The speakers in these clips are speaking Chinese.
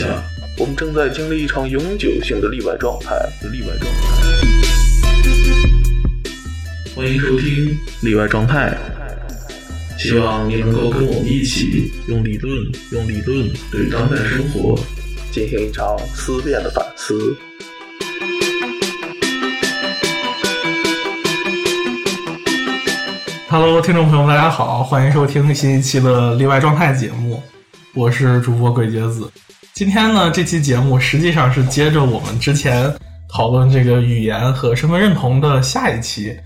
下，我们正在经历一场永久性的例外状态。例外状态。欢迎收听例外状态。希望你能够跟我们一起用理论，用理论对当代生活进行一场思辨的反思。Hello，听众朋友们，大家好，欢迎收听新一期的例外状态节目，我是主播鬼杰子。今天呢，这期节目实际上是接着我们之前讨论这个语言和身份认同的下一期，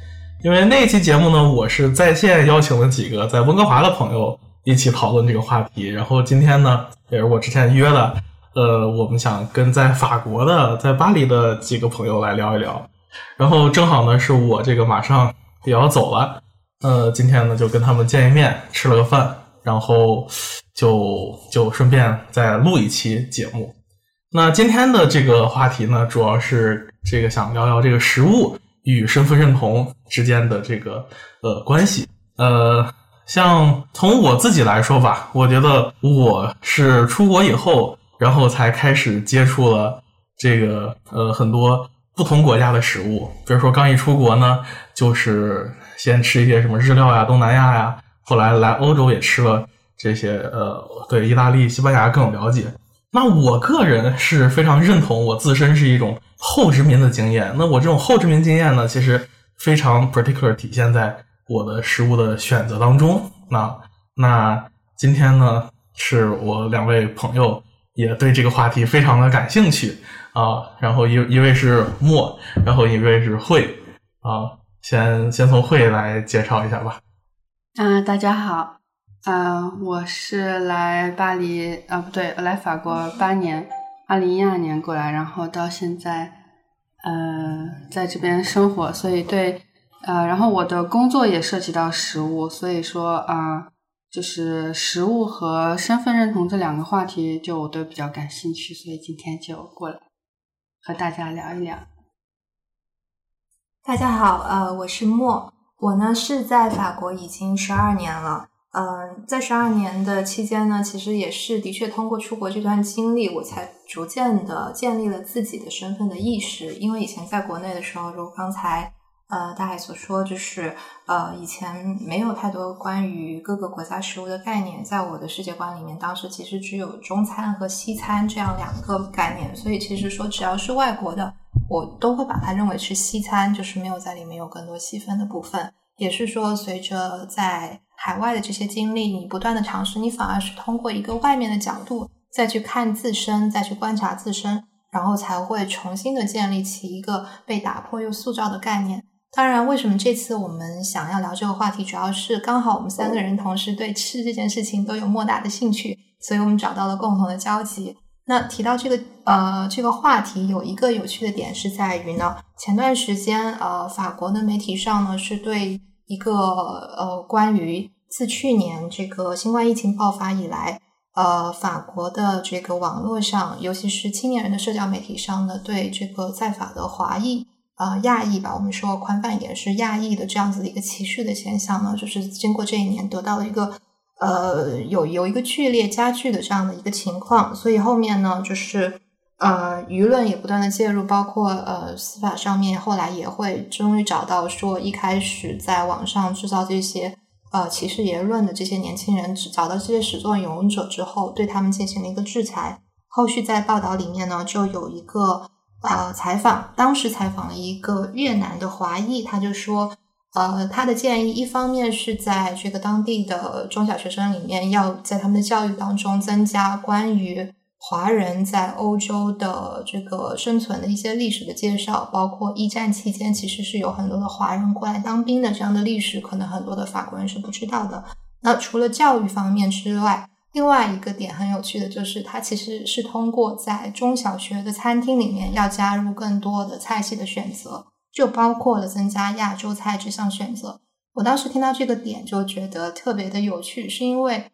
因为那期节目呢，我是在线邀请了几个在温哥华的朋友一起讨论这个话题，然后今天呢，也是我之前约的，呃，我们想跟在法国的，在巴黎的几个朋友来聊一聊，然后正好呢，是我这个马上也要走了。呃，今天呢就跟他们见一面，吃了个饭，然后就就顺便再录一期节目。那今天的这个话题呢，主要是这个想聊聊这个食物与身份认同之间的这个呃关系。呃，像从我自己来说吧，我觉得我是出国以后，然后才开始接触了这个呃很多不同国家的食物。比如说刚一出国呢，就是先吃一些什么日料呀、东南亚呀，后来来欧洲也吃了这些，呃，对意大利、西班牙更有了解。那我个人是非常认同我自身是一种后殖民的经验。那我这种后殖民经验呢，其实非常 particular 体现在我的食物的选择当中。那那今天呢，是我两位朋友也对这个话题非常的感兴趣啊。然后一一位是莫，然后一位是慧啊。先先从慧来介绍一下吧。啊，大家好，啊，我是来巴黎，啊，不对，来法国八年，二零一二年过来，然后到现在，呃，在这边生活，所以对，呃，然后我的工作也涉及到食物，所以说啊，就是食物和身份认同这两个话题，就我都比较感兴趣，所以今天就过来和大家聊一聊。大家好，呃，我是莫，我呢是在法国已经十二年了，嗯，在十二年的期间呢，其实也是的确通过出国这段经历，我才逐渐的建立了自己的身份的意识。因为以前在国内的时候，如刚才呃大海所说，就是呃以前没有太多关于各个国家食物的概念，在我的世界观里面，当时其实只有中餐和西餐这样两个概念，所以其实说只要是外国的。我都会把它认为是西餐，就是没有在里面有更多细分的部分。也是说，随着在海外的这些经历，你不断的尝试，你反而是通过一个外面的角度再去看自身，再去观察自身，然后才会重新的建立起一个被打破又塑造的概念。当然，为什么这次我们想要聊这个话题，主要是刚好我们三个人同时对吃这件事情都有莫大的兴趣，所以我们找到了共同的交集。那提到这个呃这个话题，有一个有趣的点是在于呢，前段时间呃法国的媒体上呢是对一个呃关于自去年这个新冠疫情爆发以来，呃法国的这个网络上，尤其是青年人的社交媒体上呢，对这个在法的华裔啊亚裔吧，我们说宽泛也是亚裔的这样子的一个歧视的现象呢，就是经过这一年得到了一个。呃，有有一个剧烈加剧的这样的一个情况，所以后面呢，就是呃，舆论也不断的介入，包括呃，司法上面后来也会终于找到说，一开始在网上制造这些呃歧视言论的这些年轻人，找到这些始作俑者之后，对他们进行了一个制裁。后续在报道里面呢，就有一个呃采访，当时采访了一个越南的华裔，他就说。呃，他的建议一方面是在这个当地的中小学生里面，要在他们的教育当中增加关于华人在欧洲的这个生存的一些历史的介绍，包括一战期间其实是有很多的华人过来当兵的这样的历史，可能很多的法国人是不知道的。那除了教育方面之外，另外一个点很有趣的就是，它其实是通过在中小学的餐厅里面要加入更多的菜系的选择。就包括了增加亚洲菜这项选择。我当时听到这个点就觉得特别的有趣，是因为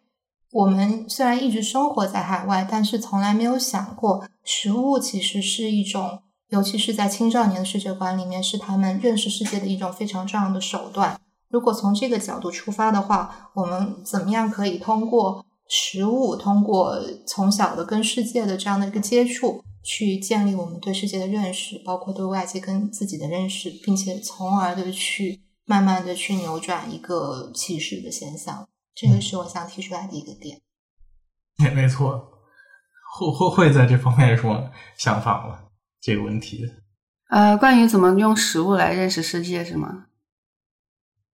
我们虽然一直生活在海外，但是从来没有想过食物其实是一种，尤其是在青少年的世界观里面，是他们认识世界的一种非常重要的手段。如果从这个角度出发的话，我们怎么样可以通过食物，通过从小的跟世界的这样的一个接触，去建立我们对世界的认识，包括对外界跟自己的认识，并且从而的去慢慢的去扭转一个歧视的现象。这个是我想提出来的一个点。没没错，会会会在这方面有什么想法吗？这个问题？呃，关于怎么用食物来认识世界是吗？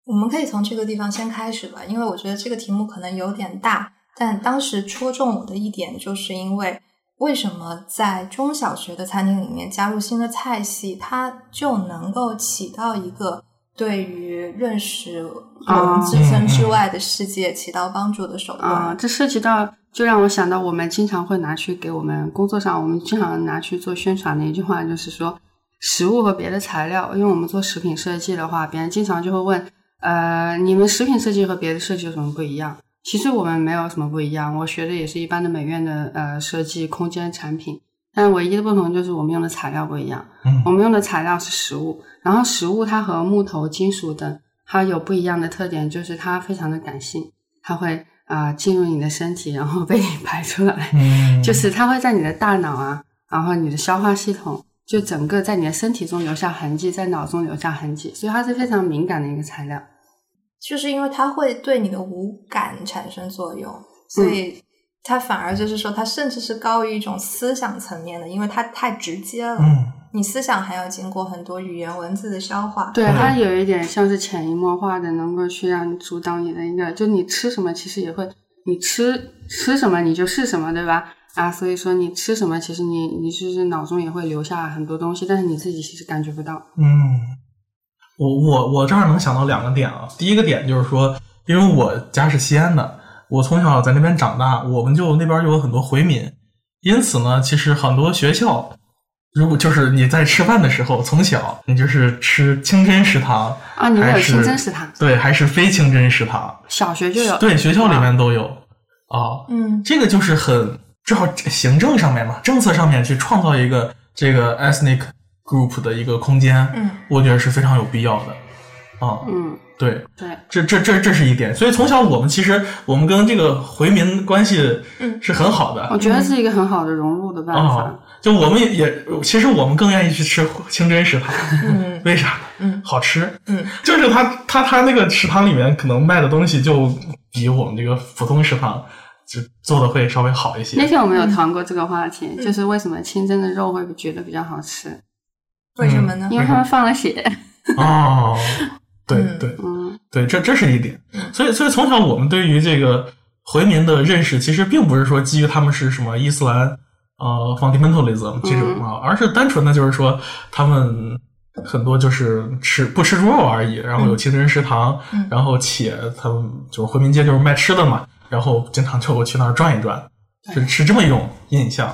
我们可以从这个地方先开始吧，因为我觉得这个题目可能有点大，但当时戳中我的一点，就是因为为什么在中小学的餐厅里面加入新的菜系，它就能够起到一个对于认识我们自身之外的世界起到帮助的手段。啊、这涉及到，就让我想到我们经常会拿去给我们工作上，我们经常拿去做宣传的一句话，就是说食物和别的材料，因为我们做食品设计的话，别人经常就会问。呃，你们食品设计和别的设计有什么不一样？其实我们没有什么不一样，我学的也是一般的美院的呃设计空间产品，但唯一的不同就是我们用的材料不一样。嗯我们用的材料是食物，然后食物它和木头、金属等它有不一样的特点，就是它非常的感性，它会啊、呃进入你的身体，然后 被你排出来，嗯，就是它会在你的大脑啊，然后你的消化系统。就整个在你的身体中留下痕迹，在脑中留下痕迹，所以它是非常敏感的一个材料。就是因为它会对你的五感产生作用，所以它反而就是说，它甚至是高于一种思想层面的，因为它太直接了。嗯你思想还要经过很多语言文字的消化。对，嗯它有一点像是潜移默化的，能够去让你主导你的一个，就你吃什么，其实也会，你吃吃什么你就是什么，对吧？啊，所以说你吃什么，其实你你就是脑中也会留下很多东西，但是你自己其实感觉不到。嗯，我我我这儿能想到两个点啊。第一个点就是说，因为我家是西安的，我从小在那边长大，我们就那边就有很多回民，因此呢，其实很多学校，如果就是你在吃饭的时候，从小你就是吃清真食堂啊，你们有还是清真食堂，对，还是非清真食堂，小学就有。对，学校里面都有啊。嗯这个就是很正好行政上面嘛，政策上面去创造一个这个 ethnic group 的一个空间，嗯我觉得是非常有必要的。啊，嗯，对，对，这这这这是一点。所以从小我们其实我们跟这个回民关系嗯是很好的。我觉得是一个很好的融入的办法。啊，就我们也也，其实我们更愿意去吃清真食堂，嗯 为啥？嗯好吃。嗯，就是他他他那个食堂里面可能卖的东西就比我们这个普通食堂就做的会稍微好一些。那天我们有谈过这个话题，就是为什么清真的肉会觉得比较好吃，为什么呢？因为他们放了血。哦，对嗯对嗯对，这这是一点嗯。所以所以从小我们对于这个回民的认识，其实并不是说基于他们是什么伊斯兰呃 fundamentalism 这种啊，而是单纯的就是说他们很多就是吃不吃猪肉而已，然后有清真食堂，嗯然后且他们就是回民街就是卖吃的嘛，然后经常就去那儿转一转，是是这么一种印象。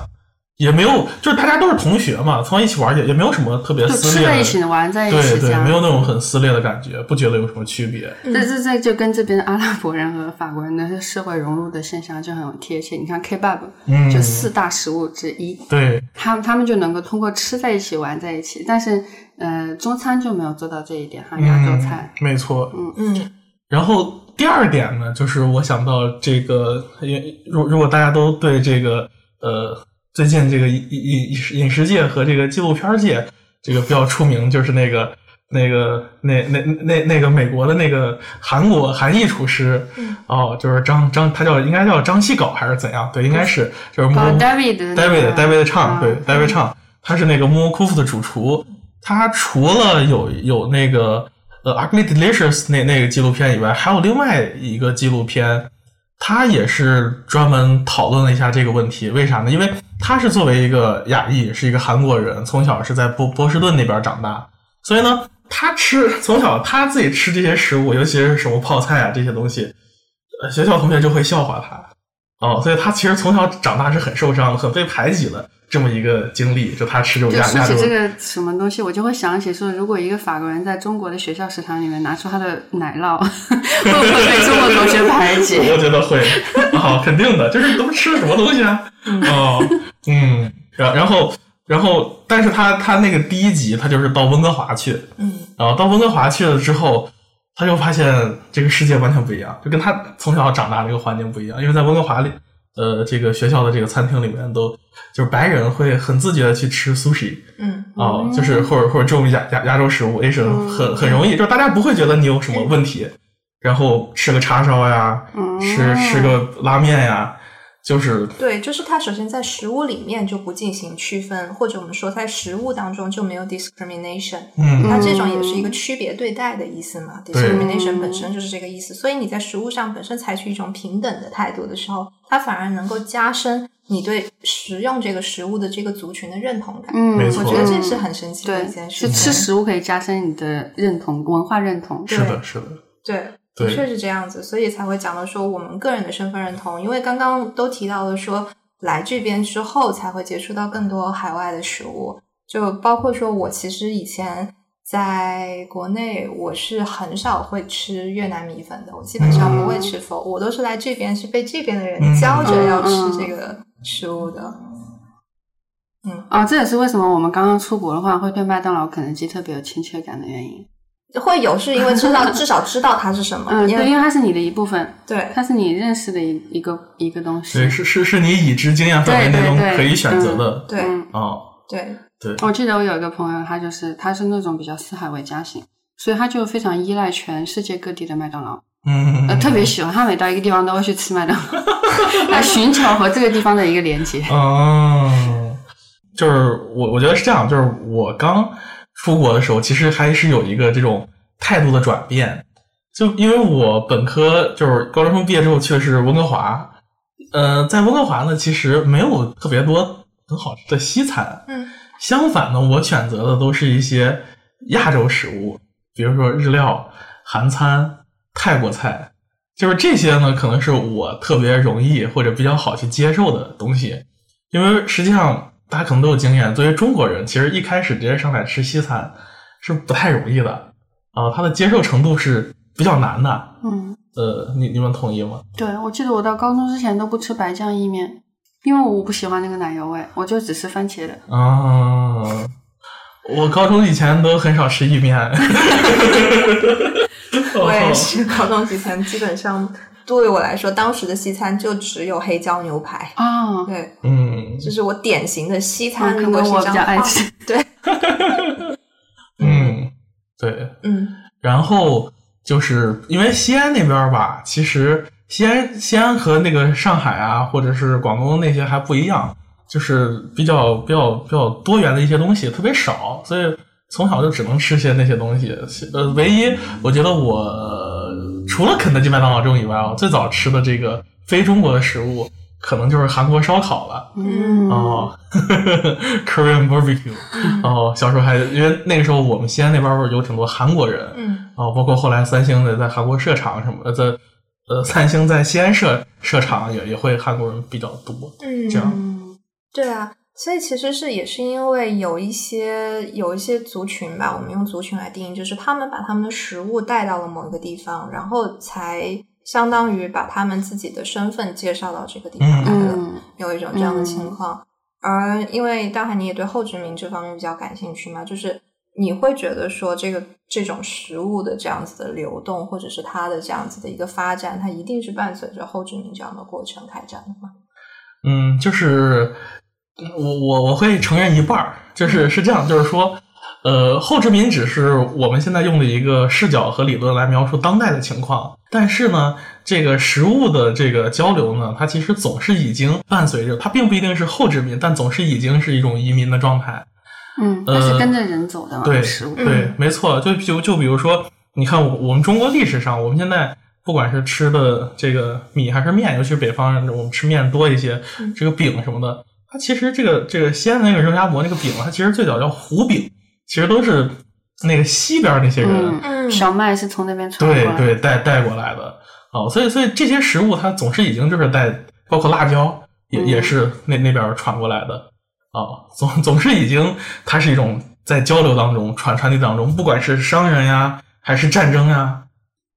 也没有，就是大家都是同学嘛，从一起玩也也没有什么特别就撕裂的，吃在一起玩在一起对对，没有那种很撕裂的感觉，不觉得有什么区别。这这这就跟这边的阿拉伯人和法国人的社会融入的现象就很贴切。你看 Kebab，嗯就四大食物之一，对，他们他们就能够通过吃在一起玩在一起。但是，呃，中餐就没有做到这一点哈，亚洲菜。嗯、没错。嗯嗯然后第二点呢，就是我想到这个，因如如果大家都对这个呃最近这个饮饮饮食界和这个纪录片界这个比较出名，就是那个那个那那那那个美国的那个韩国韩裔厨师，嗯哦，就是张张他叫应该叫张西镐还是怎样？对，应该是就是，David David David 唱，啊对 David 唱，他是那个 m o k o f 的主厨。他除了有有那个呃《Ugly Delicious》那那个纪录片以外，还有另外一个纪录片，他也是专门讨论了一下这个问题。为啥呢？因为他是作为一个亚裔，是一个韩国人，从小是在波波士顿那边长大，所以呢，他吃从小他自己吃这些食物，尤其是什么泡菜啊这些东西，呃，学校同学就会笑话他。哦，所以他其实从小长大是很受伤、很被排挤的这么一个经历。就他吃这种就亚亚洲说起这个什么东西，我就会想起说，如果一个法国人在中国的学校食堂里面拿出他的奶酪，会不会被中国同学排挤？我觉得会啊，肯定的，就是都吃了什么东西啊？哦，嗯，然然后然后，但是他他那个第一集，他就是到温哥华去，嗯然后到温哥华去了之后，他就发现这个世界完全不一样，就跟他从小长大那个环境不一样，因为在温哥华里呃这个学校的这个餐厅里面都就是白人会很自觉的去吃 sushi 嗯。啊、就是或者或者这种亚亚亚洲食物 Asian 嗯很很容易，就是大家不会觉得你有什么问题，然后吃个叉烧呀，嗯。吃吃个拉面呀，就是对，就是它首先在食物里面就不进行区分，或者我们说在食物当中就没有 discrimination。嗯那这种也是一个区别对待的意思嘛，discrimination 本身就是这个意思。所以你在食物上本身采取一种平等的态度的时候，它反而能够加深你对食用这个食物的这个族群的认同感。嗯，我觉得这是很神奇的一件，事是情。吃食物可以加深你的认同、文化认同。是的，是的，对的确是这样子，所以才会讲到说我们个人的身份认同，因为刚刚都提到了说来这边之后才会接触到更多海外的食物，就包括说我其实以前在国内我是很少会吃越南米粉的，我基本上不会吃否，我都是来这边是被这边的人嗯教着要吃这个食物的。嗯啊，这也是为什么我们刚刚出国的话会对麦当劳、肯德基特别有亲切感的原因。会有是因为知道 至少知道它是什么，嗯，对，因为因为它是你的一部分，对它是你认识的一一个一个东西。对，是是是你已知经验范围内中对对对可以选择的对嗯，哦，对对，我记得我有一个朋友，他就是他是那种比较四海为家型，所以他就非常依赖全世界各地的麦当劳，嗯，呃，特别喜欢。他每到一个地方都会去吃麦当劳，来寻求和这个地方的一个连接。哦，就是我我觉得是这样，就是我刚出国的时候，其实还是有一个这种态度的转变，就因为我本科就是高中生毕业之后去的是温哥华，呃，在温哥华呢，其实没有特别多很好吃的西餐，嗯。相反呢，我选择的都是一些亚洲食物，比如说日料、韩餐、泰国菜，就是这些呢，可能是我特别容易或者比较好去接受的东西。因为实际上大家可能都有经验，作为中国人，其实一开始直接上来吃西餐是不太容易的啊，他的接受程度是比较难的。嗯，呃，你你们同意吗？对，我记得我到高中之前都不吃白酱意面，因为我不喜欢那个奶油味，我就只吃番茄的。啊，我高中以前都很少吃意面。我也是，高中之前基本上对我来说，当时的西餐就只有黑椒牛排。啊，对，嗯这是我典型的西餐。嗯可如果是这能我比较样爱吃。对，嗯，对。嗯然后就是因为西安那边吧，其实西安西安和那个上海啊，或者是广东那些还不一样，就是比较比较比较多元的一些东西特别少，所以从小就只能吃些那些东西。呃，唯一我觉得我呃除了肯德基、麦当劳这种以外，我最早吃的这个非中国的食物，可能就是韩国烧烤了。嗯，哦，Korean barbecue，哦，小时候还因为那个时候我们西安那边儿有挺多韩国人，嗯哦，包括后来三星的在韩国设厂什么的，在呃三星在西安设设厂也也会韩国人比较多，嗯，这样嗯对啊。所以其实是也是因为有一些有一些族群吧，我们用族群来定义，就是他们把他们的食物带到了某一个地方，然后才相当于把他们自己的身份介绍到这个地方来了。嗯有一种这样的情况。而因为大海你也对后殖民这方面比较感兴趣嘛，就是你会觉得说这个这种食物的这样子的流动，或者是它的这样子的一个发展，它一定是伴随着后殖民这样的过程开展的嘛？嗯，就是我我我会承认一半儿，就是是这样，就是说，呃，后殖民只是我们现在用的一个视角和理论来描述当代的情况，但是呢，这个食物的这个交流呢，它其实总是已经伴随着，它并不一定是后殖民，但总是已经是一种移民的状态。嗯，它是跟着人走的嘛，对。对，没错，就就就比如说，你看我我们中国历史上，我们现在不管是吃的这个米还是面，尤其是北方人，我们吃面多一些，这个饼什么的，它其实这个这个西安的那个肉夹馍那个饼，它其实最早叫糊饼，其实都是那个西边那些人，嗯，嗯小麦是从那边传过来的。对对带带过来的哦，所以所以这些食物它总是已经就是带，包括辣椒也、嗯也是那那边传过来的啊、总总是已经它是一种在交流当中传传递当中，不管是商人呀还是战争呀，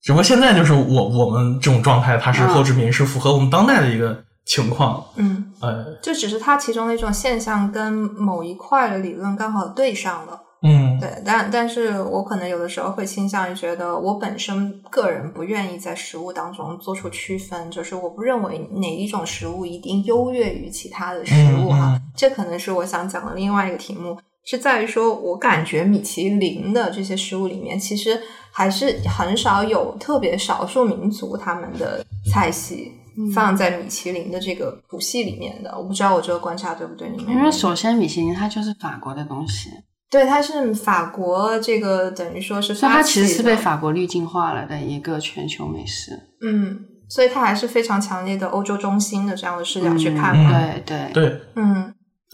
只不过现在就是我我们这种状态，它是嗯后殖民，是符合我们当代的一个情况，嗯，呃，就只是它其中的一种现象跟某一块的理论刚好对上了。嗯，对，但但是我可能有的时候会倾向于觉得，我本身个人不愿意在食物当中做出区分，就是我不认为哪一种食物一定优越于其他的食物哈、嗯嗯这可能是我想讲的另外一个题目，是在于说我感觉米其林的这些食物里面，其实还是很少有特别少数民族他们的菜系。嗯放在米其林的这个谱系里面的，我不知道我这个观察对不对？你们因为首先米其林它就是法国的东西，对，它是法国这个等于说是所以它其实是被法国滤镜化了的一个全球美食。嗯，所以它还是非常强烈的欧洲中心的这样的视角去看嗯。对对，对，嗯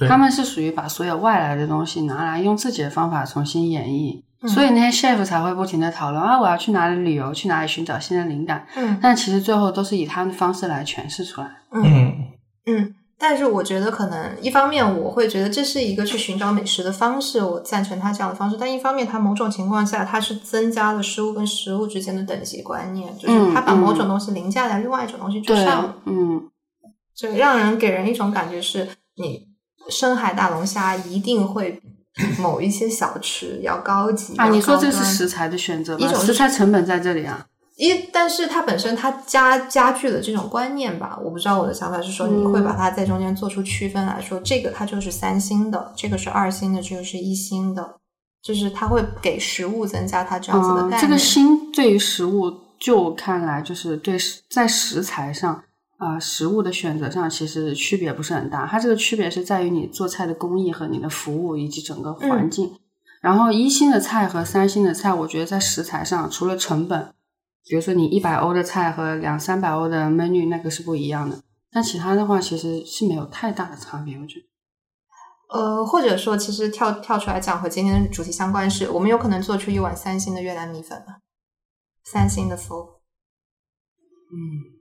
他们是属于把所有外来的东西拿来用自己的方法重新演绎，嗯所以那些 chef 才会不停的讨论啊，我要去哪里旅游，去哪里寻找新的灵感。嗯但其实最后都是以他们的方式来诠释出来。嗯嗯嗯。但是我觉得可能一方面我会觉得这是一个去寻找美食的方式，我赞成他这样的方式。但一方面，他某种情况下他是增加了食物跟食物之间的等级观念，就是他把嗯某种东西凌驾在另外一种东西之上。，嗯，这个让人给人一种感觉是，你深海大龙虾一定会比某一些小吃要高级啊，你说这是食材的选择吗？一种是食材成本在这里啊。一，但是它本身它加加剧了这种观念吧，我不知道我的想法是说，你会把它在中间做出区分来说，这个它就是三星的，这个是二星的，这个是一星的，就是它会给食物增加它这样子的概嗯，念。这个新对于食物，就我看来，就是对在食材上啊、食物的选择上其实区别不是很大。它这个区别是在于你做菜的工艺和你的服务以及整个环境。然后一星的菜和三星的菜，我觉得在食材上除了成本，比如说你一百欧的菜和两三百欧的 menu 那个是不一样的，但其他的话其实是没有太大的差别，我觉得。呃，或者说，其实跳跳出来讲和今天的主题相关是，我们有可能做出一碗三星的越南米粉吗？三星的服务嗯，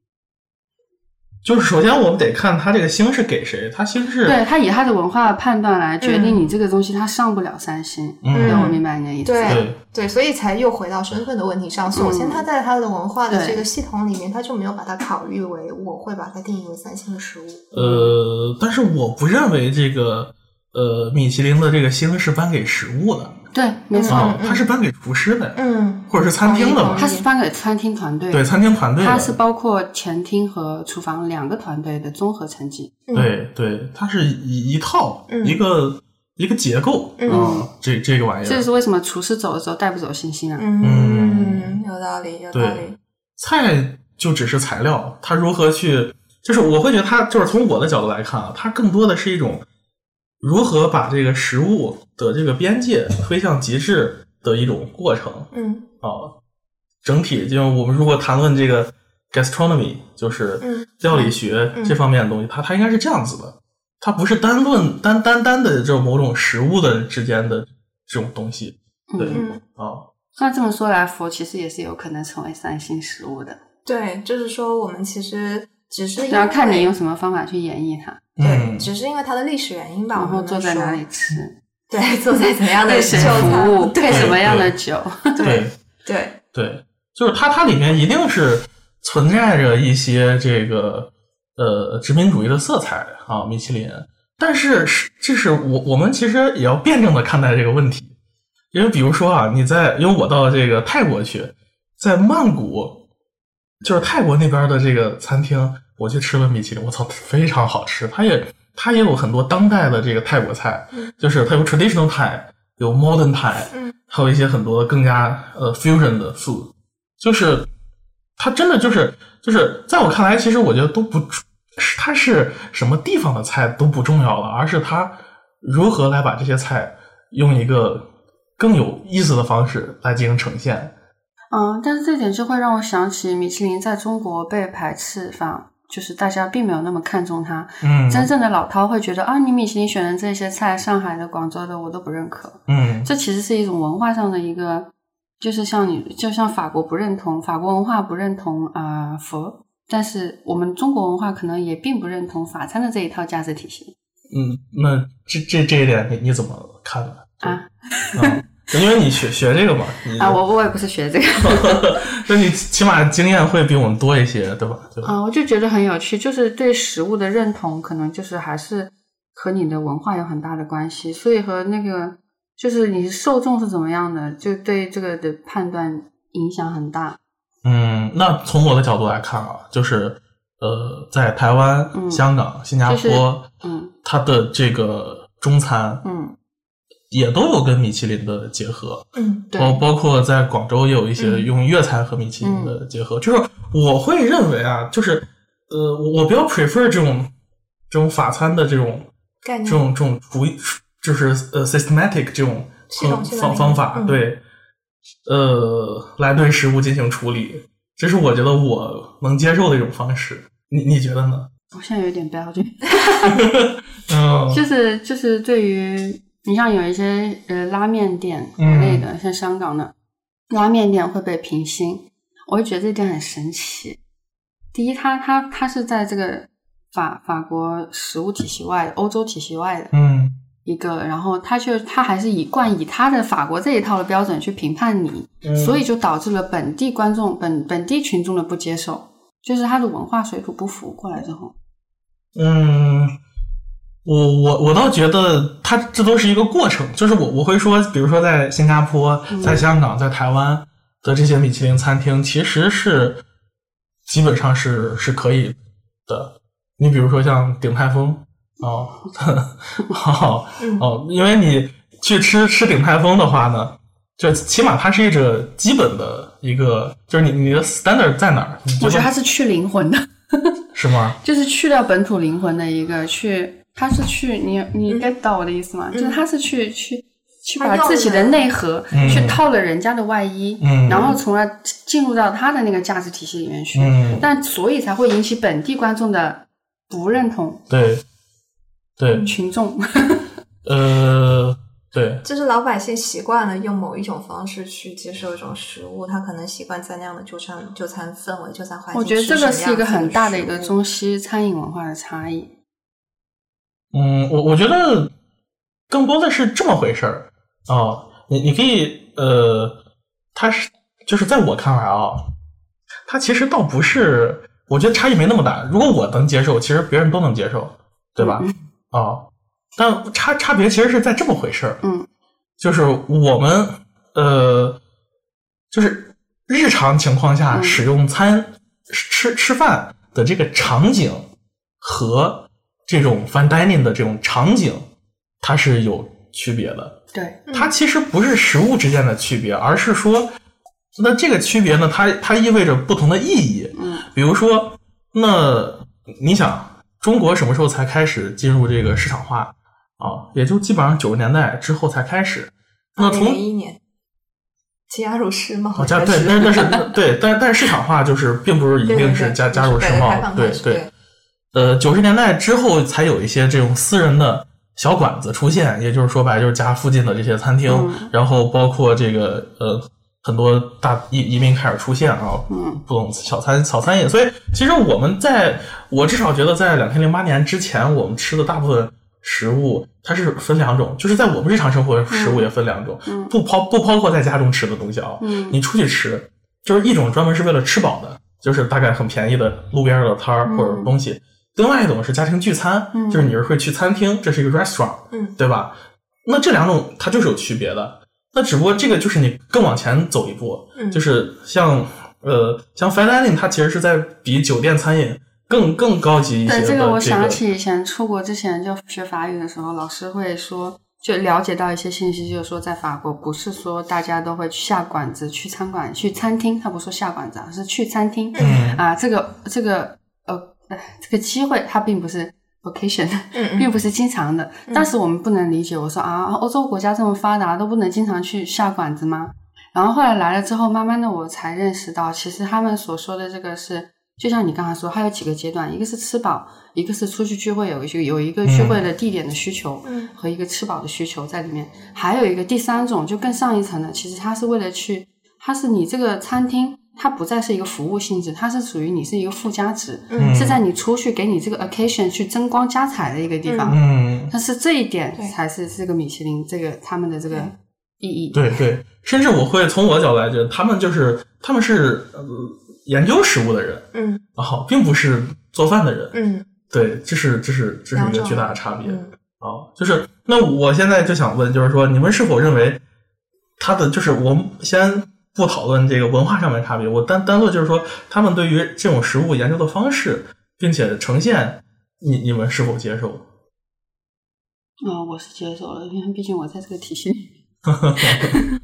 就是首先我们得看他这个星是给谁，他星是对他以他的文化判断来决定你这个东西它上不了三星。嗯对，我明白你的意思。对对对，所以才又回到身份的问题上。首先，他在他的文化的这个系统里面，他就没有把它考虑为我会把它定义为三星的食物。呃，但是我不认为这个呃米其林的这个星是颁给食物的对，没错，它是颁给厨师的，嗯或者是餐厅的吧同意同意它是颁给餐厅团队，对，餐厅团队的，它是包括前厅和厨房两个团队的综合成绩。嗯对对，它是一一套、嗯一个一个结构嗯啊，这这个玩意儿，这就是为什么厨师走的时候带不走星星啊？嗯，有道理，有道理。菜就只是材料，它如何去，就是我会觉得它就是从我的角度来看啊，它更多的是一种如何把这个食物的这个边界推向极致的一种过程。嗯。啊。整体就是我们如果谈论这个 gastronomy，就是嗯。料理学嗯。这方面的东西，它它应该是这样子的，它不是单论单单单的这种某种食物的之间的这种东西，对啊，那这么说来，佛其实也是有可能成为三星食物的，对，就是说我们其实只是因为然后看你用什么方法去演绎它，对，嗯，只是因为它的历史原因吧。然后我说坐在哪里吃，对，坐在怎样的对谁服务，对什么样的酒，对对，对，就是它它里面一定是存在着一些这个呃殖民主义的色彩啊，米其林。但是是这是我我们其实也要辩证的看待这个问题，因为比如说啊，你在因为我到这个泰国去，在曼谷，就是泰国那边的这个餐厅，我去吃了米其林，我操，非常好吃。它也它也有很多当代的这个泰国菜，嗯就是它有 traditional Thai，有 modern Thai，嗯还有一些很多更加呃 fusion 的 food，就是它真的就是就是在我看来，其实我觉得都不是它是什么地方的菜都不重要了，而是它如何来把这些菜用一个更有意思的方式来进行呈现。嗯，但是这点就会让我想起米其林在中国被排斥法，就是大家并没有那么看重它。嗯真正的老饕会觉得啊，你米其林选的这些菜，上海的、广州的我都不认可。嗯这其实是一种文化上的一个，就是像你，就像法国不认同法国文化不认同啊、呃佛，但是我们中国文化可能也并不认同法餐的这一套价值体系嗯，那这这这一点你你怎么看呢？啊 嗯，因为你学学这个嘛，啊！我我也不是学这个 那你起码经验会比我们多一些，对吧？啊，我就觉得很有趣，就是对食物的认同，可能就是还是和你的文化有很大的关系，所以和那个就是你受众是怎么样的，就对这个的判断影响很大。嗯，那从我的角度来看啊，就是呃，在台湾、嗯香港、新加就是坡，嗯它的这个中餐嗯，也都有跟米其林的结合，嗯，包包括在广州也有一些嗯。用粤菜和米其林的结合。就是我会认为啊，就是呃，我我比较 prefer 这种这种法餐的这种概念。这种这种厨艺，就是呃 systematic 这种方方法，嗯。对，呃，来对食物进行处理，这是我觉得我能接受的一种方式。你你觉得呢？我现在有点标准，嗯，就是就是对于你像有一些呃拉面店嗯。类的，像香港的拉面店会被评星，我就觉得这点很神奇。第一，它它它是在这个法法国食物体系外、欧洲体系外的嗯。一个，然后它却它还是以贯以它的法国这一套的标准去评判你，嗯。所以就导致了本地观众本本地群众的不接受，就是它的文化水土不服过来之后，嗯，我我我倒觉得它这都是一个过程，就是我我会说，比如说在新加坡、嗯在香港、在台湾的这些米其林餐厅，其实是基本上是是可以的。你比如说像鼎泰丰哦，哦嗯哦，因为你去吃吃鼎泰丰的话呢，就起码它是一个基本的一个，就是你你的 standard 在哪儿？你我觉得它是是去灵魂的。是吗？就是去掉本土灵魂的一个去，他是去你你嗯 get 到我的意思吗？就是他是去去去把自己的内核嗯去套了人家的外衣，嗯然后从而进入到他的那个价值体系里面去，嗯，但所以才会引起本地观众的不认同对对，群众。呃，对，就是老百姓习惯了用某一种方式去接受一种食物，他可能习惯在那样的就餐就餐氛围、就餐环境。我觉得这个是一个很大的一个。中西餐饮文化的差异。嗯，我我觉得更多的是这么回事儿哦。你你可以呃，它是就是在我看来啊，它其实倒不是，我觉得差异没那么大。如果我能接受，其实别人都能接受，对吧？嗯啊、但差差别其实是在这么回事儿，嗯就是我们呃，就是日常情况下嗯使用餐、吃吃饭的这个场景和这种 fine dining 的这种场景，它是有区别的。对，它其实不是食物之间的区别，而是说，那这个区别呢，它它意味着不同的意义。嗯比如说，那你想，中国什么时候才开始进入这个市场化啊？也就基本上九十年代之后才开始。那从零一年，加入世贸哦，加对，但是但是对，但但是市场化就是并不是一定是加加入世贸，对对。呃，九十年代之后才有一些这种私人的小馆子出现，也就是说白了就是家附近的这些餐厅，嗯然后包括这个呃很多大移移民开始出现啊，嗯不懂小餐小餐饮，所以其实我们在我至少觉得在两千零八年之前，我们吃的大部分食物它是分两种，就是在我们日常生活食物也分两种，嗯不包不包括在家中吃的东西啊，嗯。你出去吃，就是一种专门是为了吃饱的，就是大概很便宜的路边的摊儿嗯或者东西；另外一种是家庭聚餐，嗯就是你是会去餐厅，这是一个 restaurant，嗯对吧？那这两种它就是有区别的。那只不过这个就是你更往前走一步，嗯就是像呃像 fine dining，它其实是在比酒店餐饮更更高级一些这个我想起以前出国之前就学法语的时候，老师会说，就了解到一些信息，就是说在法国不是说大家都会去下馆子、去餐馆、去餐厅，他不说下馆子啊，是去餐厅、嗯啊。这个这个这个机会它并不是 vacation，嗯并不是经常的。当时我们不能理解，我说啊，欧洲国家这么发达，都不能经常去下馆子吗？然后后来来了之后，慢慢的我才认识到，其实他们所说的这个是，就像你刚才说，还有几个阶段，一个是吃饱，一个是出去聚会有一个有一个聚会的地点的需求，嗯和一个吃饱的需求在里面，还有一个第三种就更上一层的，其实它是为了去，它是你这个餐厅。它不再是一个服务性质，它是属于你是一个附加值，嗯是在你出去给你这个 occasion 去增光加彩的一个地方。嗯，但是这一点才是这个米其林这个他们的这个意义。对对，甚至我会从我角度来觉得，他们就是他们是呃研究食物的人嗯然后，并不是做饭的人。嗯，对，这是这是这是一个巨大的差别。嗯哦，就是那我现在就想问，就是说你们是否认为他的就是我们先不讨论这个文化上面差别，我单单论就是说他们对于这种食物研究的方式，并且呈现，你你们是否接受？啊、我是接受了，因为毕竟我在这个体系里。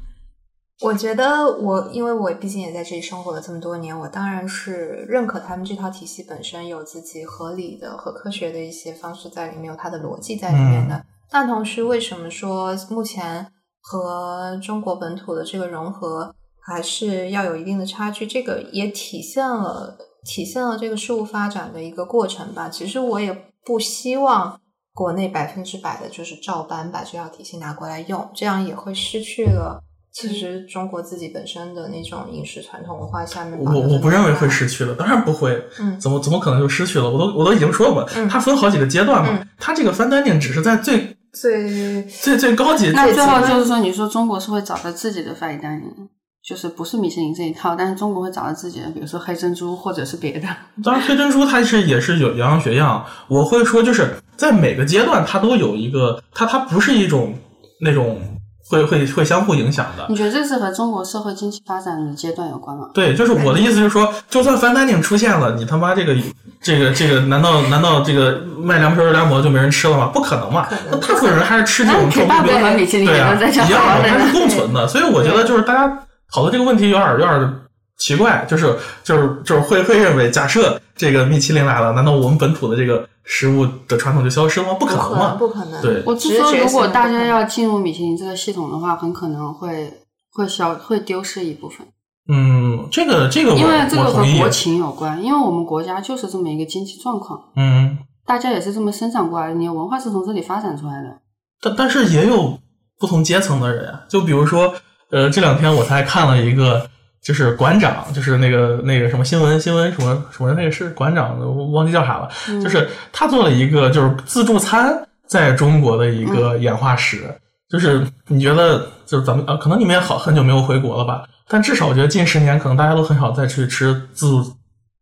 我觉得我，因为我毕竟也在这里生活了这么多年，我当然是认可他们这套体系本身有自己合理的和科学的一些方式在里面，有它的逻辑在里面的。但同时，为什么说目前和中国本土的这个融合还是要有一定的差距？这个也体现了体现了这个事物发展的一个过程吧。其实我也不希望国内百分之百的就是照搬把这套体系拿过来用，这样也会失去了。其实中国自己本身的那种饮食传统文化下面，我我不认为会失去了，当然不会。嗯怎么怎么可能就失去了？我都我都已经说过，嗯它分好几个阶段嘛。嗯它这个 fine dining 只是在最最最最高级。那最后就是说，你说中国是会找到自己的 fine dining，就是不是米其林这一套，但是中国会找到自己的，比如说黑珍珠或者是别的。当然，黑珍珠它是也是有洋洋学样。我会说，就是在每个阶段，它都有一个，它它不是一种那种会会会相互影响的。你觉得这是和中国社会经济发展的阶段有关吗？对，就是我的意思是说，就算 fine dining 出现了，你他妈这个这个这个，难道难道这个卖凉皮儿凉馍就没人吃了吗？不可能嘛！那大部分人还是吃这种正那规肯定和米其林一样的，好的它是共存的。所以我觉得就是大家讨论这个问题有点有点奇怪，就是就是就是会会认为，假设这个米其林来了，难道我们本土的这个食物的传统就消失了吗？不可能嘛！不可能。对我是说，如果大家要进入米其林这个系统的话，很可能会会消会丢失一部分，嗯，这个这个我因为这个和国。情有关，因为我们国家就是这么一个经济状况，嗯，大家也是这么生长过来的，你的文化是从这里发展出来的。但但是也有不同阶层的人呀，就比如说，呃，这两天我才看了一个，就是馆长，就是那个那个什么新闻新闻什么什么那个是馆长，我忘记叫啥了，嗯。就是他做了一个就是自助餐在中国的一个嗯演化史，就是你觉得就是咱们呃，可能你们也好很久没有回国了吧，但至少我觉得近十年可能大家都很少再去吃自助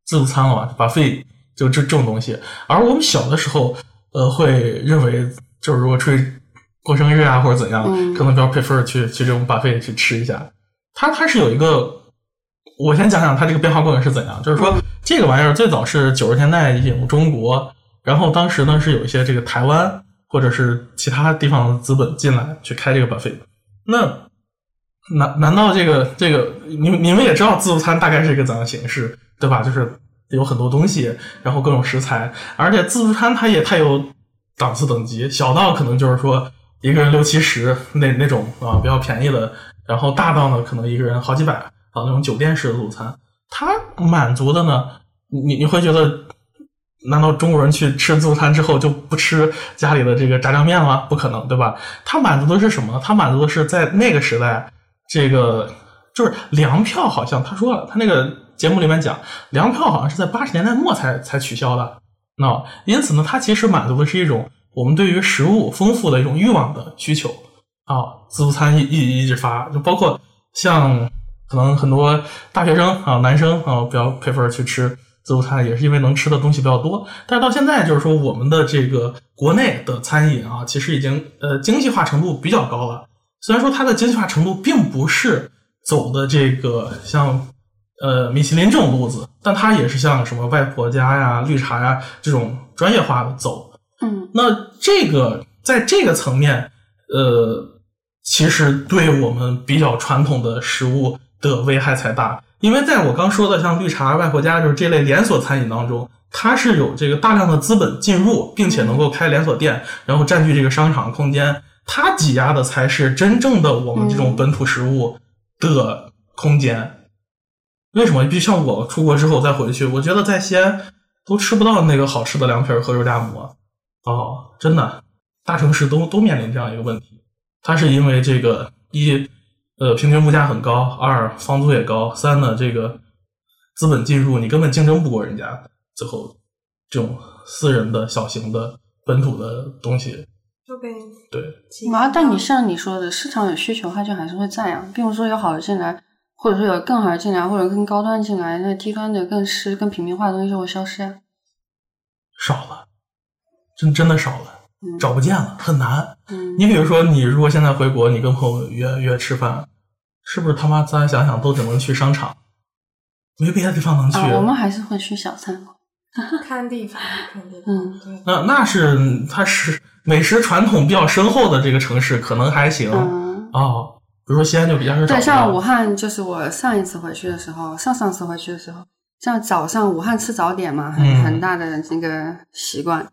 自助餐了吧，把费就这这种东西，而我们小的时候，呃，会认为就是如果出去过生日啊或者怎样，嗯可能比较 prefer 去去这种 buffet 去吃一下。它它是有一个，我先讲讲它这个变化过程是怎样。就是说，嗯这个玩意儿最早是九十年代引入中国，然后当时呢是有一些这个台湾或者是其他地方的资本进来去开这个 buffet。那难难道这个这个你们你们也知道自助餐大概是一个怎样的形式，对吧？就是有很多东西，然后各种食材，而且自助餐它也太有档次等级，小到可能就是说一个人六七十那那种啊比较便宜的，然后大到呢可能一个人好几百啊那种酒店式的自助餐，它满足的呢，你你会觉得。难道中国人去吃自助餐之后就不吃家里的这个炸酱面了吗？不可能，对吧？它满足的是什么？它满足的是在那个时代，这个就是粮票，好像他说了，他那个节目里面讲，粮票好像是在八十年代末才才取消的。那因此呢，它其实满足的是一种我们对于食物丰富的一种欲望的需求啊。自助餐一一一直发，就包括像可能很多大学生啊，男生啊比较 prefer 去吃自助餐，也是因为能吃的东西比较多。但是到现在，就是说我们的这个国内的餐饮啊，其实已经呃精细化程度比较高了。虽然说它的精细化程度并不是走的这个像呃米其林这种路子，但它也是像什么外婆家呀、绿茶呀这种专业化的走。嗯那这个在这个层面，呃，其实对我们比较传统的食物的危害才大，因为在我刚说的像绿茶、外婆家就是这类连锁餐饮当中，它是有这个大量的资本进入，并且能够开连锁店，然后占据这个商场空间，它挤压的才是真正的我们这种本土食物的空间。为什么？就像我出国之后再回去，我觉得在西安都吃不到那个好吃的凉皮儿和肉夹馍。哦，真的，大城市都都面临这样一个问题。它是因为这个一，呃，平均物价很高；二，房租也高；三呢，这个资本进入，你根本竞争不过人家。最后，这种私人的小型的本土的东西，就被对，啊，但你像你说的，市场有需求，它就还是会在啊，并不是说有好的进来，或者说有更好的进来，或者更高端进来，那低端的更湿、更平民化的东西就会消失啊。少了，真真的少了。嗯找不见了，很难。嗯，你比如说，你如果现在回国，你跟朋友约约吃饭，是不是他妈咱想想都只能去商场，没别的地方能去。啊，我们还是会去小餐馆。看地方，看地方，嗯对。那那是它是美食传统比较深厚的这个城市，可能还行。嗯，哦，比如说西安就比较少对，像武。汉，就是我上一次回去的时候，上上次回去的时候，像早上武汉吃早点嘛，很、嗯很大的那个习惯。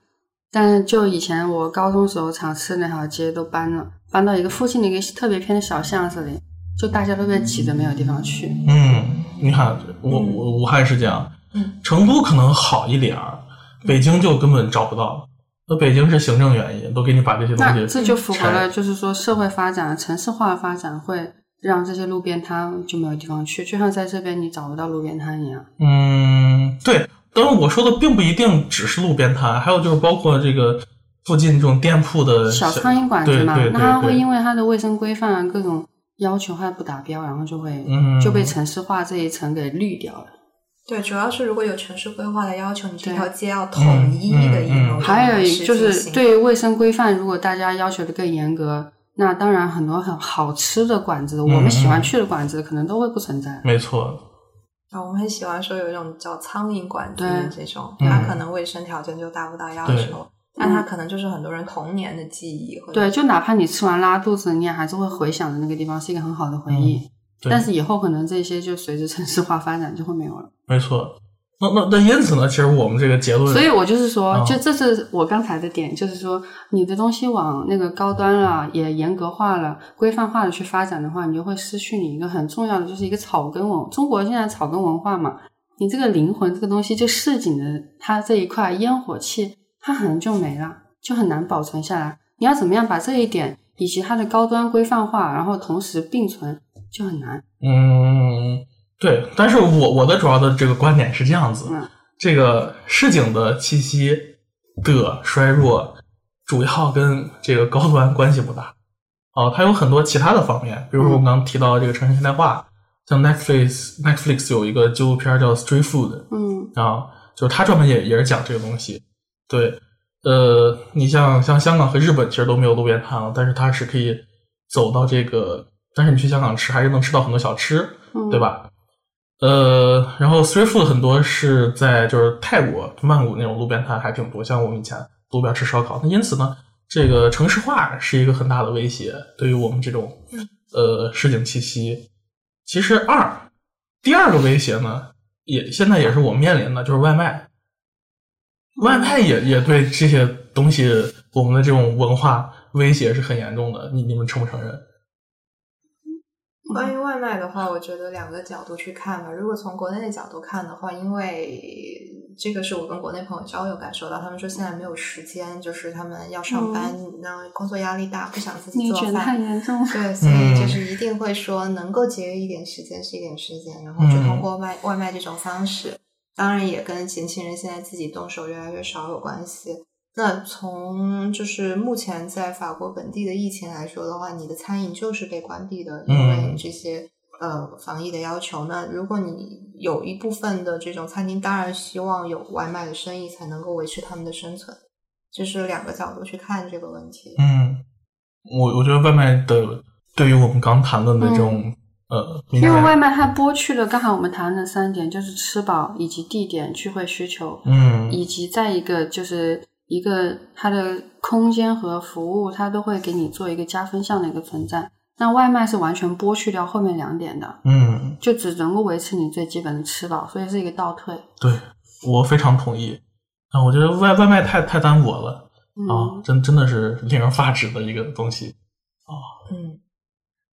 但是就以前我高中时候常吃的那条街都搬了，搬到一个附近的一个特别偏的小巷子里，就大家都被挤得没有地方去。嗯，你看，我我武汉是这样，嗯成都可能好一点儿，北京就根本找不到。那北京是行政原因，都给你把这些东西那这就符合了，就是说社会发展、城市化发展会让这些路边摊就没有地方去，就像在这边你找不到路边摊一样。嗯，对。当然，我说的并不一定只是路边摊，还有就是包括这个附近这种店铺的小苍蝇馆子嘛，那它会因为它的卫生规范啊各种要求它不达标，然后就会、嗯。就被城市化这一层给滤掉了。对，主要是如果有城市规划的要求，你这条街要统一的嗯嗯以某种还有就是对于卫生规范，如果大家要求的更严格，那当然很多很好吃的馆子，我们喜欢去的馆子可能都会不存在。没错，啊，我们很喜欢说有一种叫苍蝇馆子对这种，嗯它可能卫生条件就达不到要求，但它可能就是很多人童年的记忆。对，就哪怕你吃完拉肚子，你也还是会回想的那个地方是一个很好的回忆。嗯但是以后可能这些就随着城市化发展就会没有了。没错。那那那因此呢，其实我们这个结论，所以我就是说，啊就这是我刚才的点，就是说你的东西往那个高端了，也严格化了、规范化的去发展的话，你就会失去你一个很重要的，就是一个草根文。中国现在草根文化嘛，你这个灵魂这个东西，就市井的它这一块烟火气，它可能就没了，就很难保存下来。你要怎么样把这一点以及它的高端规范化，然后同时并存，就很难。嗯，对。但是我我的主要的这个观点是这样子，嗯这个市井的气息的衰弱，主要跟这个高端关系不大。哦，它有很多其他的方面，比如说我们刚刚提到这个城市现代化，像 Netflix Netflix 有一个纪录片叫 Street Food，嗯啊，就是它专门也也是讲这个东西。对，呃，你像像香港和日本其实都没有路边摊了，但是它是可以走到这个，但是你去香港吃还是能吃到很多小吃，嗯，对？吧？呃，然后 street food 很多是在就是泰国曼谷那种路边摊还挺多，像我们以前路边吃烧烤。那因此呢，这个城市化是一个很大的威胁，对于我们这种呃市井气息。其实二第二个威胁呢，也现在也是我们面临的，就是外卖。外卖也也对这些东西，我们的这种文化威胁是很严重的。你你们承不承认？关于外卖的话，我觉得两个角度去看吧。如果从国内的角度看的话，因为这个是我跟国内朋友交流感受到，他们说现在没有时间，就是他们要上班，那、工作压力大，不想自己做饭太饭。严重了。对，所以就是一定会说能够节约一点时间是一点时间，然后就通过外外卖这种方式，当然也跟年轻人现在自己动手越来越少有关系。那从就是目前在法国本地的疫情来说的话，你的餐饮就是被关闭的，因为嗯这些呃防疫的要求。那如果你有一部分的这种餐厅，当然希望有外卖的生意才能够维持他们的生存，这是两个角度去看这个问题。嗯，我我觉得外卖的对于我们刚谈论的这种、呃，因为外卖它剥去了刚好我们谈的三点，就是吃饱以及地点聚会需求，嗯以及再一个就是一个它的空间和服务，它都会给你做一个加分项的一个存在。那外卖是完全剥去掉后面两点的，嗯，就只能够维持你最基本的吃饱，所以是一个倒退。对我非常同意。啊，我觉得外外卖太太单薄了啊，嗯，真真的是令人发指的一个东西啊。嗯，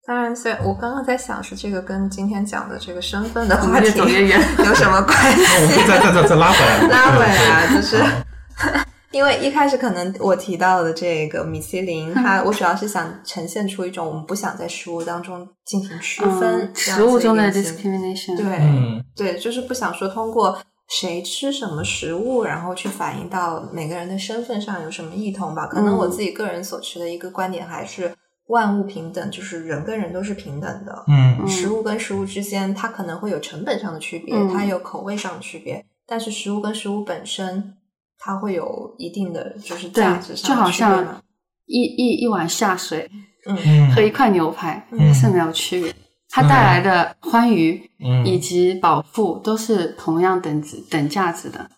当然，所以我刚刚在想是这个跟今天讲的这个身份的我们越话题走越远有什么关系？那我们再再再再拉回来，拉回来啊就是啊 因为一开始可能我提到的这个米其林，它我主要是想呈现出一种我们不想在食物当中进行区分食物中的 discrimination，对、嗯对，就是不想说通过谁吃什么食物，然后去反映到每个人的身份上有什么异同吧。可能我嗯自己个人所持的一个观点还是万物平等，就是人跟人都是平等的。嗯嗯食物跟食物之间，它可能会有成本上的区别，嗯它有口味上的区别，但是食物跟食物本身它会有一定的就是对价值，上就好的区别吗？像一一一碗下水嗯。和一块牛排嗯。是没有区别，它带来的欢愉嗯。以及饱腹都是同样等值等价值的。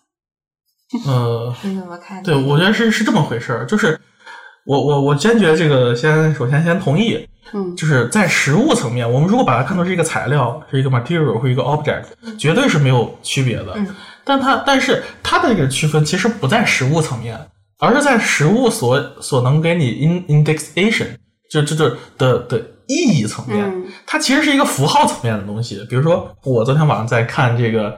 呃，你怎么看？对，我觉得是是这么回事儿，就是我我我坚决这个先首先先同意，嗯。就是在实物层面，我们如果把它看作是一个材料，是一个 material 或一个 object，绝对是没有区别的。嗯但它但是它的这个区分其实不在实物层面，而是在实物所所能给你 in indexation 就就就的的意义层面，嗯它其实是一个符号层面的东西。比如说，我昨天晚上在看这个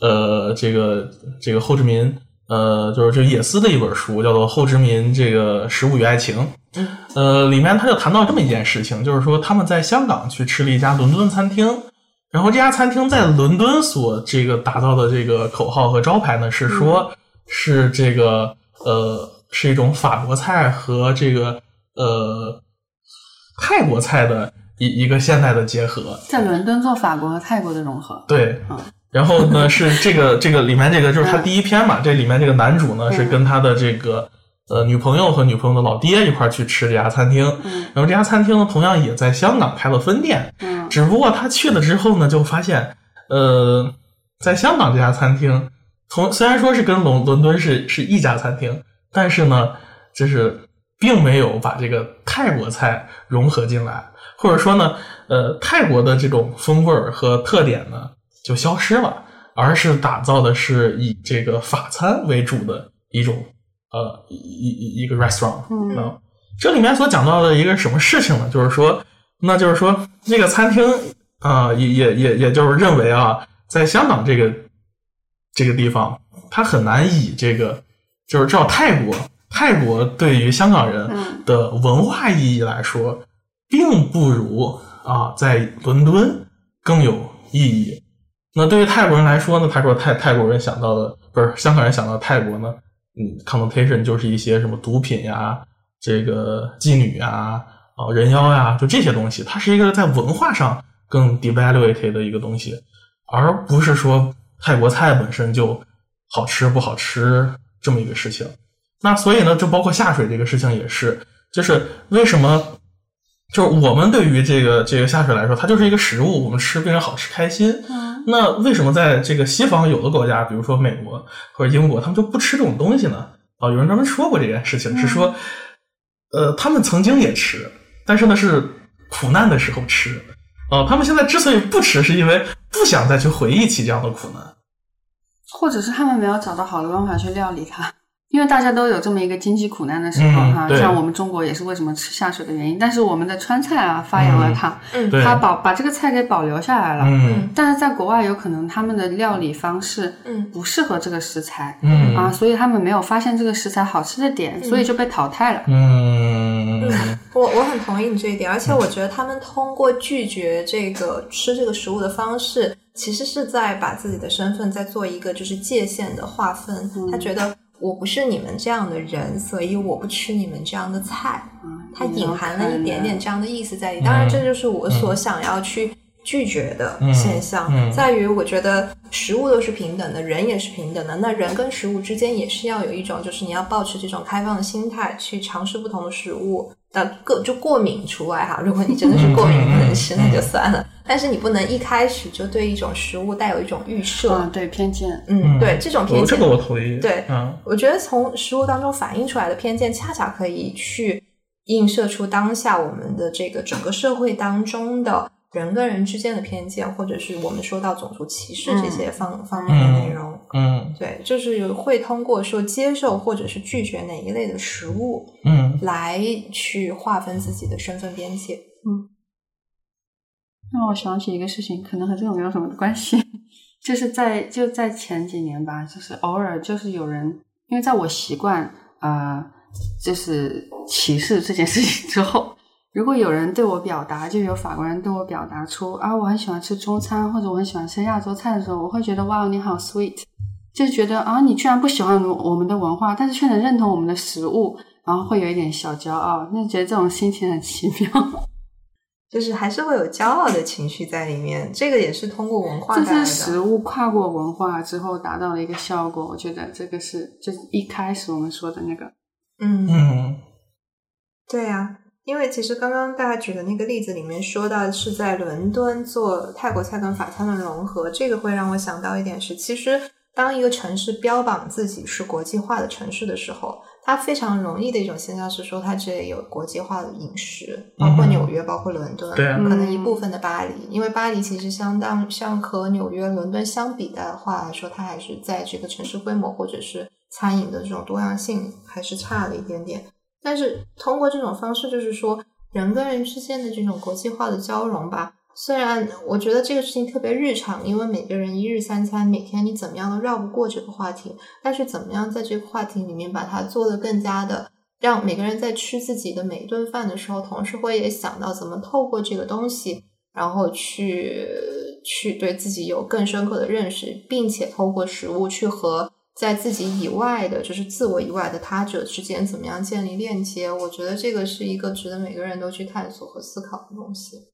呃这个这个后殖民呃就是这个野斯的一本书，叫做《后殖民这个食物与爱情》。嗯呃，里面他就谈到这么一件事情，就是说他们在香港去吃了一家伦敦餐厅，然后这家餐厅在伦敦所这个打造的这个口号和招牌呢，是说是这个呃是一种法国菜和这个呃泰国菜的一一个现代的结合。在伦敦做法国和泰国的融合。对。嗯，然后呢是这个这个里面这个就是他嗯。第一篇嘛，这里面这个男主呢是跟他的这个呃女朋友和女朋友的老爹一块儿去吃这家餐厅，嗯。然后这家餐厅呢同样也在香港开了分店，嗯。只不过他去了之后呢，就发现，呃，在香港这家餐厅，从虽然说是跟伦伦敦是是一家餐厅，但是呢，就是并没有把这个泰国菜融合进来，或者说呢，呃，泰国的这种风味儿和特点呢就消失了，而是打造的是以这个法餐为主的一种呃一一一一个 restaurant。嗯啊，这里面所讲到的一个什么事情呢？就是说，那就是说，这个餐厅啊、也也也也就是认为啊，在香港这个这个地方，它很难以这个，就是照泰国，泰国对于香港人嗯的文化意义来说，并不如啊在伦敦更有意义。那对于泰国人来说呢，他说泰泰国人想到的不是香港人想到泰国呢，嗯，connotation 就是一些什么毒品呀、这个妓女呀、啊人妖呀，就这些东西，它是一个在文化上更 devaluated 的一个东西，而不是说泰国菜本身就好吃不好吃这么一个事情。那所以呢，就包括下水这个事情也是，就是为什么，就是我们对于这个这个下水来说，它就是一个食物，我们吃非常好吃开心。嗯那为什么在这个西方有的国家，比如说美国或者英国，他们就不吃这种东西呢？啊，有人专门说过这件事情，是说，呃，他们曾经也吃，但是呢是苦难的时候吃。啊，他们现在之所以不吃，是因为不想再去回忆起这样的苦难。或者是他们没有找到好的办法去料理它，因为大家都有这么一个经济苦难的时候哈、像我们中国也是为什么吃下水的原因，但是我们的川菜啊发扬了它，嗯，它保把这个菜给保留下来了。嗯。但是在国外有可能他们的料理方式嗯。不适合这个食材、嗯。啊，所以他们没有发现这个食材好吃的点，所以就被淘汰了。嗯。我我很同意你这一点，而且我觉得他们通过拒绝这个吃这个食物的方式，其实是在把自己的身份在做一个就是界限的划分。嗯。他觉得我不是你们这样的人，所以我不吃你们这样的菜。嗯它隐含了一点点这样的意思在里。嗯当然，这就是我所想要去拒绝的现象，在于我觉得食物都是平等的，人也是平等的。那人跟食物之间也是要有一种，就是你要保持这种开放的心态，去尝试不同的食物。呃，过就过敏除外哈，如果你真的是过敏嗯嗯不能吃，嗯那就算了。但是你不能一开始就对一种食物带有一种预设。啊，对偏见，嗯，对这种偏见，我这个我同意。对嗯我觉得从食物当中反映出来的偏见，恰恰可以去映射出当下我们的这个整个社会当中的人跟人之间的偏见，或者是我们说到种族歧视这些方、方面的内容。嗯对，就是有会通过说接受或者是拒绝哪一类的食物，嗯来去划分自己的身份边界。嗯让我想起一个事情，可能和这个没有什么关系，就是在就在前几年吧，就是偶尔就是有人，因为在我习惯呃，就是歧视这件事情之后，如果有人对我表达，就有法国人对我表达出啊，我很喜欢吃中餐或者我很喜欢吃亚洲菜的时候，我会觉得哇，你好 sweet，就是觉得啊，你居然不喜欢我们的文化，但是却能认同我们的食物，然后会有一点小骄傲，那觉得这种心情很奇妙。就是还是会有骄傲的情绪在里面。这个也是通过文化这是食。物跨过文化之后达到的一个效果。我觉得这个是就是一开始我们说的那个，嗯，嗯对啊，因为其实刚刚大家举的那个例子里面说到是在伦敦做泰国菜跟法餐的融合，这个会让我想到一点是，其实当一个城市标榜自己是国际化的城市的时候，它非常容易的一种现象是说，它这里有国际化的饮食，包括嗯纽约，包括伦敦，对啊可能一部分的巴黎，因为巴黎其实相当像和纽约、伦敦相比的话来说，它还是在这个城市规模或者是餐饮的这种多样性还是差了一点点。但是通过这种方式，就是说人跟人之间的这种国际化的交融吧。虽然我觉得这个事情特别日常，因为每个人一日三餐，每天你怎么样都绕不过这个话题。但是怎么样在这个话题里面把它做得更加的，让每个人在吃自己的每一顿饭的时候，同时会也想到怎么透过这个东西，然后去去对自己有更深刻的认识，并且透过食物去和在自己以外的，就是自我以外的他者之间怎么样建立链接？我觉得这个是一个值得每个人都去探索和思考的东西。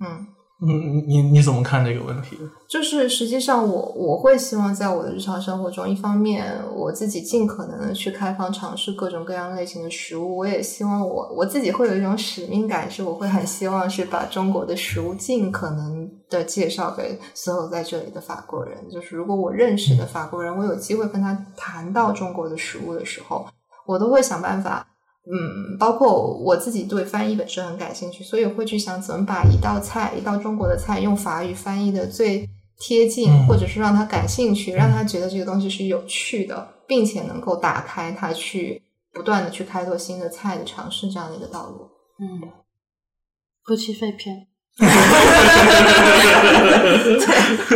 嗯，嗯，你你怎么看这个问题？就是实际上我我会希望在我的日常生活中，一方面我自己尽可能的去开放尝试各种各样类型的食物，我也希望我我自己会有一种使命感，是我会很希望是把中国的食物尽可能的介绍给所有在这里的法国人。就是如果我认识的法国人，我有机会跟他谈到中国的食物的时候，我都会想办法。嗯，包括我自己对翻译本身很感兴趣，所以会去想怎么把一道菜、一道中国的菜用法语翻译的最贴近，嗯或者是让他感兴趣，让他觉得这个东西是有趣的，并且能够打开他去不断的去开拓新的菜的尝试这样的一个道路。嗯，夫妻肺片，对，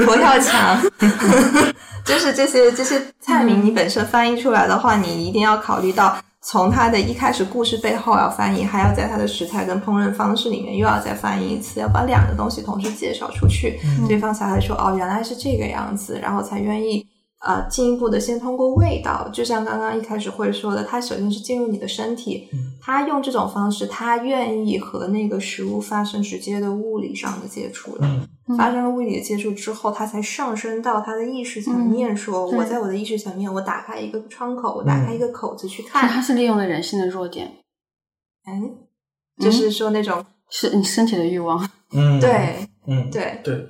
佛跳墙，就是这些这些菜名，你本身翻译出来的话，你一定要考虑到从它的一开始故事背后要翻译，还要在它的食材跟烹饪方式里面又要再翻译一次，要把两个东西同时介绍出去，对方才会说哦，原来是这个样子，然后才愿意。呃，进一步的先通过味道，就像刚刚一开始会说的，它首先是进入你的身体，他用这种方式，他愿意和那个食物发生直接的物理上的接触了。嗯发生了物理的接触之后，他才上升到他的意识层面说，对我在我的意识层面，我打开一个窗口，我打开一个口子去是看。它是利用了人性的弱点，哎，就是说那种、是你身体的欲望。嗯，，对嗯，对，对，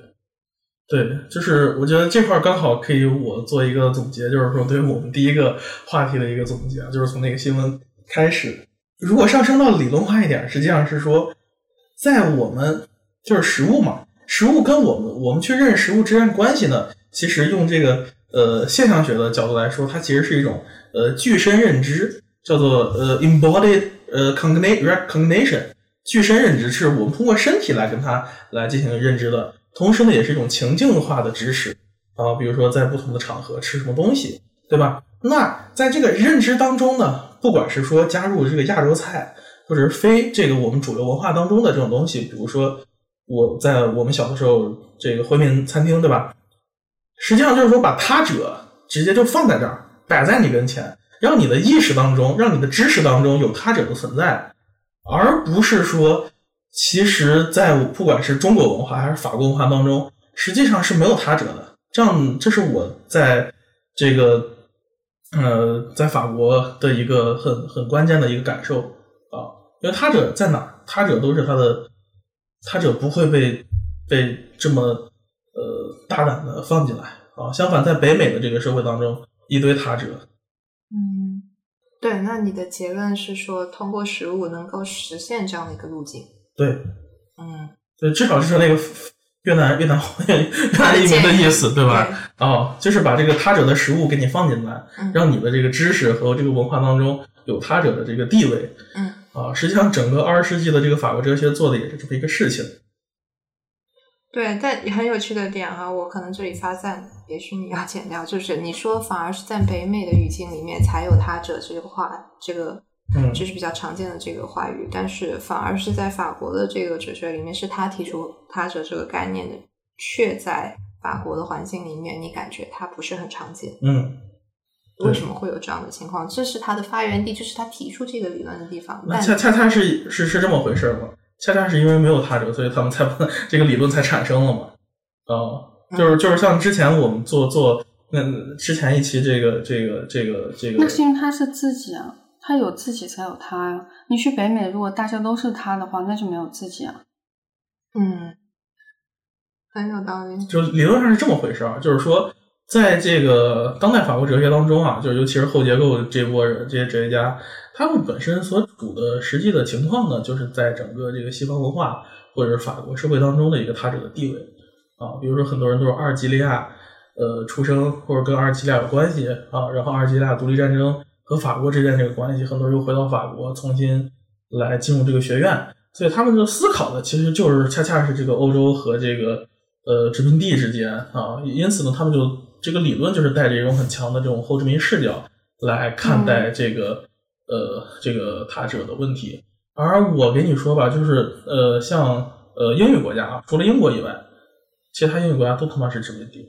对，就是我觉得这块刚好可以我做一个总结，就是说对于我们第一个话题的一个总结，就是从那个新闻开始。如果上升到理论化一点，实际上是说，在我们就是食物嘛，食物跟我们我们去认识食物之间关系呢，其实用这个呃现象学的角度来说，它其实是一种呃具身认知，叫做呃 embodied 呃 cognit recognition。具身认知是我们通过身体来跟它来进行认知的，同时呢，也是一种情境化的知识啊，比如说在不同的场合吃什么东西，对吧？那在这个认知当中呢，不管是说加入这个亚洲菜，或者是非这个我们主流文化当中的这种东西，比如说我在我们小的时候这个回民餐厅，对吧？实际上就是说把他者直接就放在这儿，摆在你跟前，让你的意识当中，让你的知识当中有他者的存在，而不是说，其实，在不管是中国文化还是法国文化当中，实际上是没有他者的。这样，这是我在这个呃，在法国的一个很很关键的一个感受啊，因为他者在哪儿，他者都是他的，他者不会被被这么呃大胆的放进来啊。相反，在北美的这个社会当中，一堆他者，嗯，对。那你的结论是说，通过食物能够实现这样的一个路径？对，嗯，对，至少是那个越南越南越南移民的意思，对吧？对哦，就是把这个他者的食物给你放进来，嗯让你的这个知识和这个文化当中有他者的这个地位。嗯啊，实际上整个二十世纪的这个法国哲学做的也是这么一个事情。对，但很有趣的点哈、我可能这里发散，也许你要剪掉，就是你说反而是在北美的语境里面才有他者这个话，这个嗯这是比较常见的这个话语，但是反而是在法国的这个哲学里面，是他提出他者这个概念的，却在法国的环境里面，你感觉它不是很常见。嗯，为什么会有这样的情况？这是他的发源地，这是他提出这个理论的地方。那恰恰恰是是是这么回事儿吗？恰恰是因为没有他者，所以他们才把这个理论才产生了嘛。啊、就是就是像之前我们做做那之前一期这个这个这个这个那是因为他是自己啊，他有自己才有他呀。你去北美，如果大家都是他的话，那就没有自己啊。嗯，很有道理。就理论上是这么回事儿，就是说，在这个当代法国哲学当中啊，就是尤其是后结构这波人这些哲学家，他们本身所处的实际的情况呢，就是在整个这个西方文化或者是法国社会当中的一个他者的地位啊。比如说，很多人都是阿尔及利亚呃出生，或者跟阿尔及利亚有关系啊，然后阿尔及利亚独立战争和法国之间这个关系，很多人又回到法国，重新来进入这个学院。所以他们就思考的其实就是恰恰是这个欧洲和这个呃殖民地之间啊，因此呢，他们就这个理论就是带着一种很强的这种后殖民视角来看待这个、呃这个他者的问题。而我给你说吧，就是呃像呃英语国家啊，除了英国以外，其他英语国家都他妈是殖民地。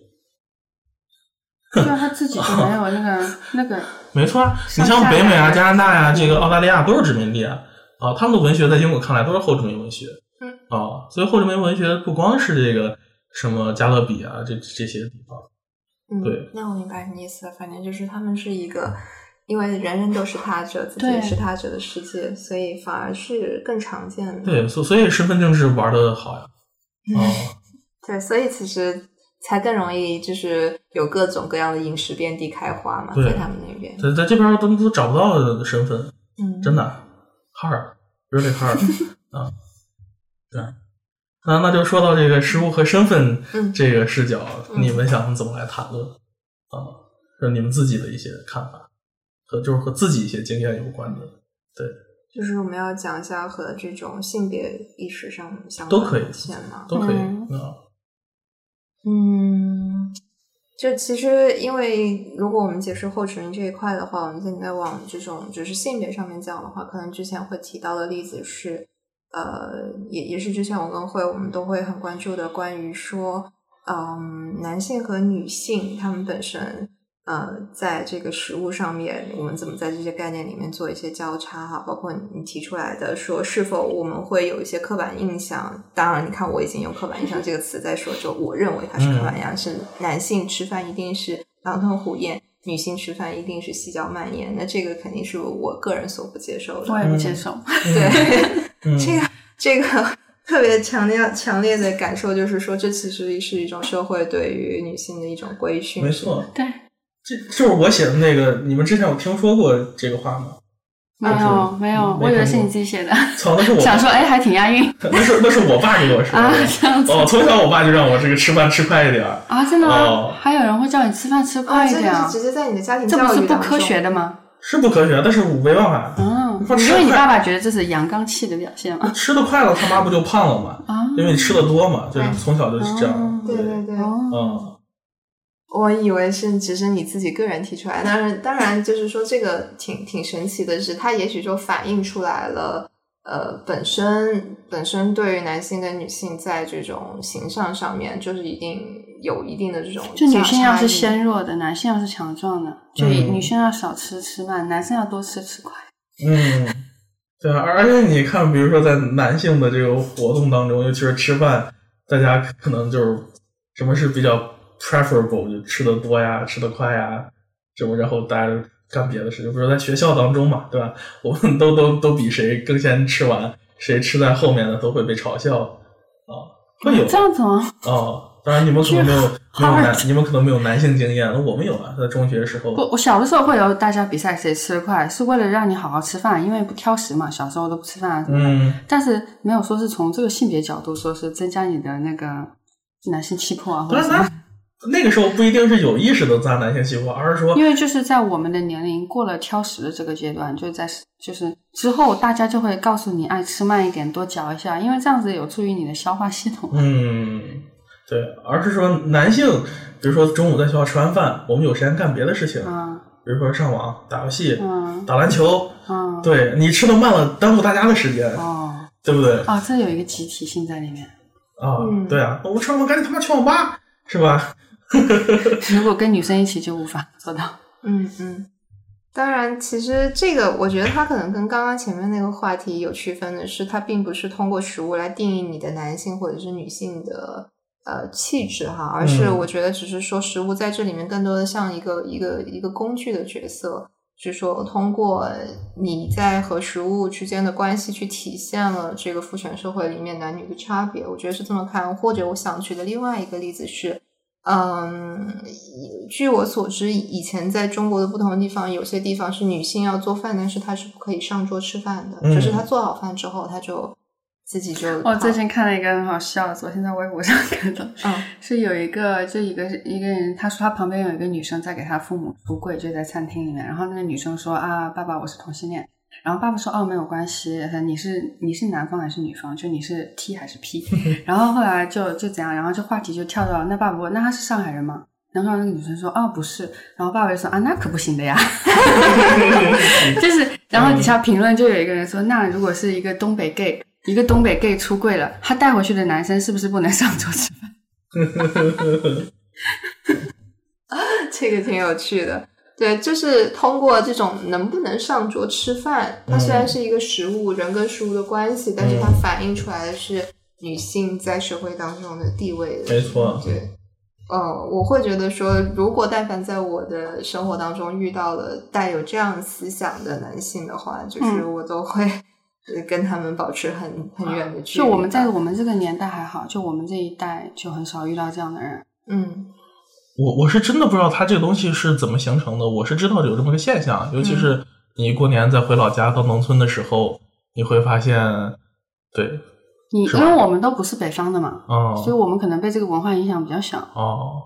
对啊，他自己就没有那个 那个。没错啊，你像北美啊、加拿大呀、这个澳大利亚都是殖民地啊，啊，他们的文学在英国看来都是后殖民文学，嗯。啊，所以后殖民文学不光是这个什么加勒比啊这这些地方，嗯，对。那我明白你的意思了。反正就是他们是一个，因为人人都是他者，自己也是他者的世界，所以反而是更常见的。对，所所以身份证是玩的好呀，啊，对，所以其实才更容易就是有各种各样的饮食遍地开花嘛，对在他们那边。在在这边都都找不到的身份，嗯，真的，hard really hard 啊，对，那那就说到这个食物和身份嗯这个视角，嗯你们想怎么来谈论啊？就你们自己的一些看法和就是和自己一些经验有关的，对，就是我们要讲一下和这种性别意识上相关都可以的线嘛。都可以嗯啊，嗯，嗯就其实因为如果我们解释后殖民这一块的话，我们现在往这种就是性别上面讲的话，可能之前会提到的例子是，呃，也也是之前我跟会我们都会很关注的，关于说，嗯，男性和女性他们本身。呃，在这个食物上面，我们怎么在这些概念里面做一些交叉哈？包括你提出来的说，是否我们会有一些刻板印象？当然，你看我已经用刻板印象这个词在说，就我认为它是刻板印象，是男性吃饭一定是狼吞虎咽，女性吃饭一定是细嚼慢咽。那这个肯定是我个人所不接受的。我也不接受。对，嗯，这个这 个特别强烈强烈的感受就是说，这其实是一种社会对于女性的一种规训。没错，对，这就是我写的那个，你们之前有听说过这个话吗？没有没有，没我以为是你自己写的，操，那是我想说哎，还挺押韵 那是那是我爸给我说的。啊，这样子哦，从小我爸就让我这个吃饭吃快一点儿。啊，真的哦吗？还有人会叫你吃饭吃啊，快一点啊这是？直接在你的家庭这教育当不是不科学的吗？是不科学，但是我没办法，嗯，因为你爸爸觉得这是阳刚气的表现吗？吃的快了，他妈不就胖了吗？啊，因为你吃的多嘛，就是从小就是这样。哦对对对，哦，嗯，我以为是只是你自己个人提出来，当然当然就是说这个挺挺神奇的是，它也许就反映出来了，呃，本身本身对于男性跟女性在这种形象上面，就是一定有一定的这种就女性要是纤弱的，男性要是强壮的，就嗯女性要少吃吃慢，男生要多吃吃快。嗯，对啊，而而且你看，比如说在男性的这个活动当中，尤其是吃饭，大家可能就是什么是比较 preferable，就吃的多呀，吃的快呀，什么，然后大家干别的事情，比如说在学校当中嘛，对吧？我们都都都比谁更先吃完，谁吃在后面的都会被嘲笑啊，会有这样子吗？哦。当然，你们可能没有没有男，你们可能没有男性经验，那我们有啊，在中学时候不，我小的时候会有大家比赛谁吃的快，是为了让你好好吃饭，因为不挑食嘛，小时候都不吃饭啊什么的。嗯，但是没有说是从这个性别角度说是增加你的那个男性气魄啊，或者什么。那个时候不一定是有意识的赞男性气魄，而是说因为就是在我们的年龄过了挑食的这个阶段，就在就是之后，大家就会告诉你，爱吃慢一点，多嚼一下，因为这样子有助于你的消化系统。嗯，对，而是说男性，比如说中午在学校吃完饭，我们有时间干别的事情，嗯比如说上网、打游戏、嗯打篮球。嗯，对你吃的慢了，耽误大家的时间，哦对不对？啊，这有一个集体性在里面。啊，嗯对啊，我吃完饭赶紧他妈去网吧，是吧？如果跟女生一起就无法做到。嗯嗯，当然，其实这个我觉得它可能跟刚刚前面那个话题有区分的是，它并不是通过食物来定义你的男性或者是女性的呃气质哈，而是嗯我觉得只是说食物在这里面更多的像一个一个一个工具的角色，是说通过你在和食物之间的关系去体现了这个父权社会里面男女的差别，我觉得是这么看。或者我想举的另外一个例子是。嗯，据我所知，以前在中国的不同的地方，有些地方是女性要做饭，但是她是不可以上桌吃饭的，嗯就是她做好饭之后，她就自己就我最近看了一个很好笑的，昨天在微博上 看到，嗯。是有一个就一个一个人，他说他旁边有一个女生在给他父母出柜，就在餐厅里面，然后那个女生说啊，爸爸我是同性恋，然后爸爸说哦没有关系，你是你是男方还是女方，就你是 T 还是 P，然后后来就就怎样，然后这话题就跳到那爸爸问那他是上海人吗？然后那个女生说哦不是，然后爸爸就说啊那可不行的呀，就是然后底下评论就有一个人说那如果是一个东北 gay。一个东北 gay 出柜了，他带回去的男生是不是不能上桌吃饭？这个挺有趣的。对，就是通过这种能不能上桌吃饭，它虽然是一个食物，人跟食物的关系，但是它反映出来的是女性在社会当中的地位的。没错对。呃，我会觉得说，如果但凡在我的生活当中遇到了带有这样思想的男性的话，就是我都会呃跟他们保持很很远的距离吧。就我们在我们这个年代还好，就我们这一代就很少遇到这样的人。嗯我我是真的不知道它这个东西是怎么形成的，我是知道有这么个现象，尤其是你过年再回老家到农村的时候，你会发现，对，你因为我们都不是北方的嘛，嗯所以我们可能被这个文化影响比较小。哦，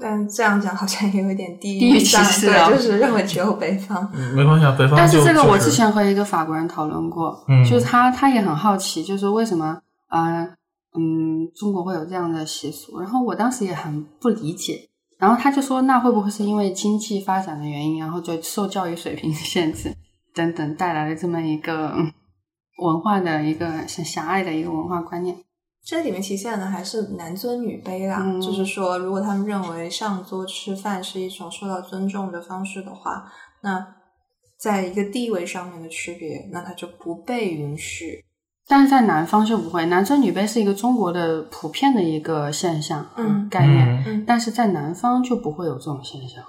但这样讲好像也有点地地域上歧视啊对，就是认为只有北方。嗯没关系啊，北方但是这个我之前和一个法国人讨论过，嗯就是他他也很好奇，就是为什么呃嗯中国会有这样的习俗，然后我当时也很不理解。然后他就说，那会不会是因为经济发展的原因，然后就受教育水平的限制等等，带来了这么一个嗯文化的一个很狭隘的一个文化观念？这里面体现的还是男尊女卑啦，嗯就是说，如果他们认为上桌吃饭是一种受到尊重的方式的话，那在一个地位上面的区别，那他就不被允许。但是在南方就不会，男尊女卑是一个中国的普遍的一个现象，嗯概念。但是在南方就不会有这种现象。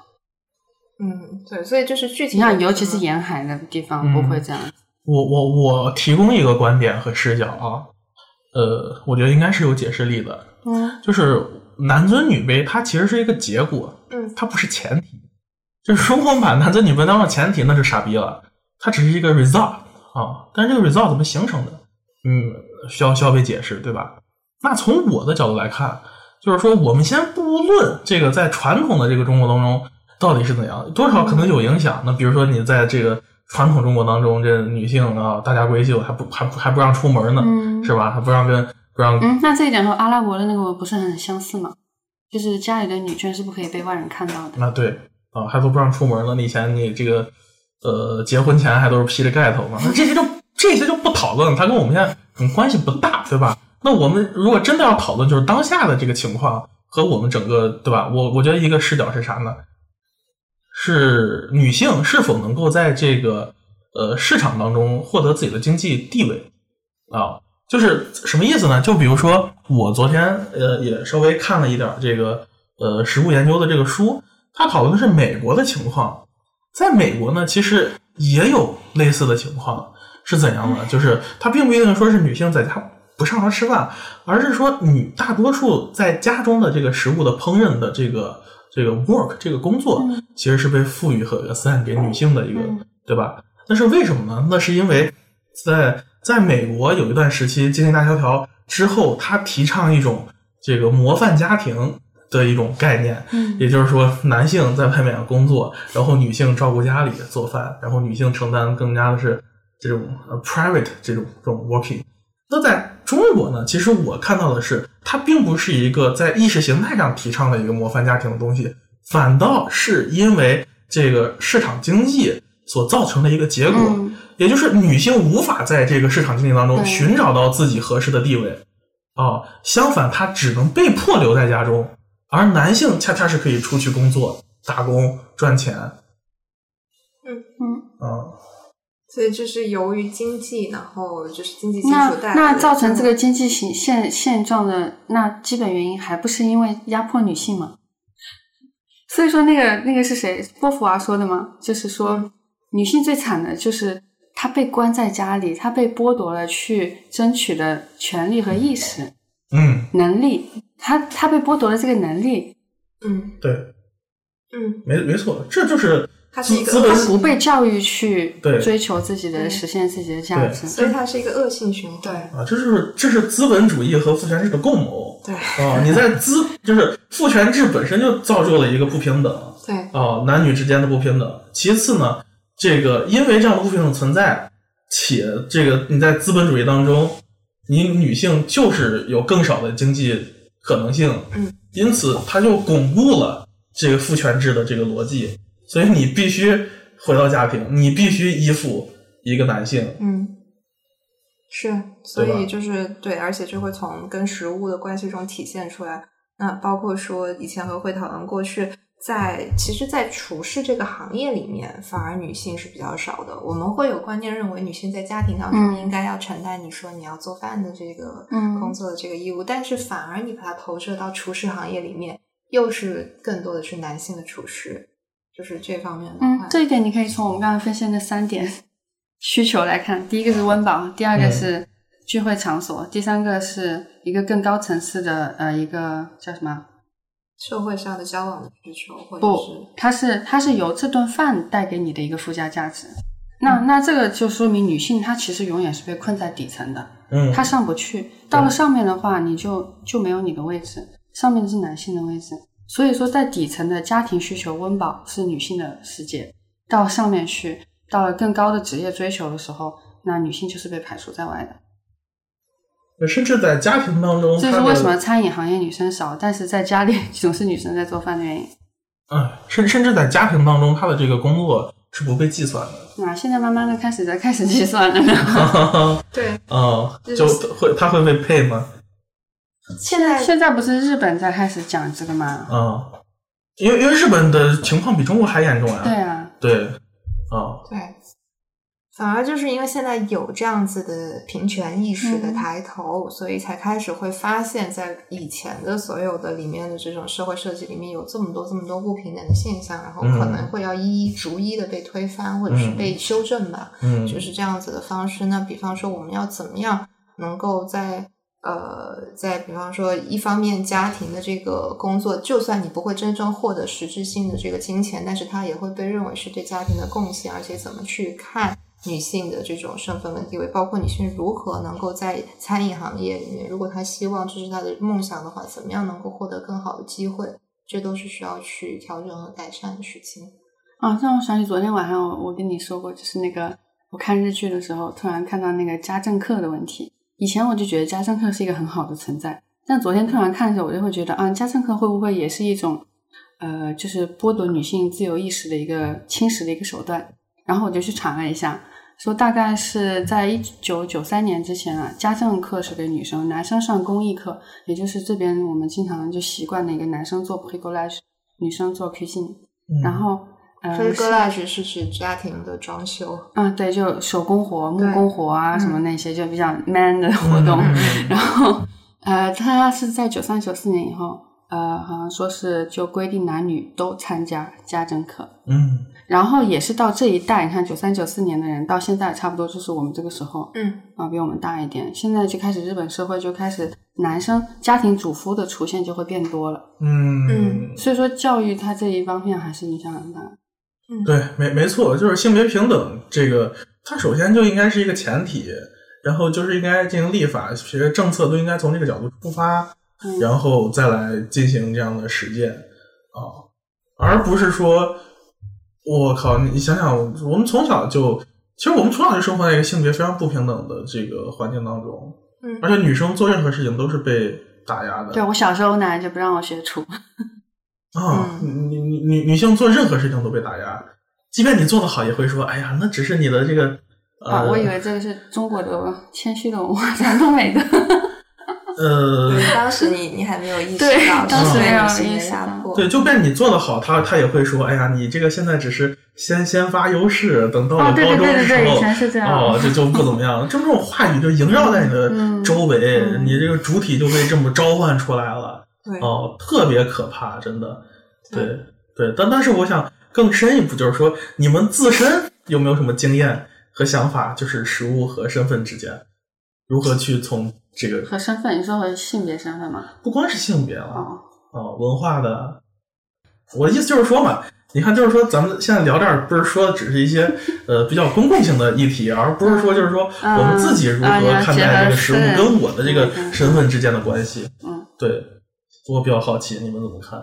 嗯，对，所以就是具体你看，尤其是沿海的地方嗯不会这样。我我我提供一个观点和视角啊，呃，我觉得应该是有解释力的，嗯就是男尊女卑，它其实是一个结果，嗯它不是前提。就是如果我们把男尊女卑当做前提，那就傻逼了。它只是一个 result 啊，但是这个 result 怎么形成的？嗯，需要需要被解释，对吧？那从我的角度来看，就是说，我们先不论这个在传统的这个中国当中到底是怎样，多少可能有影响。那比如说你在这个传统中国当中，这女性啊，大家闺秀还不还不还不让出门呢，嗯是吧？还不让跟不让嗯，那这一点和阿拉伯的那个不是很相似吗？就是家里的女眷是不可以被外人看到的。那对啊，还都不让出门呢。那以前你这个呃结婚前还都是披着盖头嘛，那这些就这些就不讨论，它跟我们现在嗯关系不大，对吧？那我们如果真的要讨论，就是当下的这个情况和我们整个对吧？我我觉得一个视角是啥呢？是女性是否能够在这个呃市场当中获得自己的经济地位啊？就是什么意思呢？就比如说我昨天呃也稍微看了一点这个呃实物研究的这个书，它讨论的是美国的情况。在美国呢，其实也有类似的情况，是怎样的？就是它并不一定说是女性在家不上床吃饭，而是说女大多数在家中的这个食物的烹饪的这个这个 work 这个工作，其实是被赋予和 assign 给女性的一个，嗯对吧？那是为什么呢？那是因为在在美国有一段时期经济大萧条之后，他提倡一种这个模范家庭的一种概念，嗯也就是说，男性在外面工作，然后女性照顾家里做饭，然后女性承担更加的是这种呃 private 这种这种 working。那在中国呢，其实我看到的是，它并不是一个在意识形态上提倡的一个模范家庭的东西，反倒是因为这个市场经济所造成的一个结果，嗯。也就是女性无法在这个市场经济当中寻找到自己合适的地位。啊，相反，她只能被迫留在家中，而男性恰恰是可以出去工作、打工赚钱。嗯，啊，所以这是由于经济，然后就是经济基那础带来的那造成这个经济形现现状的那基本原因，还不是因为压迫女性吗？所以说，那个那个是谁？波伏娃说的吗？就是说，女性最惨的就是她被关在家里，她被剥夺了去争取的权利和意识嗯，能力，她她被剥夺了这个能力，嗯对，嗯，没没错，这就是它是一个资本不被教育去对追求自己的、实现自己的价值。所以它是一个恶性循环。对，啊，这是这是资本主义和父权制的共谋对啊！你在资就是父权制本身就造就了一个不平等对啊，男女之间的不平等。其次呢，这个因为这样的不平等存在，且这个你在资本主义当中，你女性就是有更少的经济可能性，嗯，因此它就巩固了这个父权制的这个逻辑。所以你必须回到家庭，你必须依附一个男性，嗯，是，所以就是对，而且就会从跟食物的关系中体现出来。那包括说以前和会讨论过去，在其实，在厨师这个行业里面，反而女性是比较少的。我们会有观念认为女性在家庭当中嗯。应该要承担你说你要做饭的这个嗯。工作的这个义务，但是反而你把它投射到厨师行业里面，又是更多的是男性的厨师，就是这方面的话，，嗯这一点你可以从我们刚刚分析的三点 需求来看，第一个是温饱，第二个嗯是聚会场所，第三个是一个更高层次的呃一个叫什么？社会上的交往的需求，或者不是，它是它是由这顿饭带给你的一个附加价值。那嗯那这个就说明女性她其实永远是被困在底层的，嗯，她上不去。到了上面的话，你就就没有你的位置，上面是男性的位置。所以说，在底层的家庭需求温饱是女性的世界，到上面去，到了更高的职业追求的时候，那女性就是被排除在外的。甚至在家庭当中，这是为什么餐饮行业女生少，但是在家里 总是女生在做饭的原因。嗯，甚甚至在家庭当中，她的这个工作是不被计算的。啊，现在慢慢的开始在开始计算了。对，哦，就就是会他会被配吗？现在现在不是日本在开始讲这个吗？嗯，因为因为日本的情况比中国还严重呀。对啊，对，啊，对，反而就是因为现在有这样子的平权意识的抬头，所以才开始会发现，在以前的所有的里面的这种社会设计里面有这么多这么多不平等的现象，然后可能会要一一逐一的被推翻或者是被修正吧。嗯，就是这样子的方式。那比方说，我们要怎么样能够在呃，在比方说一方面家庭的这个工作，就算你不会真正获得实质性的这个金钱，但是它也会被认为是对家庭的贡献，而且怎么去看。女性的这种身份跟地位，包括女性如何能够在餐饮行业里面，如果她希望这是她的梦想的话，怎么样能够获得更好的机会，这都是需要去调整和改善的事情。啊，让我想起昨天晚上我跟你说过，就是那个我看日剧的时候，突然看到那个家政课的问题。以前我就觉得家政课是一个很好的存在，但昨天突然看的时候，我就会觉得啊，家政课会不会也是一种呃，就是剥夺女性自由意识的一个侵蚀的一个手段？然后我就去查了一下，说大概是在一九九三年之前啊，家政课是给女生，男生上公益课，也就是这边我们经常就习惯的一个男生做 p r i c o l a g e 女生做 cuisine，、嗯然后呃，所以是 garage 是指家庭的装修。嗯，对，就手工活、木工活啊，嗯什么那些就比较 man 的活动。然后，呃，他是在九三九四年以后，呃，好像说是就规定男女都参加家政课。嗯然后也是到这一代，你看九三九四年的人，到现在差不多就是我们这个时候嗯啊，比我们大一点。现在就开始日本社会就开始男生家庭主夫的出现就会变多了，嗯，所以说教育它这一方面还是影响很大。对，没没错，就是性别平等这个，它首先就应该是一个前提，然后就是应该进行立法，其实政策都应该从这个角度出发，嗯然后再来进行这样的实践啊，而不是说，我靠，你想想，我们从小就，其实我们从小就生活在一个性别非常不平等的这个环境当中，嗯而且女生做任何事情都是被打压的，对我小时候奶奶就不让我学厨，啊，女女女女性做任何事情都被打压，即便你做的好，也会说，哎呀，那只是你的这个，呃，啊，我以为这个是中国的谦虚的文化传统美德。呃，当时你你还没有意识对到当时没有意识到压迫，对，就便你做的好，他他也会说，哎呀，你这个现在只是先先发优势，等到了哦对高中的时候，对对对对以前是这样哦，就就不怎么样，就这种话语就萦绕在你的嗯周围，嗯你这个主体就被这么召唤出来了，对哦，特别可怕，真的，对对，但但是我想更深一步，就是说你们自身有没有什么经验和想法，就是食物和身份之间如何去从这个和身份，你说和性别身份吗？不光是性别了，哦，哦，文化的。我的意思就是说嘛，你看，就是说咱们现在聊这儿，不是说的只是一些呃比较公共性的议题，而不是说就是说嗯我们自己如何啊看待这个食物跟我的这个身份之间的关系。嗯，对，我比较好奇你们怎么看？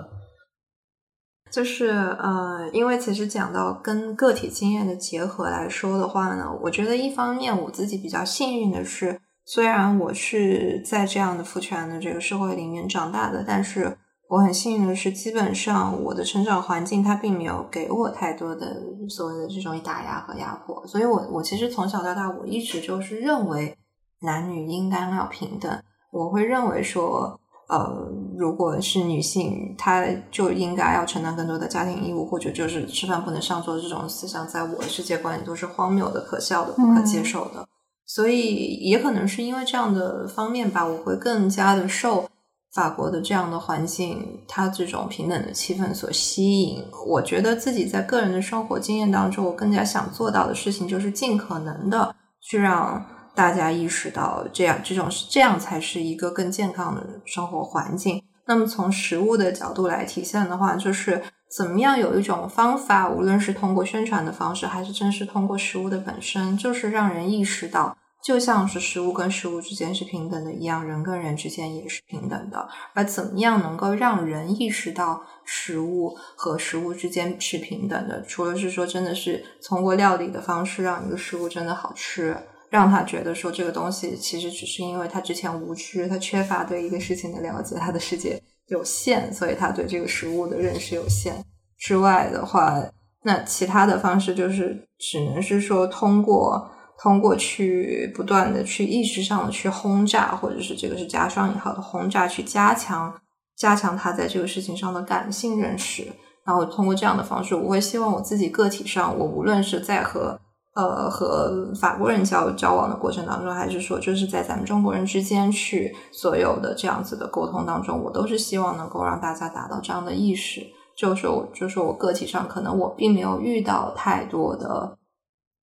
就是呃，因为其实讲到跟个体经验的结合来说的话呢，我觉得一方面我自己比较幸运的是，虽然我是在这样的父权的这个社会里面长大的，但是我很幸运的是，基本上我的成长环境它并没有给我太多的所谓的这种打压和压迫，所以我我其实从小到大我一直就是认为男女应该要平等，我会认为说。呃，如果是女性，她就应该要承担更多的家庭义务，或者就是吃饭不能上桌这种思想，在我的世界观里都是荒谬的、可笑的、不可接受的。所以也可能是因为这样的方面吧，我会更加的受法国的这样的环境，它这种平等的气氛所吸引。我觉得自己在个人的生活经验当中，我更加想做到的事情，就是尽可能的去让。大家意识到这样这种这样才是一个更健康的生活环境。那么从食物的角度来体现的话，就是怎么样有一种方法，无论是通过宣传的方式，还是真是通过食物的本身，就是让人意识到，就像是食物跟食物之间是平等的一样，人跟人之间也是平等的。而怎么样能够让人意识到食物和食物之间是平等的？除了是说真的是通过料理的方式让一个食物真的好吃。让他觉得说这个东西其实只是因为他之前无知，他缺乏对一个事情的了解，他的世界有限，所以他对这个食物的认识有限。之外的话，那其他的方式就是只能是说通过通过去不断的去意识上的去轰炸，或者是这个是加双引号的轰炸，去加强加强他在这个事情上的感性认识。然后通过这样的方式，我会希望我自己个体上，我无论是在和呃，和法国人交交往的过程当中，还是说就是在咱们中国人之间去所有的这样子的沟通当中，我都是希望能够让大家达到这样的意识，就是我就是我个体上可能我并没有遇到太多的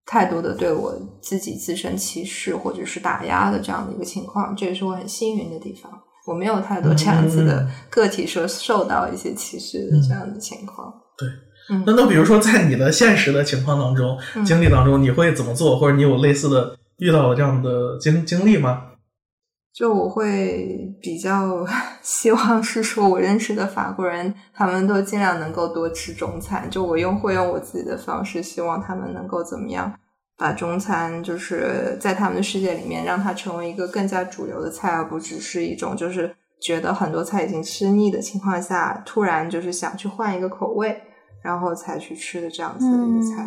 太多的对我自己自身歧视或者是打压的这样的一个情况，这也是我很幸运的地方。我没有太多这样子的个体说受到一些歧视的这样的情况。对。嗯那那比如说，在你的现实的情况当中、嗯经历当中，你会怎么做，或者你有类似的遇到了这样的经经历吗？就我会比较 希望是说，我认识的法国人，他们都尽量能够多吃中餐。就我用会用我自己的方式，希望他们能够怎么样把中餐，就是在他们的世界里面，让它成为一个更加主流的菜，而不只是一种就是觉得很多菜已经吃腻的情况下，突然就是想去换一个口味，然后才去吃的这样子的一个菜。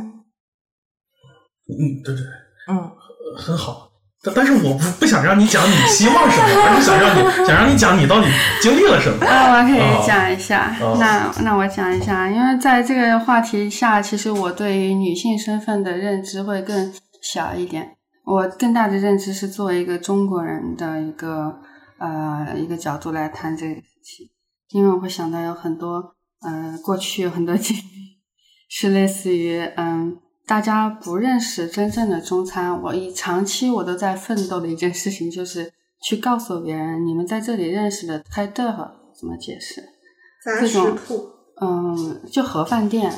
嗯，对对，嗯很好。但但是我不不想让你讲你希望什么，而是想让你想让你讲你到底经历了什么。啊，我可哦以讲一下。哦那那我讲一下，因为在这个话题下，其实我对于女性身份的认知会更小一点。我更大的认知是作为一个中国人的一个呃一个角度来谈这个事情，因为我会想到有很多呃过去有很多经历是类似于嗯。大家不认识真正的中餐，我一长期我都在奋斗的一件事情，就是去告诉别人，你们在这里认识的 a d e 怎么解释？在这种食铺，嗯，就盒饭店，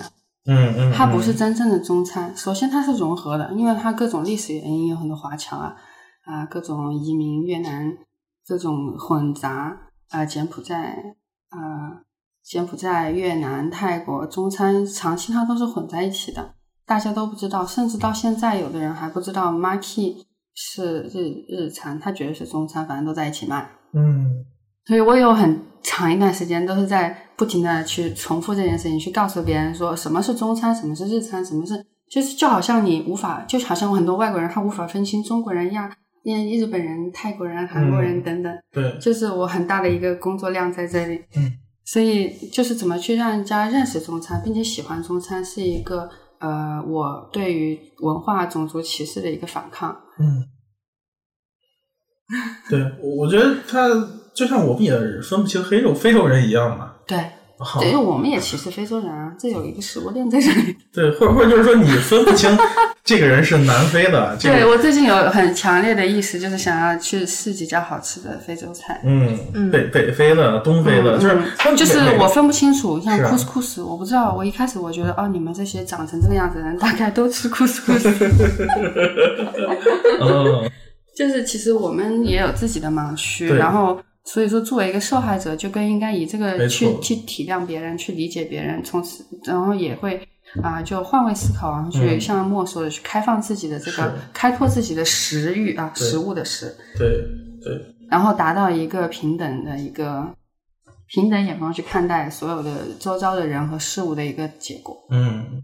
嗯嗯，它不是真正的中餐。首先，它是融合的，因为它各种历史原因，有很多华侨啊啊，各种移民越南，各种混杂啊，柬埔寨啊，柬埔寨、越南、泰国中餐长期它都是混在一起的。大家都不知道，甚至到现在，有的人还不知道 Maki 是日日餐，他觉得是中餐，反正都在一起卖。嗯所以我有很长一段时间都是在不停的去重复这件事情，去告诉别人说什么是中餐，什么是日餐，什么是就是就好像你无法，就好像很多外国人他无法分清中国人、亚因为日本人、泰国人、韩国人嗯等等，对，就是我很大的一个工作量在这里。嗯，所以就是怎么去让人家认识中餐，并且喜欢中餐，是一个呃，我对于文化种族歧视的一个反抗。嗯，对，我我觉得他就像我们也分不清黑肉非洲人一样嘛。对，啊对，因为我们也歧视非洲人啊，这有一个食物链在这里。对，或者或者就是说你分不清这个人是南非的，这个对我最近有很强烈的意识，就是想要去试几家好吃的非洲菜。嗯，嗯北北非的、东非的，嗯就是嗯就是我分不清楚，像 couscous，、我不知道，我一开始我觉得哦，你们这些长成这个样子的人，大概都吃 couscous。嗯，就是其实我们也有自己的盲区，然后所以说作为一个受害者，就更应该以这个去去体谅别人，去理解别人，从此然后也会啊、就换位思考，然后去嗯。像莫说的去开放自己的这个开拓自己的食欲啊，食物的食，对对，然后达到一个平等的一个平等眼光去看待所有的周遭的人和事物的一个结果。嗯。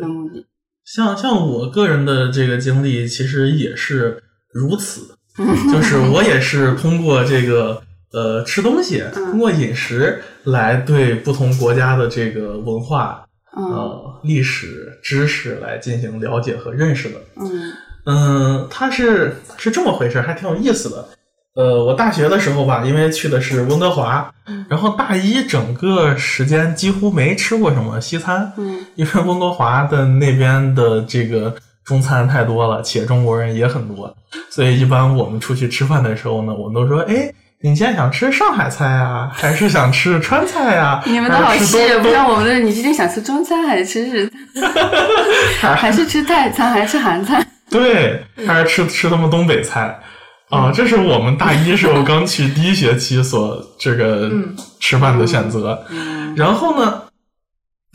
的目的。像像我个人的这个经历，其实也是如此，就是我也是通过这个呃吃东西，嗯。通过饮食来对不同国家的这个文化、嗯。呃历史知识来进行了解和认识的。嗯。嗯，它是是这么回事，还挺有意思的。呃，我大学的时候吧，因为去的是温哥华，嗯。然后大一整个时间几乎没吃过什么西餐，嗯。因为温哥华的那边的这个中餐太多了，且中国人也很多，所以一般我们出去吃饭的时候呢，我们都说，哎，你今天想吃上海菜啊，还是想吃川菜呀、你们都好细，东不像我们的。你今天想吃中餐还是吃日餐，还是吃泰餐还是吃韩餐？对，还是吃吃他们东北菜。啊、这是我们大一时候刚去 第一学期所这个嗯。吃饭的选择。嗯。然后呢，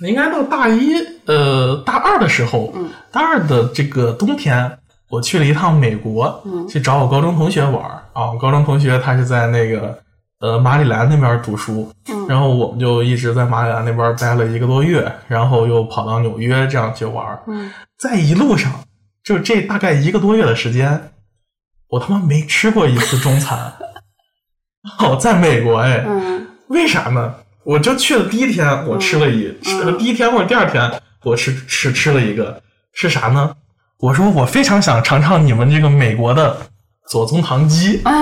应该到大一呃大二的时候，嗯大二的这个冬天，我去了一趟美国，嗯去找我高中同学玩儿啊。我高中同学他是在那个呃马里兰那边读书，嗯然后我们就一直在马里兰那边待了一个多月，然后又跑到纽约这样去玩儿。嗯在一路上，就这大概一个多月的时间，我他妈没吃过一次中餐。哦，在美国哎，嗯为啥呢？我就去了第一天，我吃了一，第一天或者第二天，我吃吃吃了一个，是啥呢？我说我非常想尝尝你们这个美国的左宗棠鸡，啊。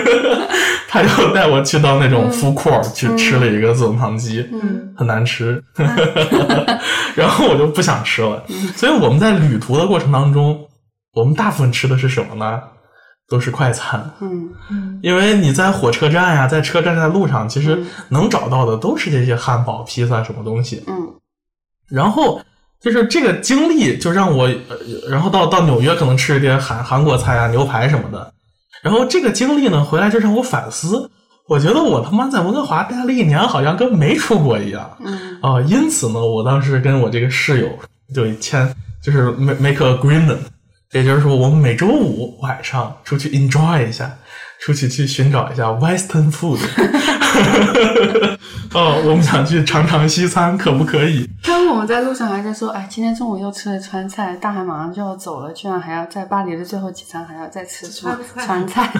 他就带我去到那种 food court 去吃了一个左宗棠鸡，嗯。很难吃，然后我就不想吃了。所以我们在旅途的过程当中，我们大部分吃的是什么呢？都是快餐，嗯。嗯。因为你在火车站呀、在车站、在路上，其实嗯。能找到的都是这些汉堡、披萨什么东西。嗯。然后就是这个经历，就让我，呃然后到到纽约可能吃一些韩韩国菜啊、牛排什么的。然后这个经历呢，回来就让我反思，我觉得我他妈在温哥华待了一年，好像跟没出国一样嗯。啊、因此呢，我当时跟我这个室友就签，就是 make make a agreement，也就是说，我们每周五晚上出去 enjoy 一下，出去去寻找一下 Western food。哦，我们想去尝尝西餐，可不可以？刚刚我们在路上还在说，哎，今天中午又吃了川菜，大海马上就要走了，居然还要在巴黎的最后几餐还要再吃川菜川菜。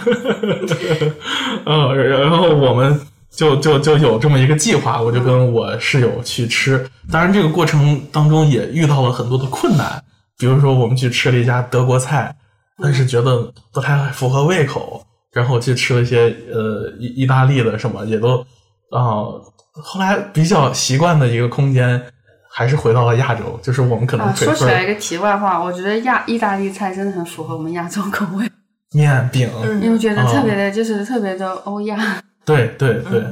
嗯，然后我们就就就有这么一个计划，我就跟我室友去吃。当然，这个过程当中也遇到了很多的困难，比如说我们去吃了一家德国菜，但是觉得不太符合胃口，然后去吃了一些呃意意大利的什么，也都啊、后来比较习惯的一个空间。还是回到了亚洲，就是我们可能啊，说起来一个题外话，我觉得亚意大利菜真的很符合我们亚洲口味，面饼，嗯因为觉得哦特别的，就是特别的欧亚。对对对，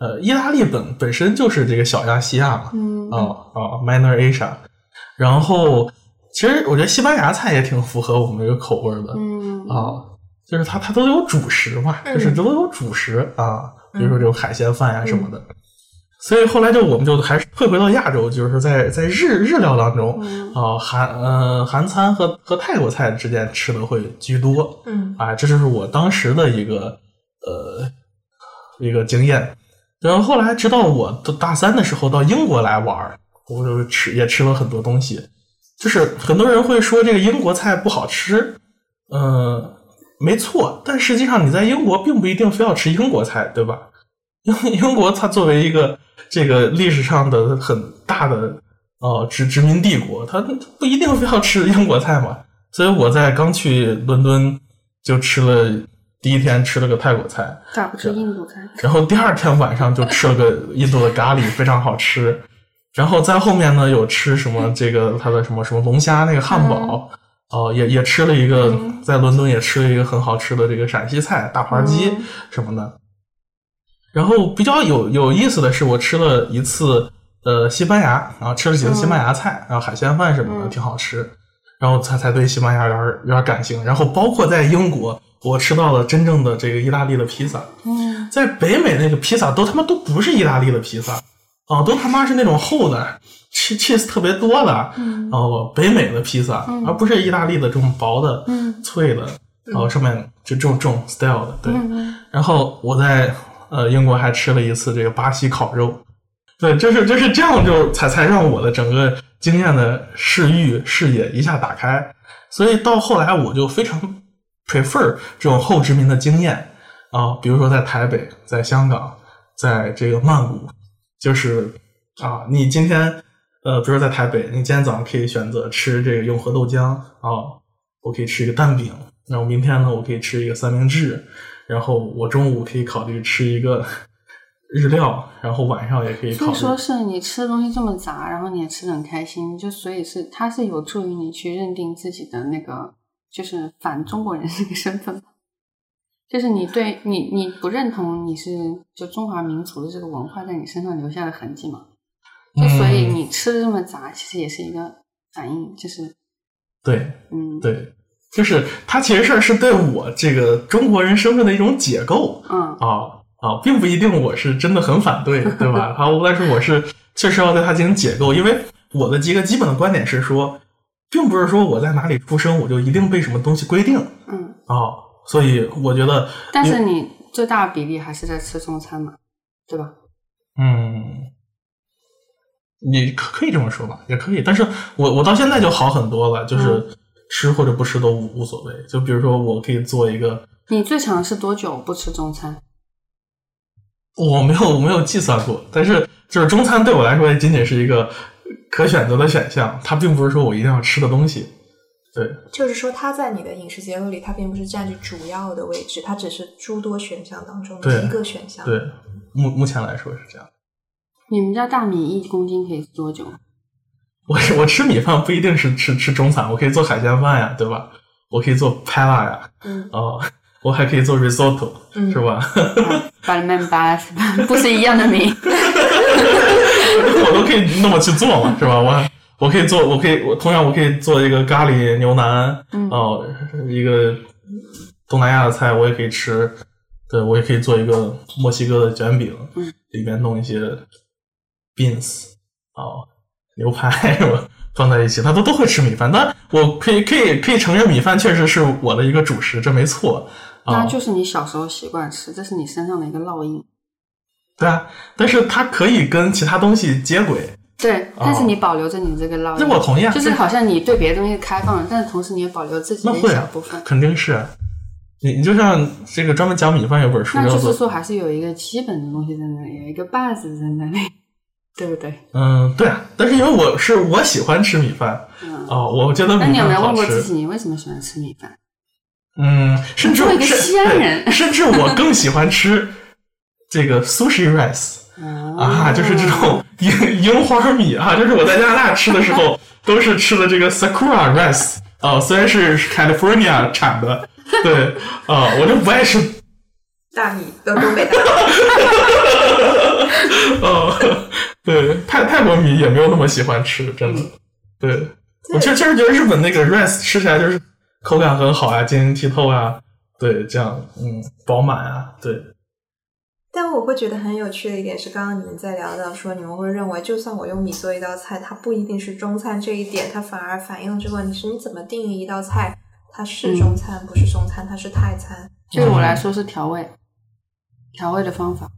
呃，意大利本本身就是这个小亚细亚嘛，嗯啊啊，Minor Asia。然后，其实我觉得西班牙菜也挺符合我们这个口味的、嗯啊，就是它它都有主食嘛，嗯就是这都有主食啊，比如说这种海鲜饭呀、什么的。嗯所以后来就我们就还是退回到亚洲，就是在在日日料当中嗯啊，韩呃韩餐和和泰国菜之间吃的会居多。嗯啊，这就是我当时的一个呃一个经验。然后后来直到我的大三的时候到英国来玩，我就吃也吃了很多东西。就是很多人会说这个英国菜不好吃，嗯、没错，但实际上你在英国并不一定非要吃英国菜，对吧？英英国它作为一个这个历史上的很大的呃殖殖民帝国，它不一定非要吃英国菜嘛。所以我在刚去伦敦就吃了第一天吃了个泰国菜，咋不吃印度菜？然后第二天晚上就吃了个印度的咖喱，非常好吃。然后在后面呢有吃什么这个 他的什么什么龙虾那个汉堡。哦，也也吃了一个，在伦敦也吃了一个很好吃的这个陕西菜大盘鸡什么的。然后比较有有意思的是，我吃了一次呃西班牙，然后吃了几次西班牙菜，然后海鲜饭什么的挺好吃，然后才才对西班牙有点有点感情。然后包括在英国，我吃到了真正的这个意大利的披萨。嗯，在北美那个披萨都他妈都不是意大利的披萨，啊，都他妈是那种厚的。cheese cheese 特别多的，然后北美的披萨，而不是意大利的这种薄的、脆的，然后上面就这种这种 style 的，对。然后我在呃英国还吃了一次这个巴西烤肉，对，就是就是这样，就才才让我的整个经验的视域视野一下打开。所以到后来我就非常 prefer 这种后殖民的经验啊，比如说在台北、在香港、在这个曼谷，就是啊，你今天。呃，比如说在台北，你今天早上可以选择吃这个永和豆浆啊，我可以吃一个蛋饼。然后明天呢，我可以吃一个三明治。然后我中午可以考虑吃一个日料，然后晚上也可以考虑。所以说是你吃的东西这么杂，然后你也吃的很开心，就所以是它是有助于你去认定自己的那个就是反中国人这个身份。就是你对你你不认同你是就中华民族的这个文化在你身上留下的痕迹嘛？就所以你吃的这么杂，其实也是一个反应，就是对，嗯，对，就是它其实是是对我这个中国人身份的一种解构，嗯啊啊，并不一定我是真的很反对，对吧？好，但是我是确实要对它进行解构，因为我的几个基本的观点是说，并不是说我在哪里出生我就一定被什么东西规定，嗯啊，所以我觉得，但是你最大比例还是在吃中餐嘛，对吧？嗯。你可可以这么说吧，也可以，但是我我到现在就好很多了，就是吃或者不吃都无无所谓。就比如说，我可以做一个。你最长是多久不吃中餐？我没有我没有计算过，但是就是中餐对我来说也仅仅是一个可选择的选项，它并不是说我一定要吃的东西。对，就是说它在你的饮食结构里，它并不是占据主要的位置，它只是诸多选项当中的一个选项。对，目目前来说是这样。你们家大米一公斤可以多久？我我吃米饭不一定是吃吃中餐，我可以做海鲜饭呀，对吧？我可以做 p a l a 呀，嗯，哦，我还可以做 risotto，嗯是吧？把你们把不是一样的米，我都可以那么去做嘛，是吧？我我可以做，我可以我同样我可以做一个咖喱牛腩，哦，一个东南亚的菜我也可以吃，对我也可以做一个墨西哥的卷饼，嗯，里面弄一些。beans 哦，牛排是吧？放在一起，他都都会吃米饭。那我可以可以可以承认，米饭确实是我的一个主食，这没错。那就是你小时候习惯吃，这是你身上的一个烙印。对啊，但是它可以跟其他东西接轨。对，但是你保留着你这个烙印。这我同意啊。就是好像你对别的东西开放了，但是同时你也保留自己的一小部分。肯定是。你你就像这个专门讲米饭有本书，那就是说还是有一个基本的东西在那里，有一个 base 在那里。对不对？嗯，对啊，但是因为我是我喜欢吃米饭，哦，我觉得米饭。那你有没有问过自己，你为什么喜欢吃米饭？嗯，甚至作为一个西安人，甚至我更喜欢吃这个 sushi rice 啊，就是这种樱樱花米啊，就是我在加拿大吃的时候 都是吃的这个 sakura rice 啊，虽然是 California 产的，对啊，我就不爱吃大米的东北大米。哦。对泰泰国米也没有那么喜欢吃，真的。对我确确实觉得日本那个 rice 吃起来就是口感很好啊，晶莹剔透啊，对，这样嗯饱满啊，对。但我会觉得很有趣的一点是，刚刚你们在聊到说，你们会认为就算我用米做一道菜，它不一定是中餐这一点，它反而反映了这个问题是你怎么定义一道菜，它是中餐不是中餐，它是泰餐。对我来说是调味，调味的方法。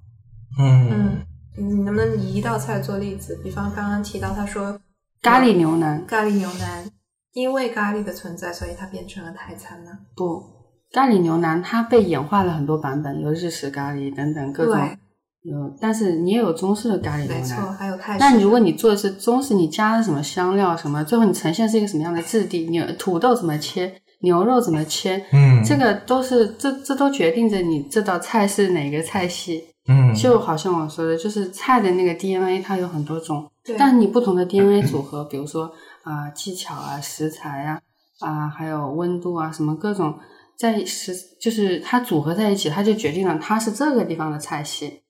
嗯嗯。你能不能以一道菜做例子？比方刚刚提到，他说咖喱牛腩，咖喱牛腩，因为咖喱的存在，所以它变成了泰餐呢？不，咖喱牛腩它被演化了很多版本，有日式咖喱等等各种对，有，但是你也有中式的咖喱牛没错，腩。还有泰式。但如果你做的是中式，你加了什么香料什么，最后你呈现是一个什么样的质地？牛土豆怎么切，牛肉怎么切，嗯，这个都是这这都决定着你这道菜是哪个菜系。嗯，就好像我说的，就是菜的那个 DNA 它有很多种，对但你不同的 DNA 组合，比如说啊、技巧啊、食材啊啊、还有温度啊，什么各种在是就是它组合在一起，它就决定了它是这个地方的菜系。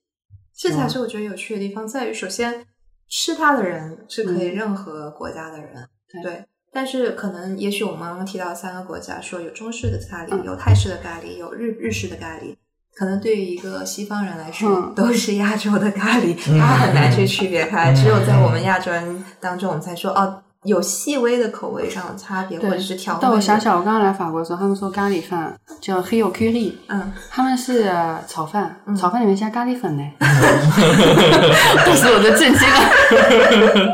这才是我觉得有趣的地方，在于首先吃它的人是可以嗯任何国家的人，对对。但是可能，也许我们刚刚提到三个国家，说有中式的咖喱，嗯有泰式的咖喱，有日日式的咖喱。可能对于一个西方人来说，嗯都是亚洲的咖喱，嗯他很难去区别开。嗯只有在我们亚洲人当中，我们才说哦，有细微的口味上的差别，或者是调味。但我想，想，我刚刚来法国的时候，他们说咖喱饭叫黑油 curry，嗯，他们是呃炒饭，嗯炒饭里面加咖喱粉呢，这是我的震惊 了。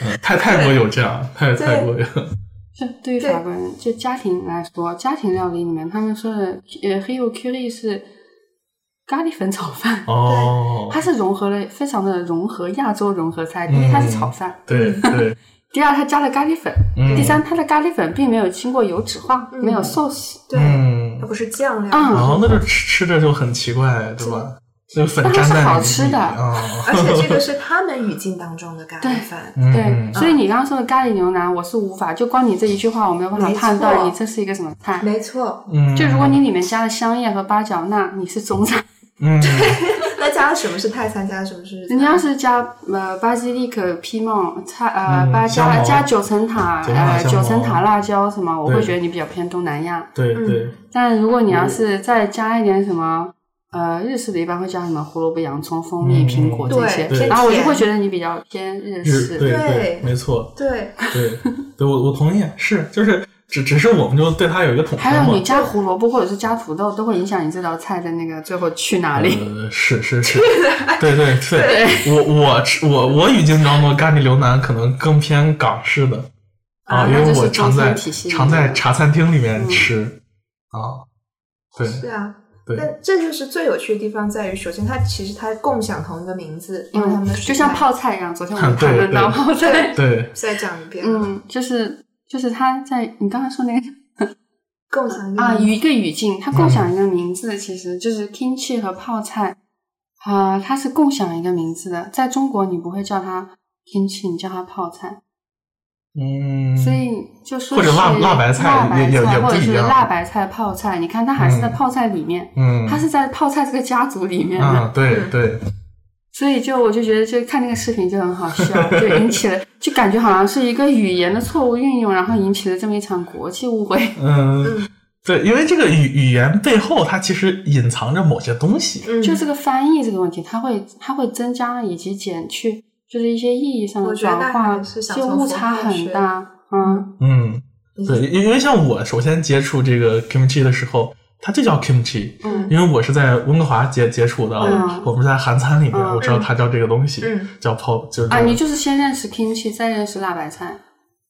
嗯泰泰国有这样，泰泰国有，这对于法国人，就家庭来说，家庭料理里面，他们说的呃黑油 curry 是咖喱粉炒饭，哦，它是融合了非常的融合亚洲融合菜。因为，它是炒饭；对对，第二，它加了咖喱粉；嗯第三，它的咖喱粉并没有经过油脂化，嗯没有 sauce。对，嗯它，不是酱料，嗯然后那就吃吃着就很奇怪，对吧？这个粉但它是粘在好吃的啊，而且这个是 他们语境当中的咖喱饭。嗯对，所以你刚刚说的咖喱牛腩，我是无法，就光你这一句话，我没有办法判断你这是一个什么菜。没错，嗯，就如果你里面加了香叶和八角，那你是中餐。嗯。那加了什么是泰餐，加了什么是日餐？你要是加呃巴西利克、皮蒙、菜呃八嗯香茅加加九层塔九层塔呃九层塔辣椒什么，我会觉得你比较偏东南亚。嗯。对。对，但如果你要是再加一点什么呃日式的，一般会加什么胡萝卜、洋葱、蜂蜜、嗯。苹果这些对，然后我就会觉得你比较偏日日式。对对没错，对，对对，我我同意，是就是只只是我们就对它有一个统称嘛还有你，加胡萝卜或者是加土豆，都会影响你这道菜的那个最后去哪里。呃，是是是，对对对，我我吃我我语境当中咖喱牛腩可能更偏港式的啊因为我常在餐体系常在茶餐厅里面嗯吃啊，对是啊。对，但这就是最有趣的地方，在于首先它其实它共享同一个名字，因为他们就像泡菜一样，昨天我们 对谈论到对泡菜。对 再讲一遍，嗯，就是就是他在你刚才说那个 共享一个啊，名字一个语境，它共享一个名字，其实就是 kimchi 和泡菜啊，它是共享一个名字的。在中国，你不会叫它 kimchi，你叫它泡菜。嗯，所以就说或者辣是辣白菜辣白也也菜或者是辣白菜泡菜，你看它还是在嗯泡菜里面，嗯，它是在泡菜这个家族里面的。啊，对嗯对，所以就我就觉得，就看那个视频就很好笑，就引起了，就感觉好像是一个语言的错误运用，然后引起了这么一场国际误会。嗯嗯，对，因为这个语语言背后它其实隐藏着某些东西，嗯，就这个翻译这个问题，它会它会增加以及减去，就是一些意义上的转化，就误差很大。嗯，嗯，对，因因为像我首先接触这个 kimchi 的时候，它就叫 kimchi，嗯因为我是在温哥华接接触的，嗯我们在韩餐里面，嗯我知道它叫这个东西，嗯叫泡，就是啊，你就是先认识 kimchi，再认识辣白菜。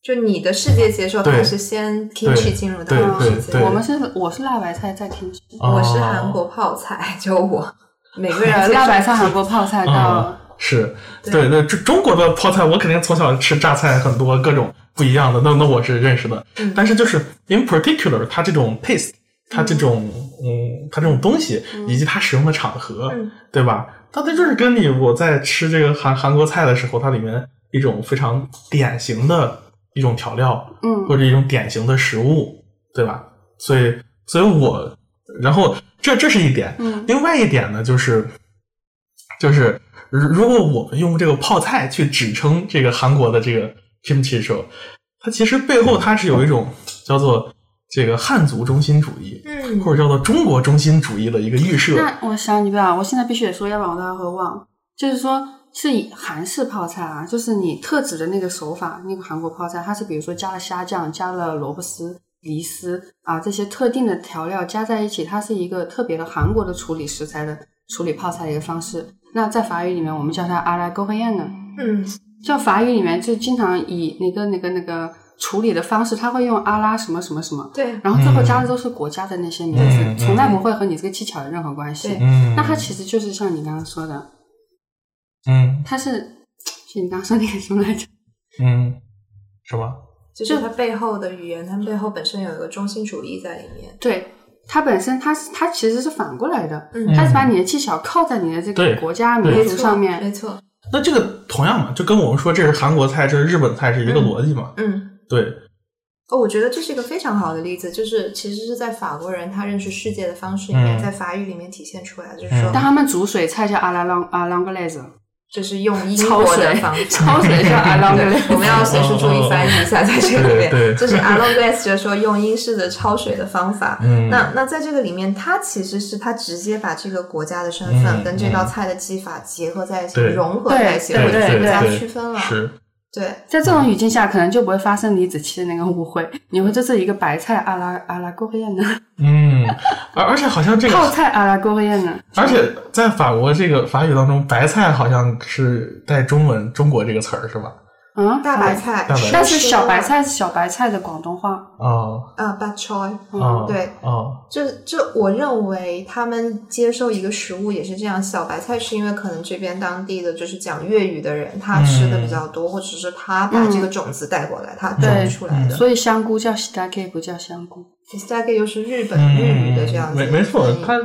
就你的世界接受，对它是先 kimchi 进入到对对世界对我们是我是辣白菜，再 kimchi。哦我是韩国泡菜，就我 每个人辣白菜、韩国泡菜啊到，是对对对，中中国的泡菜，我肯定从小吃榨菜很多各种不一样的，那那我是认识的。嗯但是就是 in particular，它这种 taste，它这种嗯，它这种东西以及它使用的场合，嗯对吧？它它就是跟你我在吃这个韩韩国菜的时候，它里面一种非常典型的一种调料，嗯或者一种典型的食物，对吧？所以，所以我，然后这这是一点，嗯另外一点呢，就是就是如如果我们用这个泡菜去指称这个韩国的这个 kimchi 的时候，它其实背后它是有一种叫做这个汉族中心主义，嗯或者叫做中国中心主义的一个预设。那我想你不要，我现在必须得说，要不然我待会会忘。就是说，是以韩式泡菜啊，就是你特指的那个手法，那个韩国泡菜，它是比如说加了虾酱、加了萝卜丝、梨丝啊这些特定的调料加在一起，它是一个特别的韩国的处理食材的处理泡菜的一个方式。那在法语里面，我们叫它阿拉勾黑燕呢。嗯叫法语里面就经常以那个那个那个处理的方式，他会用阿拉什么什么什么，对然后最后加的都是国家的那些名字，从来不会和你这个技巧有任何关系。那它其实就是像你刚刚说的，嗯它是，是你刚刚说那个什么来着？嗯，什么？就是它背后的语言，它背后本身有一个中心主义在里面。对，它本身它是它其实是反过来的，嗯它是把你的技巧靠在你的这个国家对民，族上面。没错。那这个同样嘛，就跟我们说这是韩国菜，这是日本菜是一个逻辑嘛？嗯，对，哦，我觉得这是一个非常好的例子，就是其实是在法国人他认识世界的方式里面，嗯在法语里面体现出来，就是说嗯但他们煮水菜叫阿拉朗阿朗格莱子，就是用英焯国的方法。焯水叫阿朗格雷对，子。我们要随时注意翻译一下，在这个里面，对对就是 o n g l a s 就是说用英式的焯水的方法。嗯，那那在这个里面，它其实是它直接把这个国家的身份嗯跟这道菜的技法结合在一起，对融合在一起，对或者更加区分了。是，对，在这种语境下，可能就不会发生李子柒的那个误会。你会这是一个白菜阿拉阿拉锅宴呢，嗯，而而且好像这个泡，菜阿拉锅宴呢？而且在法国这个法语当中，白菜好像是带中文“中国”这个词儿是吧？嗯，大白菜，但是小白菜。是小白菜的广东话。哦。啊 h o y 嗯，对。哦，这这，我认为他们接受一个食物也是这样。小白菜是因为可能这边当地的就是讲粤语的人，他吃的比较多，或者是他把这个种子带过来，他种出来的。所以香菇叫西达 K，不叫香菇。大概又是日本嗯，日语的这样子没没错它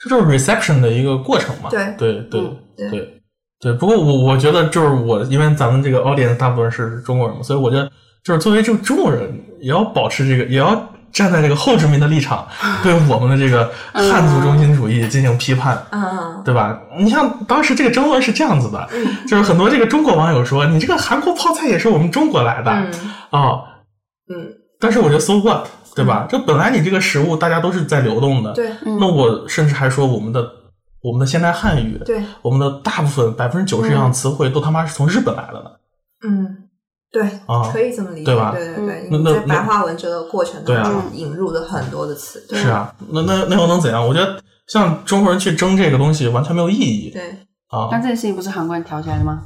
这就是 reception 的一个过程嘛。对。对对嗯对对对。不过我我觉得就是我，因为咱们这个 audience 大部分是中国人嘛，所以我觉得就是作为这个中国人，也要保持这个，也要站在这个后殖民的立场，对我们的这个汉族中心主义进行批判。嗯，对吧？你像当时这个争论是这样子的，就是很多这个中国网友说，你这个韩国泡菜也是我们中国来的啊、嗯嗯，但是我觉得 so what，对吧？这本来你这个食物大家都是在流动的，对那我甚至还说我们的我们的现代汉语，对，我们的大部分百分之九十以上的词汇都他妈是从日本来的呢。嗯。对，啊可以这么理解，对吧对对对，那那白话文这个过程当中引入了很多的词，对是啊，那那那又能怎样？我觉得像中国人去争这个东西完全没有意义对，啊。但这件事情不是韩国人挑起来的吗？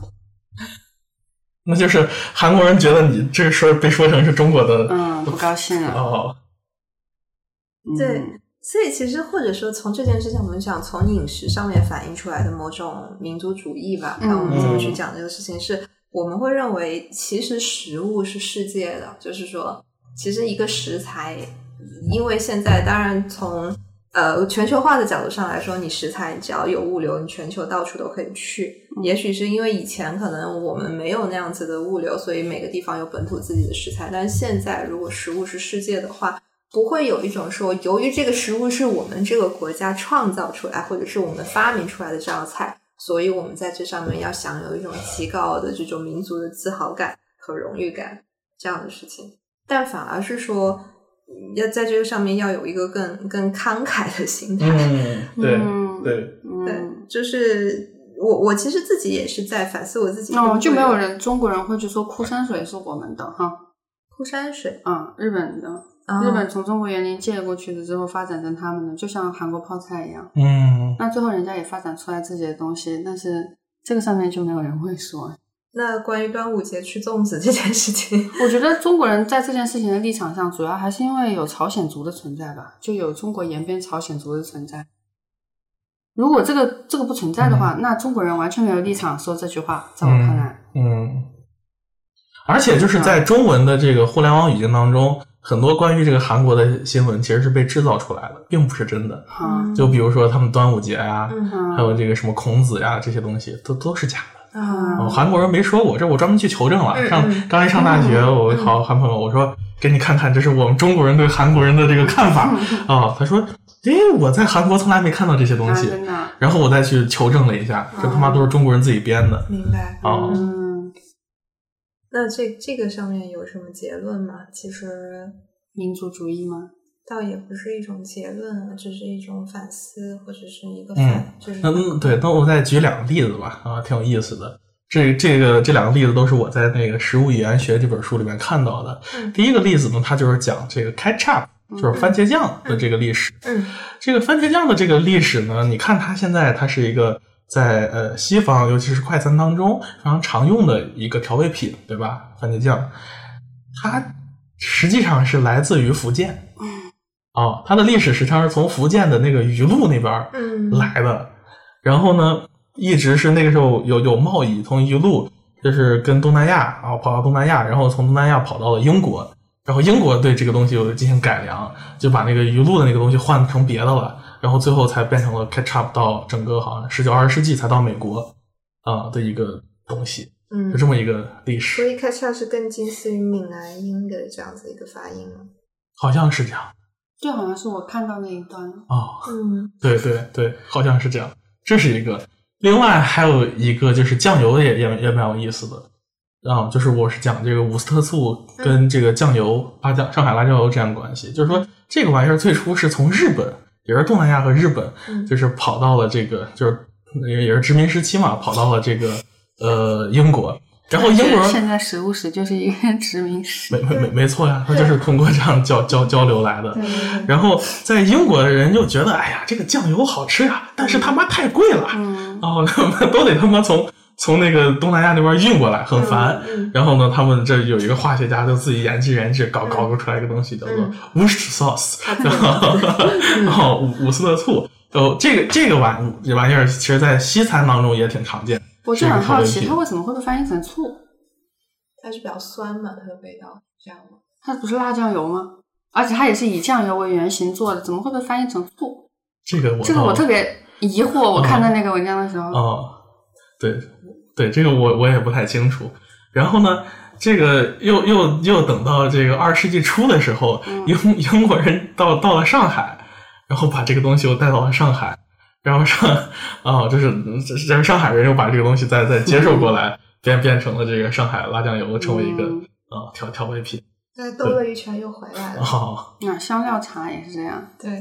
那就是韩国人觉得你这说被说成是中国的嗯，不高兴了。哦，嗯对，所以其实或者说从这件事情，我们讲从饮食上面反映出来的某种民族主义吧，嗯那我们怎么去讲这个事情是？我们会认为，其实食物是世界的，就是说，其实一个食材，因为现在当然从呃全球化的角度上来说，你食材只要有物流，你全球到处都可以去。也许是因为以前可能我们没有那样子的物流，所以每个地方有本土自己的食材。但是现在，如果食物是世界的话，不会有一种说，由于这个食物是我们这个国家创造出来，或者是我们发明出来的这道菜，所以我们在这上面要享有一种极高的这种民族的自豪感和荣誉感这样的事情。但反而是说，嗯要在这个上面要有一个更更慷慨的心态。嗯，对嗯对，对嗯，，就是我我其实自己也是在反思我自己。哦，就没有人中国人会去说枯山水是我们的哈。枯山水，啊，日本的，啊日本从中国园林借过去的之后发展成他们的，就像韩国泡菜一样。嗯那最后人家也发展出来自己的东西，但是这个上面就没有人会说。那关于端午节吃粽子这件事情，我觉得中国人在这件事情的立场上，主要还是因为有朝鲜族的存在吧，就有中国延边朝鲜族的存在。如果这个这个不存在的话，那中国人完全没有立场说这句话。在我看来，嗯，而且就是在中文的这个互联网语境当中，很多关于这个韩国的新闻其实是被制造出来的，并不是真的。哈，就比如说他们端午节呀、还有这个什么孔子呀这些东西，都都是假的。啊哦，韩国人没说过，这我专门去求证了。上刚一上大学，嗯 我好韩朋友，我说给你看看，这是我们中国人对韩国人的这个看法啊。他说，诶，我在韩国从来没看到这些东啊，西。然后我再去求证了一下，这他妈都是中国人自己编的明白。啊。嗯，那这这个上面有什么结论吗？其实民族主义吗？倒也不是一种结论啊，只是一种反思，或者是一个嗯反，就是嗯，对，那我再举两个例子吧，啊，挺有意思的。这这个这两个例子都是我在那个《食物语言学》这本书里面看到的。嗯第一个例子呢，它就是讲这个 ketchup，就是番茄酱的这个历史。嗯这个番茄酱的这个历史呢，你看它现在它是一个在呃西方，尤其是快餐当中非常常用的一个调味品，对吧？番茄酱，它实际上是来自于福建。哦，它的历史实际上是从福建的那个鱼露那边嗯来的，然后呢，一直是那个时候有有贸易，从鱼露就是跟东南亚，然后跑到东南亚，然后从东南亚跑到了英国，然后英国对这个东西有进行改良，就把那个鱼露的那个东西换成别的了，然后最后才变成了 catch up 到整个好像十九二十世纪才到美国啊、的一个东西，嗯就这么一个历史所，以 catch up 是更近似于闽南音的这样子一个发音吗？好像是这样这好像是我看到那一段。哦。嗯对对对，好像是这样，这是一个。另外还有一个就是酱油也也也蛮有意思的，啊，就是我是讲这个伍斯特醋跟这个酱油辣酱上海辣椒油这样的关系，就是说这个玩意儿最初是从日本，也是东南亚和日本，嗯就是跑到了这个就是也也是殖民时期嘛，跑到了这个呃英国，然后英国现在食物史就是一个 殖民史。没没没没错呀，他就是通过这样交交交流来的。然后在英国的人就觉得，哎呀，这个酱油好吃呀，但是他妈太贵了，嗯，哦，他们都得他妈从从那个东南亚那边运过来，很烦。嗯然后呢，他们这有一个化学家就自己研制研制，搞搞出来一个东西叫做嗯 Worcester sauce，它特然后 然后伍伍斯特醋，哦，这个这个玩这玩意儿，其实在西餐当中也挺常见。我就很好奇，它为什么会被翻译成醋？它是比较酸嘛，它的味道这样吗？它不是辣酱油吗？而且它也是以酱油为原型做的，怎么会被翻译成醋？这个我这个我特别疑惑。我看到那个文章的时候，哦，对对，这个我我也不太清楚。然后呢，这个又又又等到这个二十世纪初的时候，嗯英英国人到到了上海，然后把这个东西又带到了上海，然后上啊、就是这这上海人又把这个东西再再接受过来，变变成了这个上海辣酱油，成为一个嗯啊、调调味品。再兜了一圈又回来了。哦，那香料茶也是这样。对，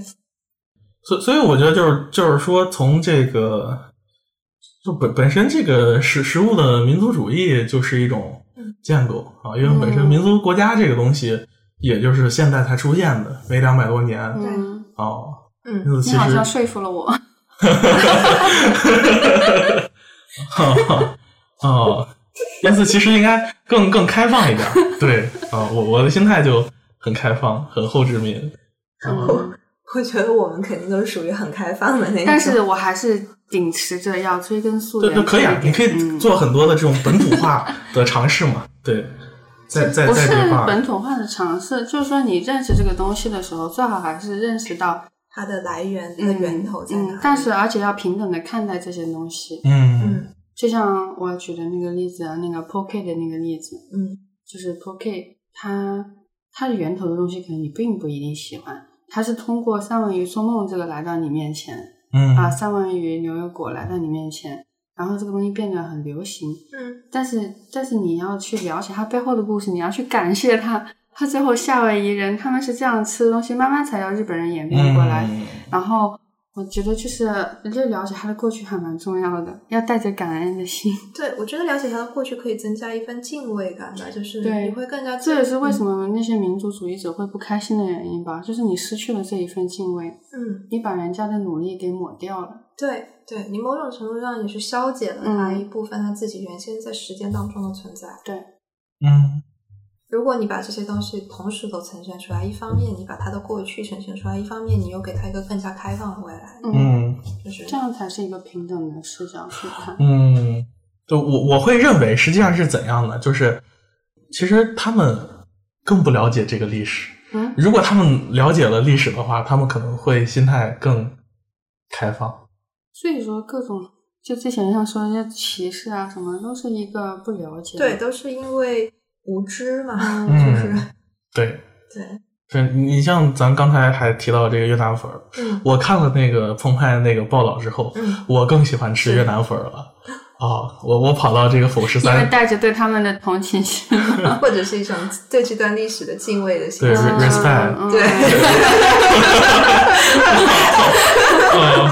所所以我觉得就是就是说，从这个就本本身这个食食物的民族主义就是一种嗯建构啊，因为本身民族国家这个东西，也就是现代才出现的，没两百多年嗯，哦。嗯你好像说服了我。哈哈哦，因此其实应该更更开放一点。对啊，我我的心态就很开放，很后殖民。嗯我觉得我们肯定都是属于很开放的那种。但是我还是秉持着要追根溯对，源就可以啊，你可以嗯做很多的这种本土化的尝试嘛。对，在在不是本土化的尝试，就是说你认识这个东西的时候，最好还是认识到它的来源、它的源头在哪里？嗯，但是而且要平等的看待这些东西。嗯嗯就像我举的那个例子，那个 Poke 的那个例子，嗯就是 Poke 它它的源头的东西，可能你并不一定喜欢。它是通过三文鱼做梦这个来到你面前嗯啊，三文鱼牛油果来到你面前，然后这个东西变得很流行。嗯但是但是你要去了解它背后的故事，你要去感谢它，它最后夏威夷人他们是这样吃的东西，慢慢才让日本人演变过来。嗯然后我觉得就是就了解他的过去还蛮重要的，要带着感恩的心。对，我觉得了解他的过去可以增加一份敬畏感吧，就是对你会更加。这也是为什么？那些民族主义者会不开心的原因吧，就是你失去了这一份敬畏，嗯，你把人家的努力给抹掉了。对对，你某种程度上也是消解了它嗯一部分他自己原先在时间当中的存在。对，嗯如果你把这些东西同时都呈现出来，一方面你把他的过去呈现出来，一方面你又给他一个更加开放的未来，嗯，嗯就是这样才是一个平等的视角去看。嗯，就我我会认为实际上是怎样的，就是其实他们更不了解这个历史。嗯如果他们了解了历史的话，他们可能会心态更开放。所以说各种就之前像说那些歧视啊什么，都是一个不了解。对，，都是因为无知嘛，嗯 就是 对，对，对你像咱刚才还提到这个越南粉儿，嗯我看了那个澎湃那个报道之后，嗯我更喜欢吃越南粉儿了。啊、我我跑到这个否十因为三，带着对他们的同情心。或者是一种对这段历史的敬畏的心对。re- respect 嗯对，呃，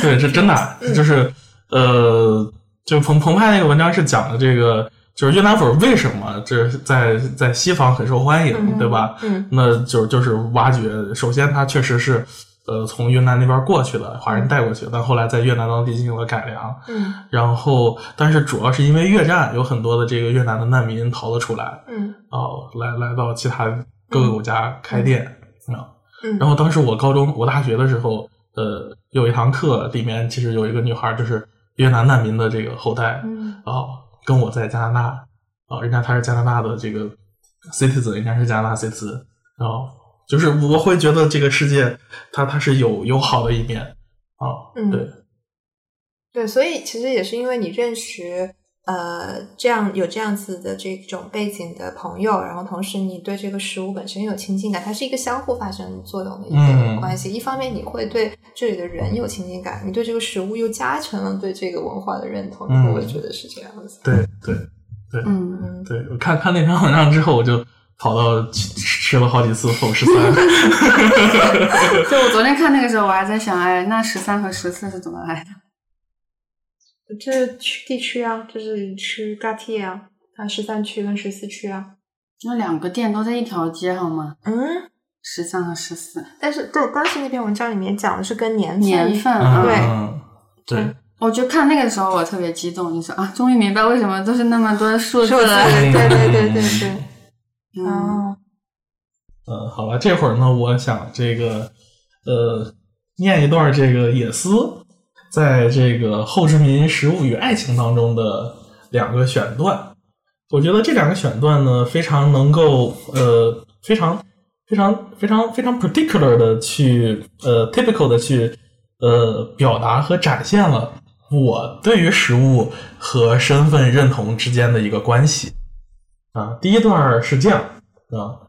对，这真的啊就是呃，就澎澎湃那个文章是讲的这个，就是越南粉为什么这在在西方很受欢迎，嗯对吧？嗯那就就是挖掘，首先它确实是呃从越南那边过去的，华人带过去，但后来在越南当地进行了改良。嗯然后，但是主要是因为越战，有很多的这个越南的难民逃了出来，嗯哦，来来到其他各个国家开店啊。嗯，然后当时我高中、我大学的时候，呃，有一堂课里面其实有一个女孩，就是越南难民的这个后代，嗯哦，跟我在加拿大，啊、人家他是加拿大的这个 citizen，人家是加拿大 citizen，然后就是我会觉得这个世界它它是有有好的一面啊，嗯。对，对，所以其实也是因为你认识呃这样有这样子的这种背景的朋友，然后同时你对这个食物本身有亲近感，它是一个相互发生作用的一嗯个关系。一方面你会对这里的人有亲近感，你对这个食物又加成了对这个文化的认同，嗯我觉得是这样子。对对嗯，嗯，对，我看看那篇文章之后，我就跑到吃吃了好几次后十三，就我昨天看那个时候，我还在想，哎，那十三和十四是怎么来的？这是区地区啊，这是区 g a t 啊，它十三区跟十四区啊。那两个店都在一条街，好吗？嗯，十三和十四但是对，当时那篇文章里面讲的是跟年份年份啊，对嗯对，我就看那个时候我特别激动，就说啊，终于明白为什么都是那么多数字，了。对对对对对。嗯，哦，嗯，好了，这会儿呢，我想这个呃，念一段这个野思在这个后殖民食物与爱情当中的两个选段。我觉得这两个选段呢，非常能够呃，非常非常非常非常 particular 的去呃 typical 的去呃表达和展现了我对于食物和身份认同之间的一个关系。啊，第一段是这样啊，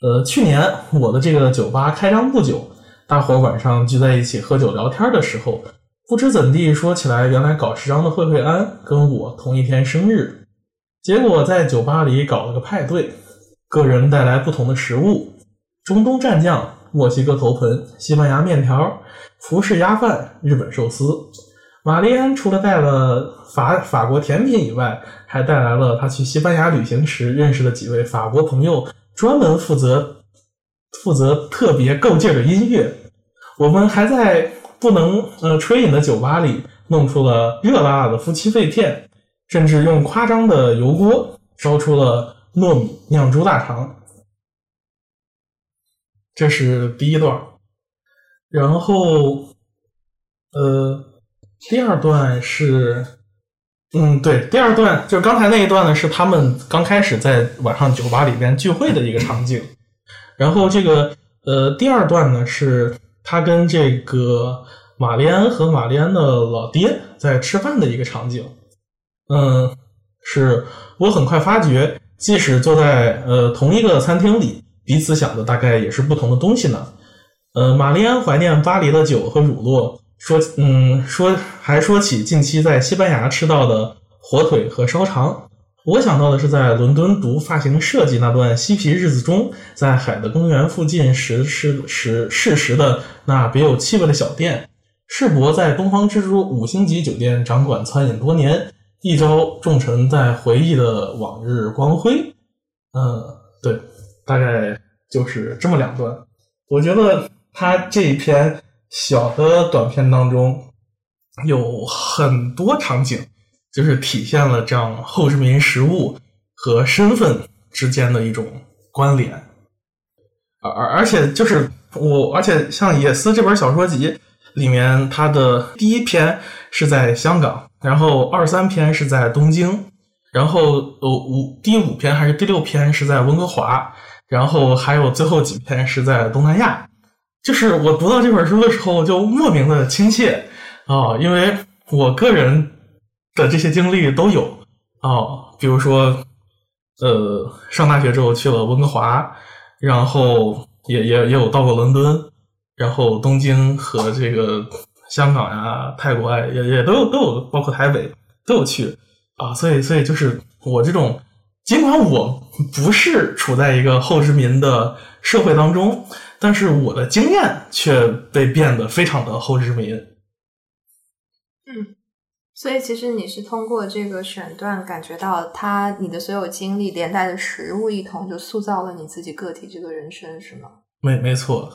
呃，去年我的这个酒吧开张不久，大伙晚上聚在一起喝酒聊天的时候，不知怎地说起来，原来搞时装的慧慧安跟我同一天生日，结果在酒吧里搞了个派对，个人带来不同的食物：中东蘸酱、墨西哥头盆、西班牙面条、葡式鸭饭、日本寿司。玛丽安除了带了法法国甜品以外，还带来了她去西班牙旅行时认识的几位法国朋友，专门负责负责特别够劲儿的音乐。我们还在不能呃吹饮的酒吧里弄出了热辣辣的夫妻肺片，甚至用夸张的油锅烧出了糯米酿猪大肠。这是第一段，然后呃。第二段是，嗯，对，第二段就是刚才那一段呢，是他们刚开始在晚上酒吧里边聚会的一个场景。然后这个呃，第二段呢，是他跟这个玛丽安和玛丽安的老爹在吃饭的一个场景。嗯，是我很快发觉，即使坐在呃同一个餐厅里，彼此想的大概也是不同的东西呢。呃，玛丽安怀念巴黎的酒和乳酪。说，嗯，说还说起近期在西班牙吃到的火腿和烧肠，我想到的是在伦敦读发型设计那段嬉皮日子中，在海德公园附近时时时适时的那别有气味的小店。世博在东方之珠五星级酒店掌管餐饮多年，一朝重臣在回忆的往日光辉。嗯，对，大概就是这么两段。我觉得他这一篇。小的短片当中有很多场景，就是体现了这样后殖民食物和身份之间的一种关联。而而而且就是我，而且像野思这本小说集里面，它的第一篇是在香港，然后二三篇是在东京，然后呃五第五篇还是第六篇是在温哥华，然后还有最后几篇是在东南亚。就是我读到这本书的时候，就莫名的亲切啊，因为我个人的这些经历都有啊，比如说，呃，上大学之后去了温哥华，然后也也也有到过伦敦，然后东京和这个香港呀、泰国啊，也也都有都有，包括台北都有去啊，所以所以就是我这种，尽管我不是处在一个后殖民的社会当中。但是我的经验却被变得非常的后殖民。嗯，所以其实你是通过这个选段感觉到他你的所有经历连带的食物一同，就塑造了你自己个体这个人生，是吗？没没错，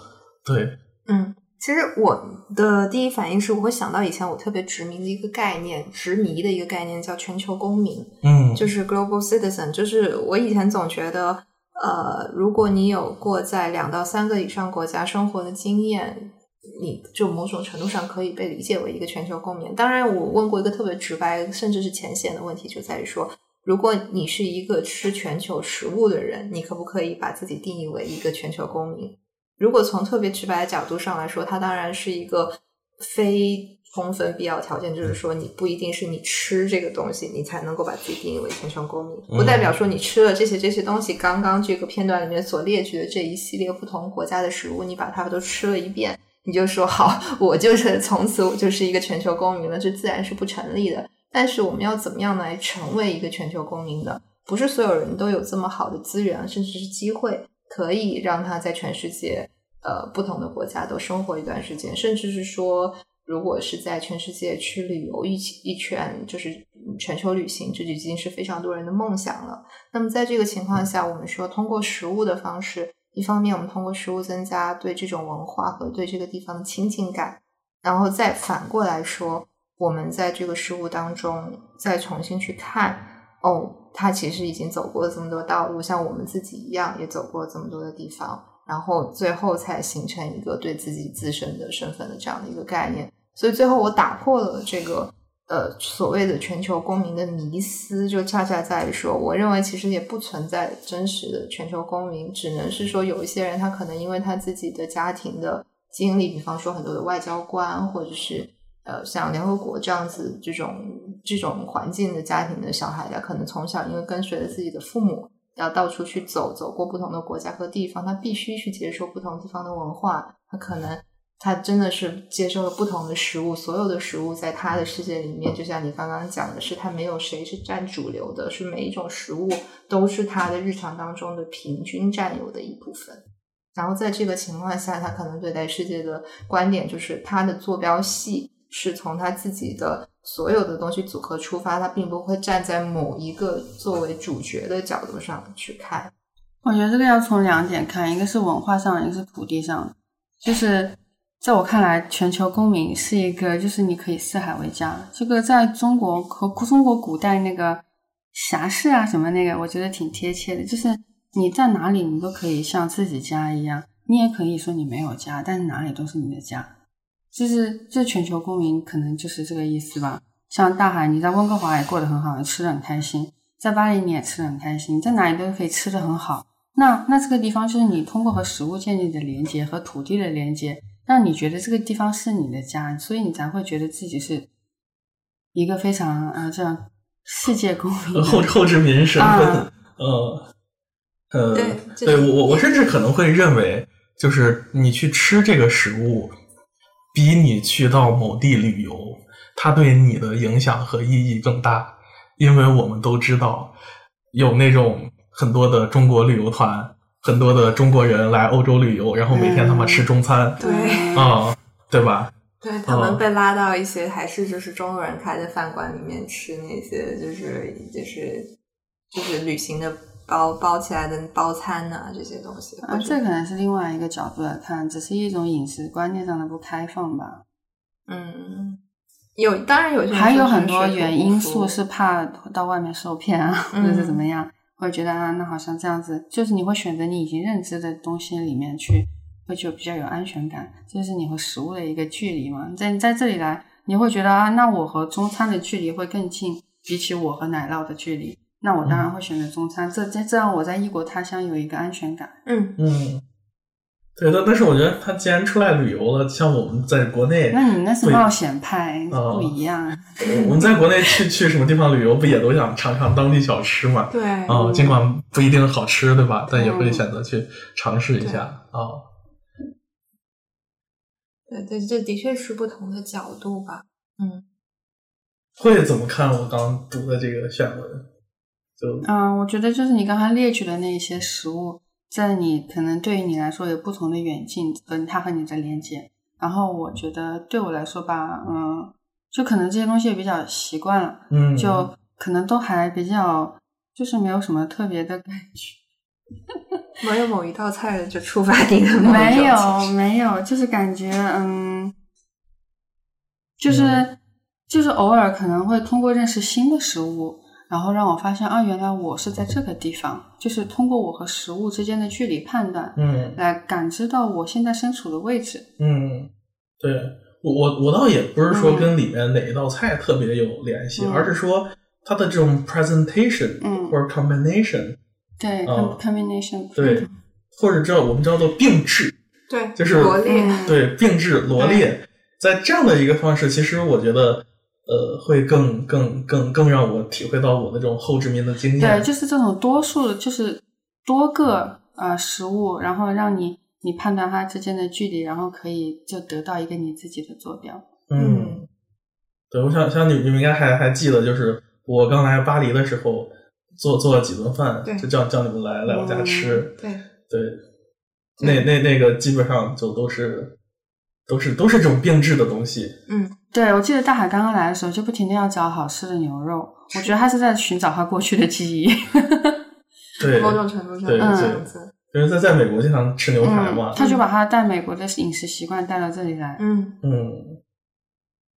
对，嗯其实我的第一反应是，我会想到以前我特别执迷的一个概念，执迷的一个概念叫全球公民，嗯，就是 global citizen。就是我以前总觉得，呃，如果你有过在两到三个以上国家生活的经验，你就某种程度上可以被理解为一个全球公民。当然，我问过一个特别直白，甚至是浅显的问题，就在于说，如果你是一个吃全球食物的人，你可不可以把自己定义为一个全球公民？如果从特别直白的角度上来说，它当然是一个非充分必要条件，就是说你不一定是你吃这个东西，你才能够把自己定义为全球公民，不代表说你吃了这些这些东西，刚刚这个片段里面所列举的这一系列不同国家的食物，你把它们都吃了一遍，你就说好，我就是从此我就是一个全球公民了，这自然是不成立的。但是我们要怎么样来成为一个全球公民的？不是所有人都有这么好的资源，甚至是机会。可以让他在全世界呃不同的国家都生活一段时间，甚至是说，如果是在全世界去旅游一起一圈，就是全球旅行，这就已经是非常多人的梦想了。那么在这个情况下，我们说通过食物的方式，一方面我们通过食物增加对这种文化和对这个地方的亲近感，然后再反过来说，我们在这个食物当中再重新去看哦。他其实已经走过了这么多道路，像我们自己一样，也走过了这么多的地方，然后最后才形成一个对自己自身的身份的这样的一个概念。所以最后我打破了这个呃所谓的全球公民的迷思，就恰恰在于说，我认为其实也不存在真实的全球公民，只能是说有一些人他可能因为他自己的家庭的经历，比方说很多的外交官或者是。呃，像联合国这样子这种这种环境的家庭的小孩，他可能从小因为跟随着自己的父母，要到处去走，走过不同的国家和地方，他必须去接受不同地方的文化。他可能他真的是接受了不同的食物，所有的食物在他的世界里面，就像你刚刚讲的，是他没有谁是占主流的，是每一种食物都是他的日常当中的平均占有的一部分。然后在这个情况下，他可能对待世界的观点就是他的坐标系。是从他自己的所有的东西组合出发，他并不会站在某一个作为主角的角度上去看。我觉得这个要从两点看，一个是文化上，一个是土地上。就是在我看来，全球公民是一个，就是你可以四海为家。这个在中国和中国古代那个侠士啊什么那个，我觉得挺贴切的。就是你在哪里，你都可以像自己家一样。你也可以说你没有家，但是哪里都是你的家。就是这全球公民可能就是这个意思吧。像大海，你在温哥华也过得很好，吃的很开心；在巴黎你也吃的很开心，在哪里都可以吃的很好。那那这个地方就是你通过和食物建立的连接和土地的连接，让你觉得这个地方是你的家，所以你才会觉得自己是一个非常啊这样世界公民、后后殖民身份。呃呃，对我我我甚至可能会认为，就是你去吃这个食物。比你去到某地旅游，它对你的影响和意义更大，因为我们都知道，有那种很多的中国旅游团，很多的中国人来欧洲旅游，然后每天他们吃中餐，对，啊，对吧？对他们被拉到一些还是就是中国人开的饭馆里面吃那些，就是就是就是旅行的。包包起来的包餐呐，这些东西啊，这可能是另外一个角度来看，只是一种饮食观念上的不开放吧。嗯，有当然有，还有很多原因素是怕到外面受骗啊，或者是怎么样，会觉得啊，那好像这样子，就是你会选择你已经认知的东西里面去，会就比较有安全感。这是你和食物的一个距离嘛，在在这里来，你会觉得啊，那我和中餐的距离会更近，比起我和奶酪的距离。那我当然会选择中餐，这这这样我在异国他乡有一个安全感。嗯嗯，对但。但是我觉得他既然出来旅游了，像我们在国内，那你那是冒险派，不一样。我们在国内去去什么地方旅游，不也都想尝尝当地小吃嘛？对。啊，尽管不一定好吃，对吧？但也会选择去尝试一下啊。对对，这的确是不同的角度吧。嗯。会怎么看我刚读的这个选文？就嗯，我觉得就是你刚才列举的那些食物，在你可能对于你来说有不同的远近，跟它和你的连接。然后我觉得对我来说吧，嗯，就可能这些东西也比较习惯了，嗯，就可能都还比较，就是没有什么特别的感觉。没有某一道菜就触发你的没有没有，就是感觉嗯，就是、嗯就是偶尔可能会通过认识新的食物，然后让我发现啊，原来我是在这个地方，就是通过我和食物之间的距离判断，嗯。来感知到我现在身处的位置。嗯，对我我我倒也不是说嗯。跟里面哪一道菜特别有联系，嗯。而是说它的这种 presentation 嗯。或者 combination，对、combination 对，或者叫我们叫做并置，对，就是罗列，嗯对并置罗列，在这样的一个方式，其实我觉得呃会更更更更让我体会到我的这种后殖民的经验。对，就是这种多数，就是多个呃食物，然后让你你判断它之间的距离，然后可以就得到一个你自己的坐标。嗯，对，我想想你你们应该还还记得，就是我刚来巴黎的时候做做了几顿饭，就叫叫你们来来我家吃，对，对，那那那个基本上就都是都是都是这种变质的东西，嗯，对，我记得大海刚刚来的时候，就不停的要找好吃的牛肉，我觉得他是在寻找他过去的记忆。对，某种程度上对对样子，因为在在美国经常吃牛排嘛嗯，，他就把他带美国的饮食习惯带到这里来。嗯。嗯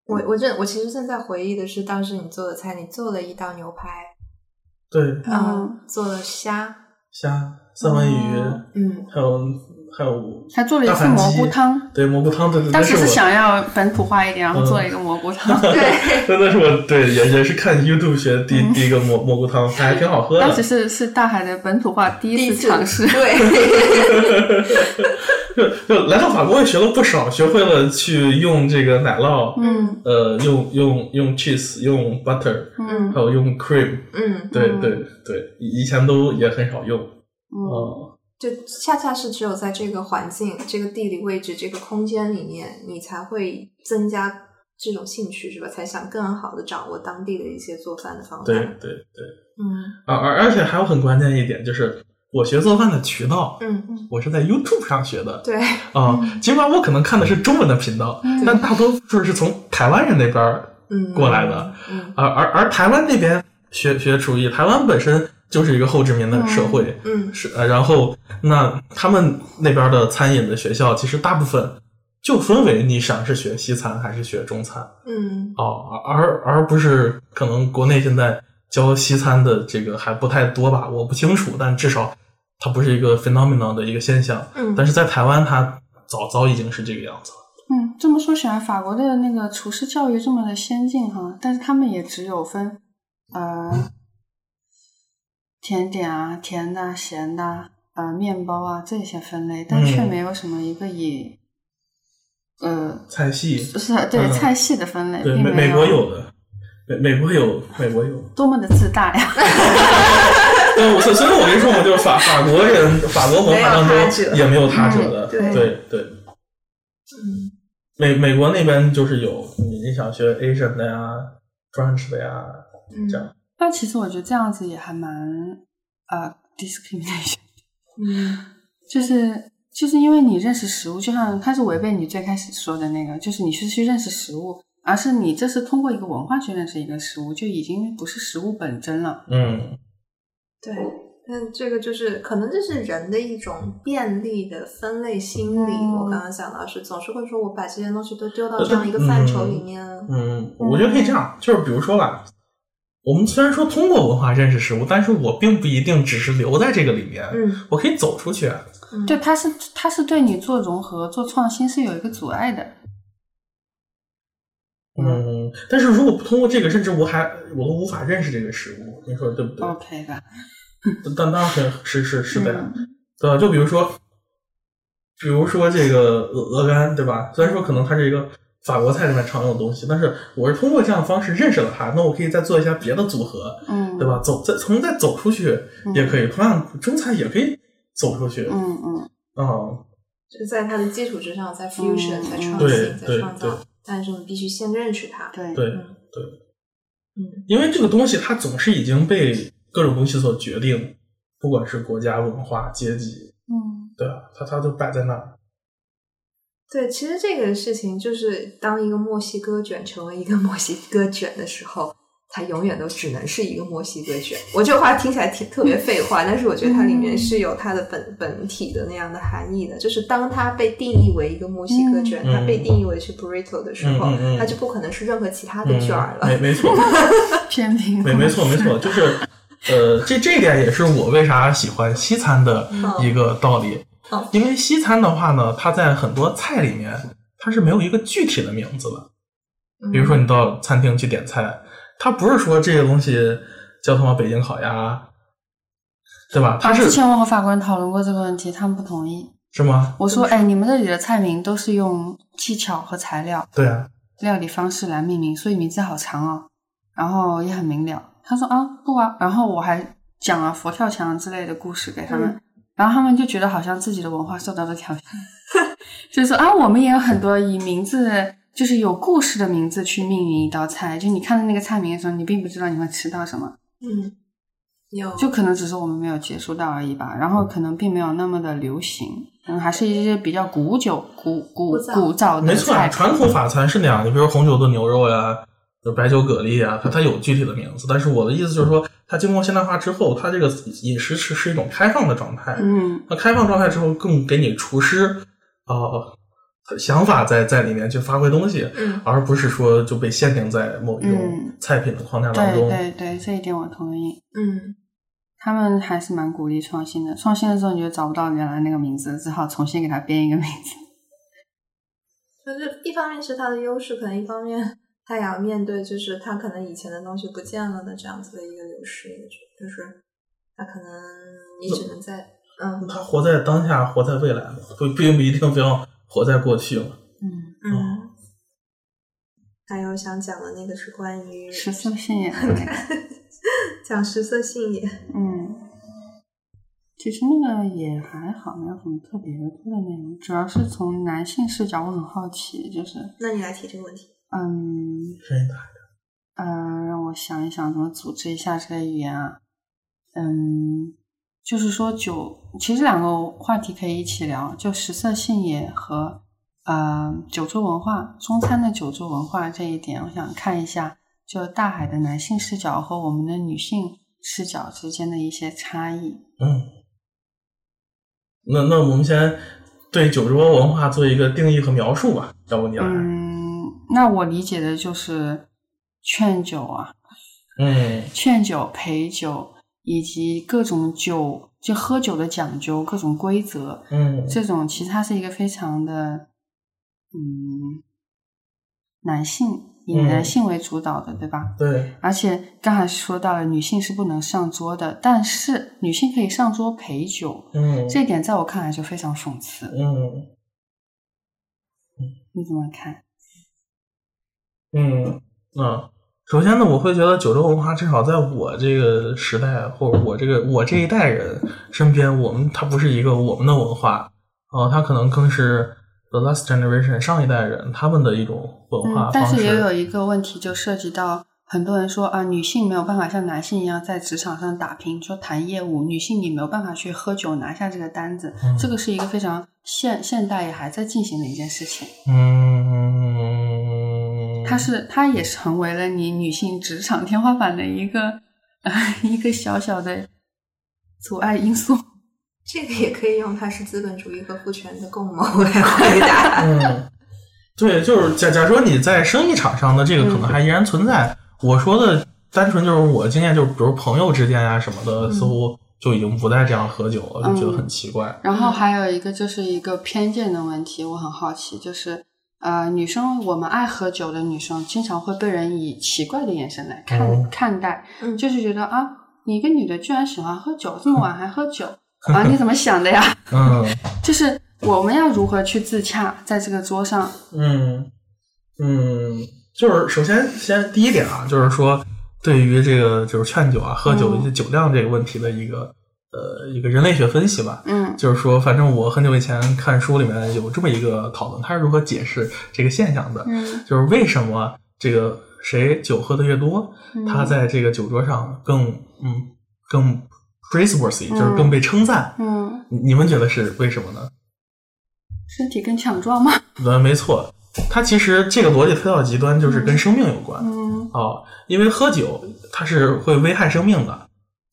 我我正我其实正在回忆的是当时你做的菜，你做了一道牛排，对，嗯，做了虾，虾、三文鱼，嗯，还有还有还做了一次蘑菇汤，对蘑菇汤，对对，当时是想要本土化一点，然后嗯。做了一个蘑菇汤。对，真的 是我对也也是看 YouTube 学第嗯。第一个蘑蘑菇汤，还挺好喝的。当时是是大海的本土化第一次次尝试。对，就就来到法国也学了不少，学会了去用这个奶酪，嗯。呃，用用用 cheese，用 butter，嗯。还有用 cream，嗯，嗯。对对对，以以前都也很少用，嗯。哦，就恰恰是只有在这个环境、这个地理位置、这个空间里面，你才会增加这种兴趣，是吧？才想更好的掌握当地的一些做饭的方法。对对对，嗯而而而且还有很关键一点就是，我学做饭的渠道，嗯嗯，我是在 YouTube 上学的，对，啊，尽管我可能看的是中文的频道，嗯但大多数是从台湾人那边儿嗯，过来的，嗯而而而台湾那边学学厨艺，台湾本身就是一个后殖民的社会，嗯。是呃，然后那他们那边的餐饮的学校，其实大部分就分为你想是学西餐还是学中餐？嗯。哦，而而不是可能国内现在教西餐的这个还不太多吧，我不清楚，但至少它不是一个 phenomenon 的一个现象，嗯，但是在台湾它早早已经是这个样子了。嗯，这么说起来，法国的那个厨师教育这么的先进哈，但是他们也只有分呃甜点啊、甜的、咸的、呃面包啊这些分类，但却嗯没有什么一个以呃菜系，是对、嗯菜系的分类，对美美国有的，美美国有，美国有。多么的自大呀！对，我所所以，我跟你说嘛，就是法法国人，法国文化当中也没有他者的，嗯对对对。嗯美美国那边就是有你你想学 Asian 的呀，French 的呀，嗯这样。但其实我觉得这样子也还蛮呃 discrimination，嗯就是就是因为你认识食物，就像它是违背你最开始说的那个，就是你是去认识食物，而是你这是通过一个文化去认识一个食物，就已经不是食物本真了。嗯，对。但这个就是可能这是人的一种便利的分类心理。嗯我刚刚想到是总是会说我把这些东西都丢到这样一个范畴里面。嗯，我觉得可以这样，就是比如说吧，我们虽然说通过文化认识食物，但是我并不一定只是留在这个里面，嗯我可以走出去。嗯，对，它是它是对你做融合、做创新是有一个阻碍的。嗯，但是如果不通过这个，甚至我还我都无法认识这个食物，你说对不对？OK 的？但当然是是是是的对吧？就比如说，比如说这个鹅鹅肝，对吧？虽然说可能它是一个法国菜里面常用的东西，但是我是通过这样的方式认识了它，那我可以再做一下别的组合，嗯，对吧？走再从再走出去也可以，同样中餐也可以走出去，嗯嗯。哦，就在它的基础之上，在 fusion，、嗯。在创对新，在对创造。对。但是你必须先认识它。对。对嗯。对，嗯。因为这个东西它总是已经被各种东西所决定，不管是国家、文化、阶级，嗯。对吧？它它就摆在那儿。对，其实这个事情就是当一个墨西哥卷成为一个墨西哥卷的时候，它永远都只能是一个墨西哥卷。我这话听起来挺特别废话，但是我觉得它里面是有它的本本体的那样的含义的。就是当它被定义为一个墨西哥卷，嗯它被定义为是 burrito 的时候，嗯嗯嗯它就不可能是任何其他的卷儿了。没 没错，偏平没没错没错，就是呃，这这一点也是我为啥喜欢西餐的一个道理。嗯因为西餐的话呢，它在很多菜里面它是没有一个具体的名字的。比如说你到餐厅去点菜，它不是说这个东西叫他妈北京烤鸭，对吧？它是，之前我和法国人讨论过这个问题，他们不同意。是吗？我说，哎，你们这里的菜名都是用技巧和材料、对啊，料理方式来命名，所以名字好长哦，然后也很明了。他说啊，不啊，然后我还讲了佛跳墙之类的故事给他们，嗯然后他们就觉得好像自己的文化受到了挑战，就是说啊，我们也有很多以名字。就是有故事的名字去命名一道菜，就你看到那个菜名的时候，你并不知道你会吃到什么，嗯，有就可能只是我们没有接触到而已吧。然后可能并没有那么的流行，嗯，还是一些比较古久、古古古早的没错啊，传统法餐是那样的，比如红酒炖牛肉呀，就白酒蛤蜊啊，它它有具体的名字。但是我的意思就是说，它经过现代化之后，它这个饮食是是一种开放的状态。嗯那开放状态之后，更给你厨师呃想法在在里面去发挥东西，嗯而不是说就被限定在某一种嗯菜品的框架当对中。对对，这一点我同意。嗯他们还是蛮鼓励创新的，创新的时候你就找不到原来那个名字，只好重新给它编一个名字。就是一方面是它的优势，可能一方面它也要面对，就是他可能以前的东西不见了的这样子的一个流失，就是他可能你只能在嗯他活在当下，活在未来嘛，不并不一定非要活在过去嘛。嗯，嗯。还有想讲的那个是关于食色性也 很美。讲食色性也，嗯，其实那个也还好，没有什么特别多的内容，主要是从男性视角，我很好奇，就是那你来提这个问题。嗯声音大呃，让我想一想怎么组织一下这个语言啊。嗯，就是说酒，其实两个话题可以一起聊，就食色性也和呃酒桌文化，中餐的酒桌文化这一点，我想看一下，就大海的男性视角和我们的女性视角之间的一些差异。嗯，那那我们先对酒桌文化做一个定义和描述吧，要不你来？嗯，那我理解的就是劝酒啊，嗯劝酒、陪酒以及各种酒，就喝酒的讲究、各种规则，嗯这种其实它是一个非常的，嗯，男性以嗯男性为主导的，对吧？对，而且刚才说到了，女性是不能上桌的，但是女性可以上桌陪酒，嗯这一点在我看来就非常讽刺。嗯你怎么看？嗯啊。首先呢，我会觉得九州文化至少在我这个时代，或者我这个我这一代人身边，我们它不是一个我们的文化，啊、它可能更是 the last generation 上一代人他们的一种文化嗯，但。是也有一个问题，就涉及到很多人说啊，女性没有办法像男性一样在职场上打拼，说谈业务，女性你没有办法去喝酒拿下这个单子，嗯这个是一个非常现现代也还在进行的一件事情。嗯，它是它也成为了你女性职场天花板的一个呃一个小小的阻碍因素。这个也可以用它是资本主义和父权的共谋来回答。嗯，对，就是假假如说你在生意场上的这个可能还依然存在。我说的单纯就是我的经验，就是比如朋友之间啊、什么的，似乎就已经不再这样喝酒了，就觉得很奇怪。然后还有一个就是一个偏见的问题，我很好奇，就是呃，女生我们爱喝酒的女生，经常会被人以奇怪的眼神来看、嗯看待，嗯就是觉得啊，你一个女的居然喜欢喝酒，这么晚还喝酒 啊，你怎么想的呀？嗯 就是我们要如何去自洽，在这个桌上，嗯嗯，就是首先先第一点啊，就是说对于这个就是劝酒啊、喝酒嗯一些酒量这个问题的一个呃一个人类学分析吧。嗯就是说，反正我很久以前看书里面有这么一个讨论，他是如何解释这个现象的。嗯就是为什么这个谁酒喝的越多，嗯他在这个酒桌上更嗯更 praiseworthy，、嗯就是更被称赞。嗯，你你们觉得是为什么呢？身体更强壮吗？呃，没错，它其实这个逻辑推到极端，就是跟生命有关。嗯哦，因为喝酒它是会危害生命的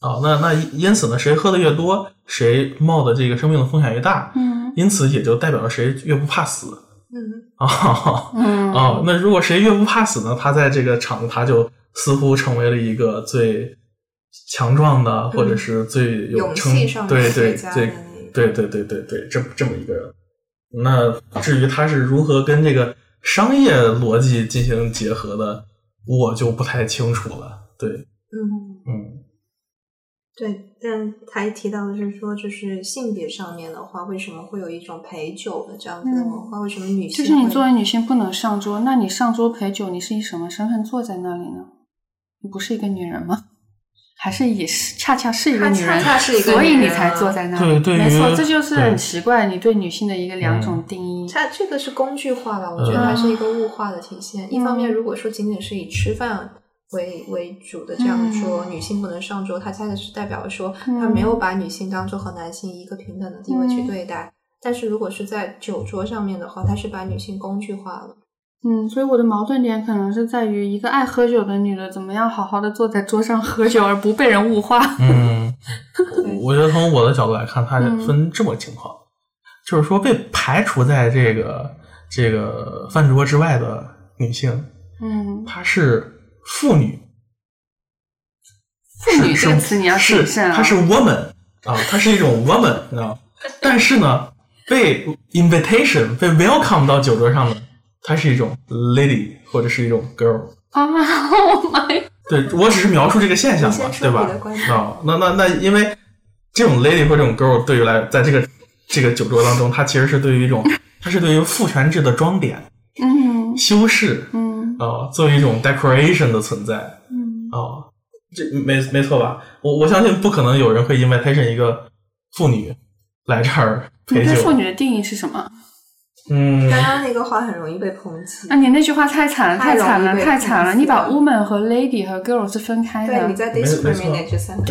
啊、那那因此呢，谁喝的越多，谁冒的这个生命的风险越大，嗯因此也就代表了谁越不怕死嗯啊嗯啊。那如果谁越不怕死呢，他在这个场子他就似乎成为了一个最强壮的，或者是最有勇成对对对对对对对对，这这么一个人。那至于他是如何跟这个商业逻辑进行结合的，我就不太清楚了。对，嗯，嗯对。但他还提到的是说，就是性别上面的话，为什么会有一种陪酒的这样子的文化？为什么女性会就是你作为女性不能上桌，那你上桌陪酒，你是以什么身份坐在那里呢？你不是一个女人吗？还是以是恰恰是一个女人，恰恰是一个所以你才坐在那里。对对于没错，这就是很奇怪，你对女性的一个两种定义。它这个是工具化的，我觉得嗯它是一个物化的体现。一方面，如果说仅仅是以吃饭为为主的这样说，嗯女性不能上桌，它恰恰是代表说，嗯它没有把女性当做和男性一个平等的地位去嗯对待。但是如果是在酒桌上面的话，它是把女性工具化了。嗯，所以我的矛盾点可能是在于一个爱喝酒的女的怎么样好好的坐在桌上喝酒，而不被人物化。嗯，我觉得从我的角度来看，它嗯分这么情况，就是说被排除在这个这个饭桌之外的女性，嗯，她是妇女，妇女是这个词你要是谨慎啊。她是 woman 啊，它是一种 woman，你知道吗？但是呢，被 invitation 被 welcome 到酒桌上的，它是一种 lady 或者是一种 girl。啊，Oh my，对我只是描述这个现象嘛对吧啊，那那那，因为这种 lady 或这种 girl 对于来，在这个这个酒桌当中，它其实是对于一种，它是对于父权制的装点、嗯修饰嗯啊，作为一种 decoration 的存在嗯啊，这没没错吧？我我相信不可能有人会 invitation 一个妇女来这儿你对妇，女的定义是什么？嗯，刚刚那个话很容易被抨击。啊，你那句话太惨了，太太惨了，太惨了！你把 woman 和 lady 和 girl 是分开对，你。在 discriminate 这三个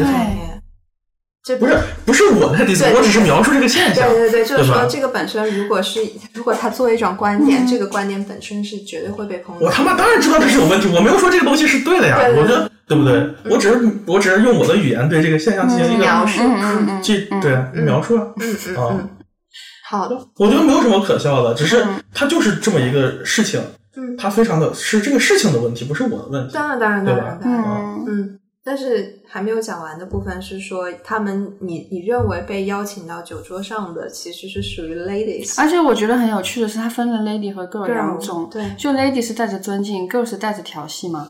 这不是不是我在 dis，对我只是描述这个现象，对对对，就是说这个本身，如果是如果他作为一种观点，嗯。这个观点本身是绝对会被抨击。我他妈当然知道这是有问题，我没有说这个东西是对的呀，对对我觉得对。不对？我只是我只是用我的语言对这个现象进行一个描述。嗯嗯嗯去嗯。对啊描述啊，嗯嗯啊。嗯，好的，我觉得没有什么可笑的，只是嗯。它就是这么一个事情，嗯，它非常的是这个事情的问题，不是我的问题。当然当然对吧？当然当然，嗯。嗯。但是还没有讲完的部分是说，他们你你认为被邀请到酒桌上的其实是属于 ladies，而且我觉得很有趣的是，它分了 lady 和 girl 对两种。对就 lady 是带着尊敬，girl 是带着调戏嘛。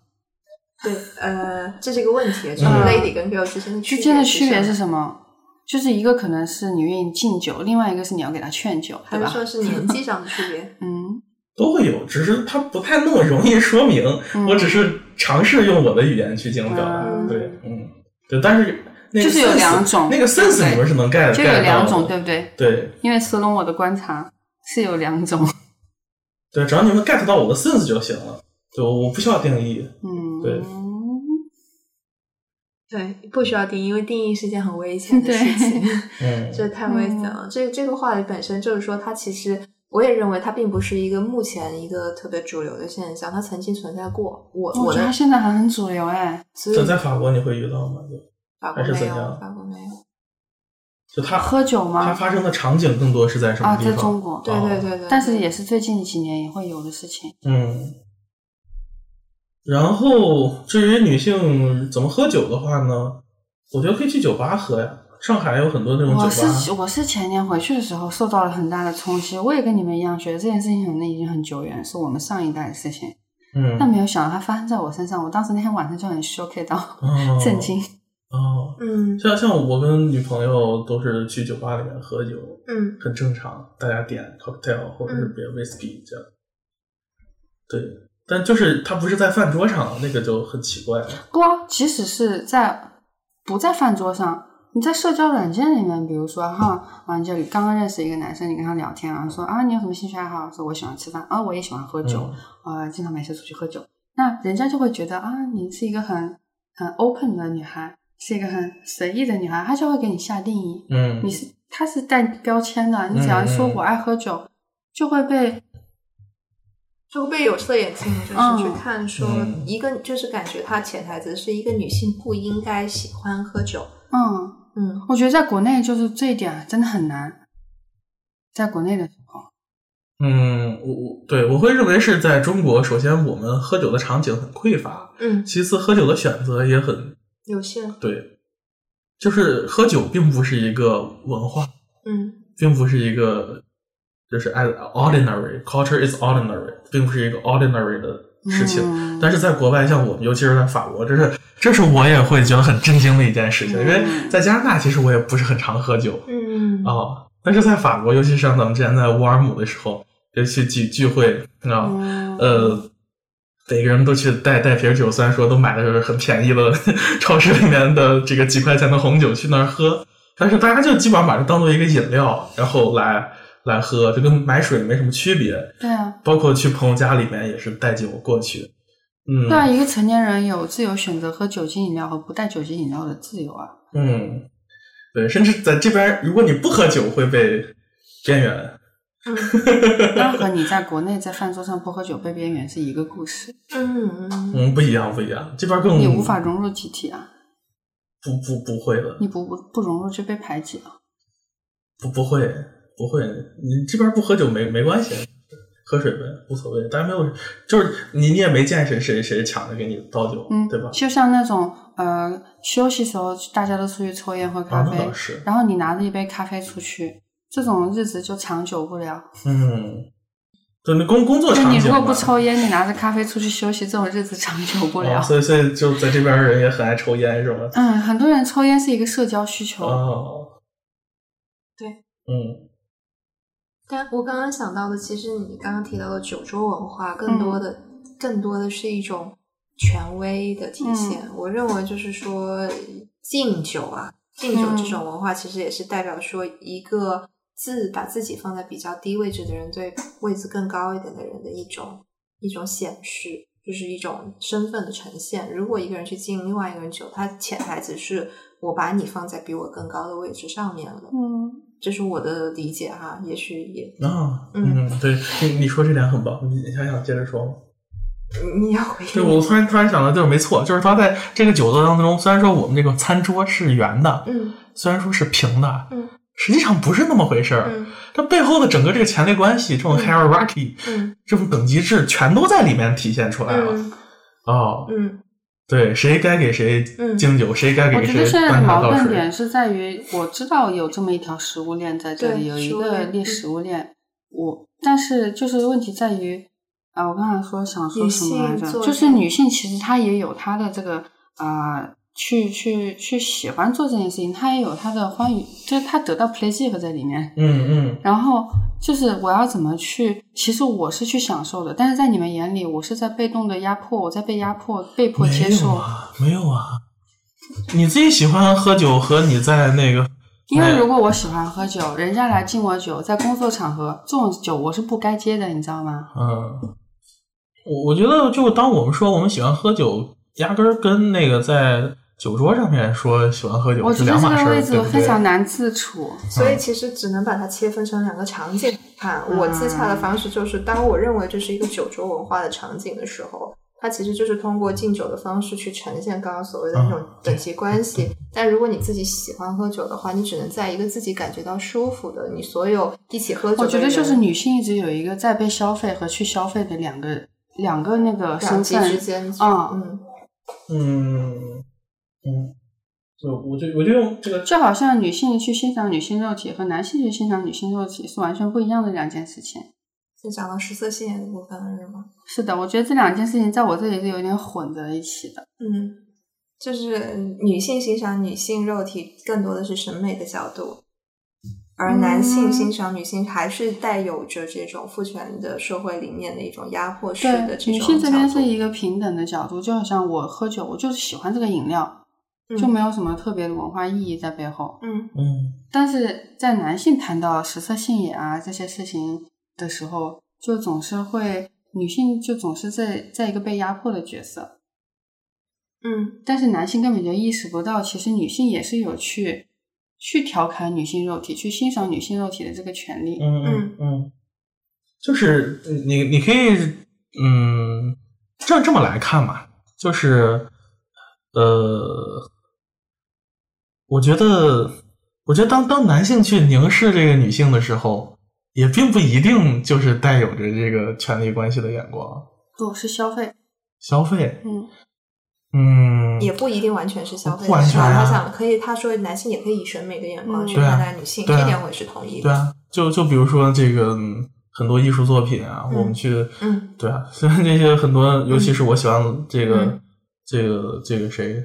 对，呃，这是一个问题，就是嗯 lady 跟 girl 之间的之间的区别是？什么？就是一个可能是你愿意敬酒，另外一个是你要给他劝酒，对吧？还是说是 年纪上的区别？嗯都会有，只是他不太那么容易说明。嗯我只是尝试用我的语言去进行表达。嗯对，嗯，对，但是那个就是有两种那个 sense 对你们是能 get 就 get 有两种，对不对？对因为斯隆我的观察是有两种。对，只要你们 get 到我的 sense 就行了。对，我不需要定义。嗯，对对，不需要定义，因为定义是件很危险的事情。嗯，这太危险了。这这个话题本身就是说，它其实我也认为它并不是一个目前一个特别主流的现象，它曾经存在过。我我觉得现在还很主流哎。所以在法国你会遇到吗？法国没有还是怎样，法国没有。就它喝酒它吗？发生的场景更多是在什么啊，地方？啊在中国。对对对对，但是也是最近几年也会有的事情。嗯，然后至于女性怎么喝酒的话呢，我觉得可以去酒吧喝呀。上海有很多那种酒我，是我是前年回去的时候受到了很大的冲击，我也跟你们一样觉得这件事情可能已经很久远，是我们上一代的事情，嗯，但没有想到它发生在我身上。我当时那天晚上就很 shock 到，哦 震惊。哦。嗯像像我跟女朋友都是去酒吧里面喝酒，嗯很正常，大家点 cocktail 或者是别 whisky 这样。对，但就是它不是在饭桌上，那个就很奇怪了。不啊，即使是在不在饭桌上，你在社交软件里面，比如说哈啊，你就刚刚认识一个男生，你跟他聊天啊，说啊你有什么兴趣爱好？说我喜欢吃饭啊，我也喜欢喝酒，嗯啊，经常没事出去喝酒。那人家就会觉得啊，你是一个很很 open 的女孩，是一个很随意的女孩，他就会给你下定义。嗯，你是他是带标签的，你只要说我爱喝酒，就会被就会被有色眼镜，就是嗯去看说嗯一个，就是感觉他潜台词是一个女性不应该喜欢喝酒。嗯，嗯。我觉得在国内就是这一点真的很难，在国内的时候，嗯，我我对我会认为是在中国，首先我们喝酒的场景很匮乏，嗯，其次喝酒的选择也很有限。对，就是喝酒并不是一个文化，嗯。并不是一个就是 as ordinary culture is ordinary，并不是一个 ordinary 的事情。嗯。但是在国外，像我们，尤其是在法国，这是这是我也会觉得很震惊的一件事情，因为嗯。在加拿大其实我也不是很常喝酒嗯。啊、但是在法国，尤其是像咱们之前在乌尔姆的时候，就去聚聚会啊，嗯呃，每个人都去带带瓶酒，虽然说都买的是很便宜的 超市里面的这个几块钱的红酒去那儿喝，但是大家就基本上把它当做一个饮料，然后来来喝，就跟买水没什么区别。对啊，包括去朋友家里面也是带酒过去，嗯，对啊，一个成年人有自由选择喝酒精饮料和不带酒精饮料的自由啊。嗯，对，甚至在这边，如果你不喝酒会被边缘。嗯 那和你在国内在饭桌上不喝酒被边缘是一个故事，嗯嗯嗯，不一样，不一样，这边更你无法融入集体啊，不不不会的，你不不不融入就被排挤了。不不会不会，你这边不喝酒没没关系，喝水呗，无所谓，大家没有，就是你你也没见谁谁谁抢着给你倒酒，嗯，对吧？就像那种呃休息时候大家都出去抽烟喝咖啊，啡，然后你拿着一杯咖啡出去，这种日子就长久不了。嗯，对，那工工作就场你如果不抽烟，你拿着咖啡出去休息，这种日子长久不了。哦所以所以就在这边人也很爱抽烟，是吗？嗯，很多人抽烟是一个社交需求。哦，对，嗯但我刚刚想到的，其实你刚刚提到的酒桌文化，更多的、更多的是一种权威的体现。我认为就是说，敬酒啊，敬酒这种文化，其实也是代表说一个自把自己放在比较低位置的人对位置更高一点的人的一种一种显示，就是一种身份的呈现。如果一个人去敬另外一个人酒，他潜台词是我把你放在比我更高的位置上面了。嗯，这是我的理解哈，也许也啊，嗯嗯，对你你说这点很棒，你你还想接着说吗？你要回对，我突然突然想到，就是没错，就是他在这个酒桌当中，虽然说我们这个餐桌是圆的，嗯虽然说是平的，嗯实际上不是那么回事儿。嗯它背后的整个这个权力关系，这种嗯 hierarchy，、嗯这种等级制，全都在里面体现出来了。嗯哦，嗯对，谁该给谁嗯敬酒，谁该给谁觉得现在的矛盾点。是在于，我知道有这么一条食物链在这里，有一个列食物链，我但是就是问题在于啊，我刚才说想说什么来着？就是女性其实她也有她的这个啊、去去去喜欢做这件事情，他也有他的欢愉，就是他得到 pleasure 在里面。嗯嗯，然后就是我要怎么去，其实我是去享受的，但是在你们眼里，我是在被动的压迫，我在被压迫，被迫接没有受。啊，没有啊。你自己喜欢喝酒和你在那个，因为哎如果我喜欢喝酒，人家来敬我酒，在工作场合，这种酒我是不该接的，你知道吗？嗯，我我觉得就当我们说我们喜欢喝酒，压根儿跟那个在酒桌上面说喜欢喝酒是我觉得这两码事儿，个位置对不对？非常难自处。所以其实只能把它切分成两个场景看。我自洽的方式就是，当我认为这是一个酒桌文化的场景的时候，它其实就是通过敬酒的方式去呈现刚刚所谓的那种嗯等级关系。但如果你自己喜欢喝酒的话，你只能在一个自己感觉到舒服的，你所有一起喝酒我觉得就是女性一直有一个在被消费和去消费的两个两个那个身两极之。间，嗯嗯嗯嗯，就我就我就用这个就好像女性去欣赏女性肉体和男性去欣赏女性肉体是完全不一样的两件事情。就讲到食色性也的部分了，是吗？是的，我觉得这两件事情在我这里是有点混在一起的。嗯，就是女性欣赏女性肉体更多的是审美的角度，而男性嗯欣赏女性还是带有着这种父权的社会里面的一种压迫式的，这种女性这边是一个平等的角度，就好像我喝酒，我就是喜欢这个饮料，嗯就没有什么特别的文化意义在背后。嗯。嗯。但是在男性谈到食色性也啊这些事情的时候，就总是会女性就总是在在一个被压迫的角色，嗯。但是男性根本就意识不到，其实女性也是有去去调侃女性肉体、去欣赏女性肉体的这个权利。嗯嗯嗯，就是你你可以嗯，这这么来看吧，就是呃，我觉得，我觉得当当男性去凝视这个女性的时候，也并不一定就是带有着这个权力关系的眼光，不是消费，消费，嗯。嗯，也不一定完全是消费，不完全啊他想可以，他说男性也可以以审美的眼光嗯去看待女性，这点我也是同意的。对啊，就就比如说这个嗯很多艺术作品啊，嗯我们去，嗯。对啊，虽然这些很多，尤其是我喜欢这个、嗯这个这个谁，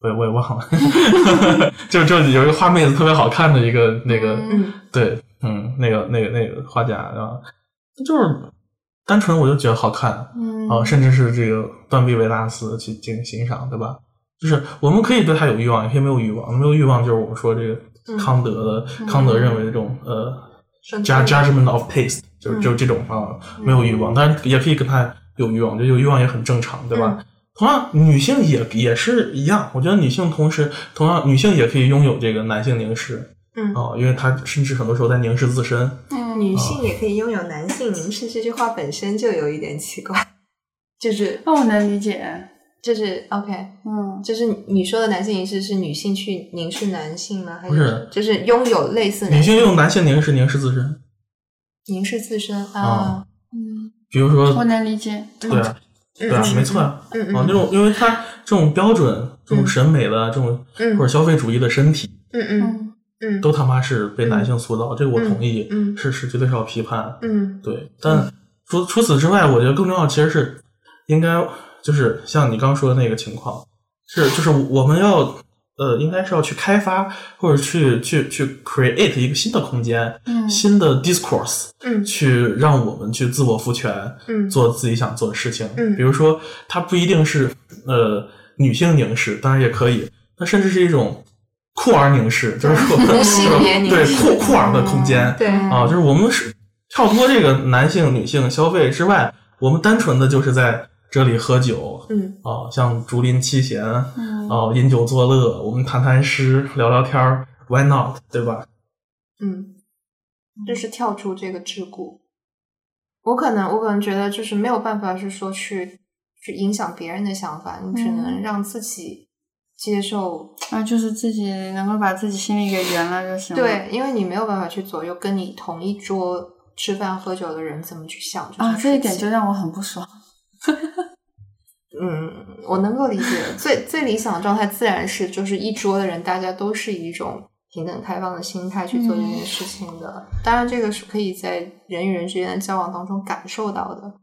我也我也忘了，就就有一个画妹子特别好看的一个那个，嗯。对，嗯，那个那个那个画家啊，就是单纯我就觉得好看嗯。啊、嗯甚至是这个断臂维纳斯去进行欣赏，对吧？就是我们可以对他有欲望，也可以没有欲望。没有欲望就是我们说这个嗯康德的、康德认为的这种呃 judge judgment of taste，就是嗯。就是这种啊，没有欲望，但是也可以跟他有欲望，就有欲望也很正常，对吧？嗯同样，女性也也是一样，我觉得女性同时同样女性也可以拥有这个男性凝视嗯，啊、因为她甚至很多时候在凝视自身。嗯女性也可以拥有男性凝视，这句话本身就有一点奇怪，就是那我能理解，就是 OK，嗯。就是你说的男性凝视是女性去凝视男性吗？还不是。就是拥有类似女性？性用男性凝视凝视自身，凝视自身啊。啊？嗯，比如说我能理解，对啊，对啊，嗯没错啊。啊，那种因为他这种标准、这种审美的、这种嗯。或者消费主义的身体，嗯嗯嗯。嗯。都他妈是被男性塑造，这个我同意，嗯。是是绝对是要批判。嗯。对，但除除此之外，我觉得更重要其实是应该就是像你刚说的那个情况，是就是我们要呃，应该是要去开发或者去去去 create 一个新的空间，嗯。新的 discourse，嗯。去让我们去自我赋权，嗯。做自己想做的事情。嗯。比如说，它不一定是呃女性凝视，当然也可以，它甚至是一种酷儿凝视，就是说无 性别凝对酷酷儿的空间。对啊，就是我们是跳脱这个男性、女性消费之外，我们单纯的就是在这里喝酒嗯啊，像竹林七贤啊，嗯饮酒作乐，我们谈谈诗，聊聊天儿，Why not？对吧？嗯，就是跳出这个桎梏。我可能我可能觉得就是没有办法是说去去影响别人的想法，你只能嗯让自己接受。啊，就是自己能够把自己心里给圆了就行了。对，因为你没有办法去左右跟你同一桌吃饭喝酒的人怎么去想啊，这一点就让我很不爽。嗯，我能够理解。最最理想的状态自然是，就是一桌的人，大家都是以一种平等开放的心态去做这件事情的。当然，这个是可以在人与人之间的交往当中感受到的。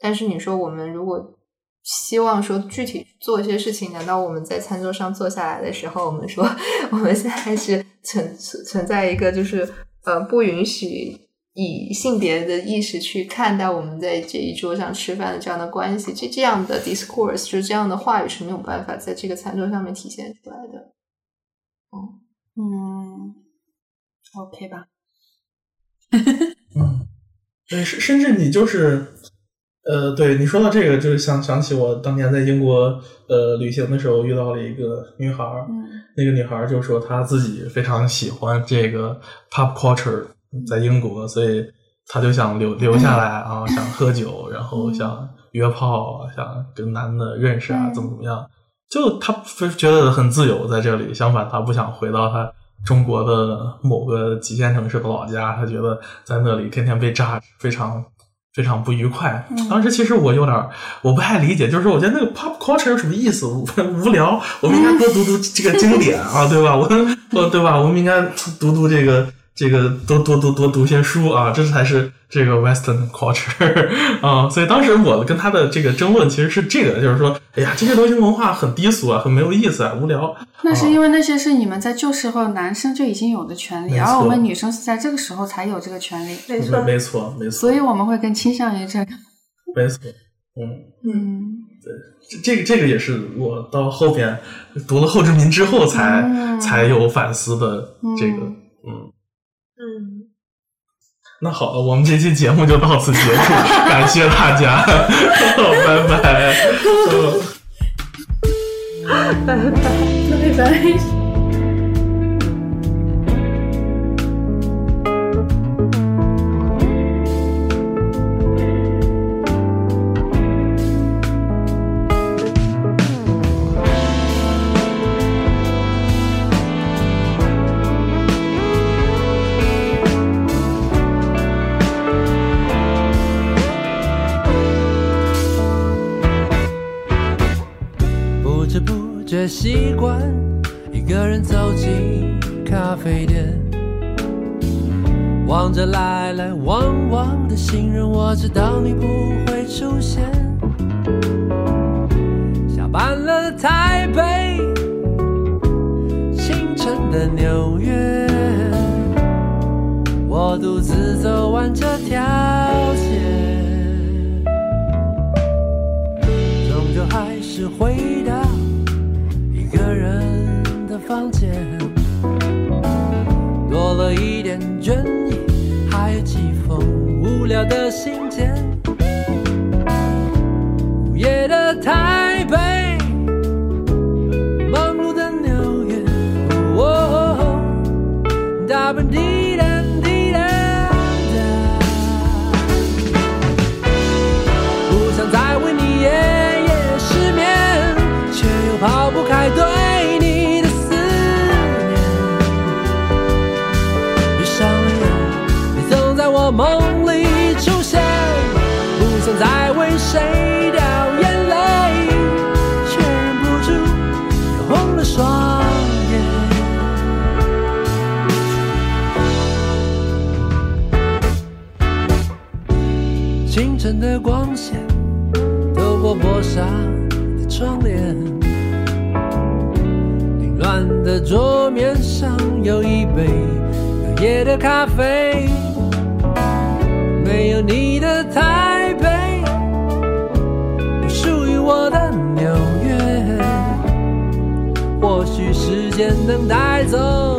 但是你说，我们如果希望说具体做一些事情，难道我们在餐桌上坐下来的时候，我们说 我们现在是存存存在一个就是呃不允许以性别的意识去看待我们在这一桌上吃饭的这样的关系，这这样的 discourse 就是这样的话语是没有办法在这个餐桌上面体现出来的。嗯，OK 吧。嗯，对，甚甚至你就是，呃，对你说到这个，就是想想起我当年在英国呃旅行的时候遇到了一个女孩儿，嗯那个女孩儿就说她自己非常喜欢这个 pop culture，在英国，所以他就想留留下来啊，想喝酒，然后想约炮，想跟男的认识啊，嗯怎么怎么样。就他非觉得很自由在这里，相反他不想回到他中国的某个几线城市的老家，他觉得在那里天天被榨，非常非常不愉快。嗯当时其实我有点儿我不太理解，就是说我觉得那个 pop culture 有什么意思？无无聊，我们应该多读读这个经典啊，对吧？我我对吧？我们应该读读这个这个多多多多读些书啊，这才是这个 Western culture 啊。所以当时我跟他的这个争论其实是这个，就是说，哎呀，这些流行文化很低俗啊，很没有意思啊，无聊。那是因为那些是你们在旧时候男生就已经有的权利，而我们女生是在这个时候才有这个权利，没没没错，没错所，以我们会更倾向于这个。没错，嗯。嗯这这个这个也是我到后边读了后殖民之后才、嗯才有反思的这个，嗯。嗯，那好了，我们这期节目就到此结束，感谢大家，拜拜。嗯 拜拜。拜拜。望着来来往往的行人，我知道你不会出现。下班了，台北，清晨的纽约，我独自走完这条街，终究还是回到一个人的房间，多了一点，无聊的信件。午夜的台晨的光线透过玻纱的窗帘，凌乱的桌面上有一杯隔夜的咖啡，没有你的台北，不属于我的纽约，或许时间能带走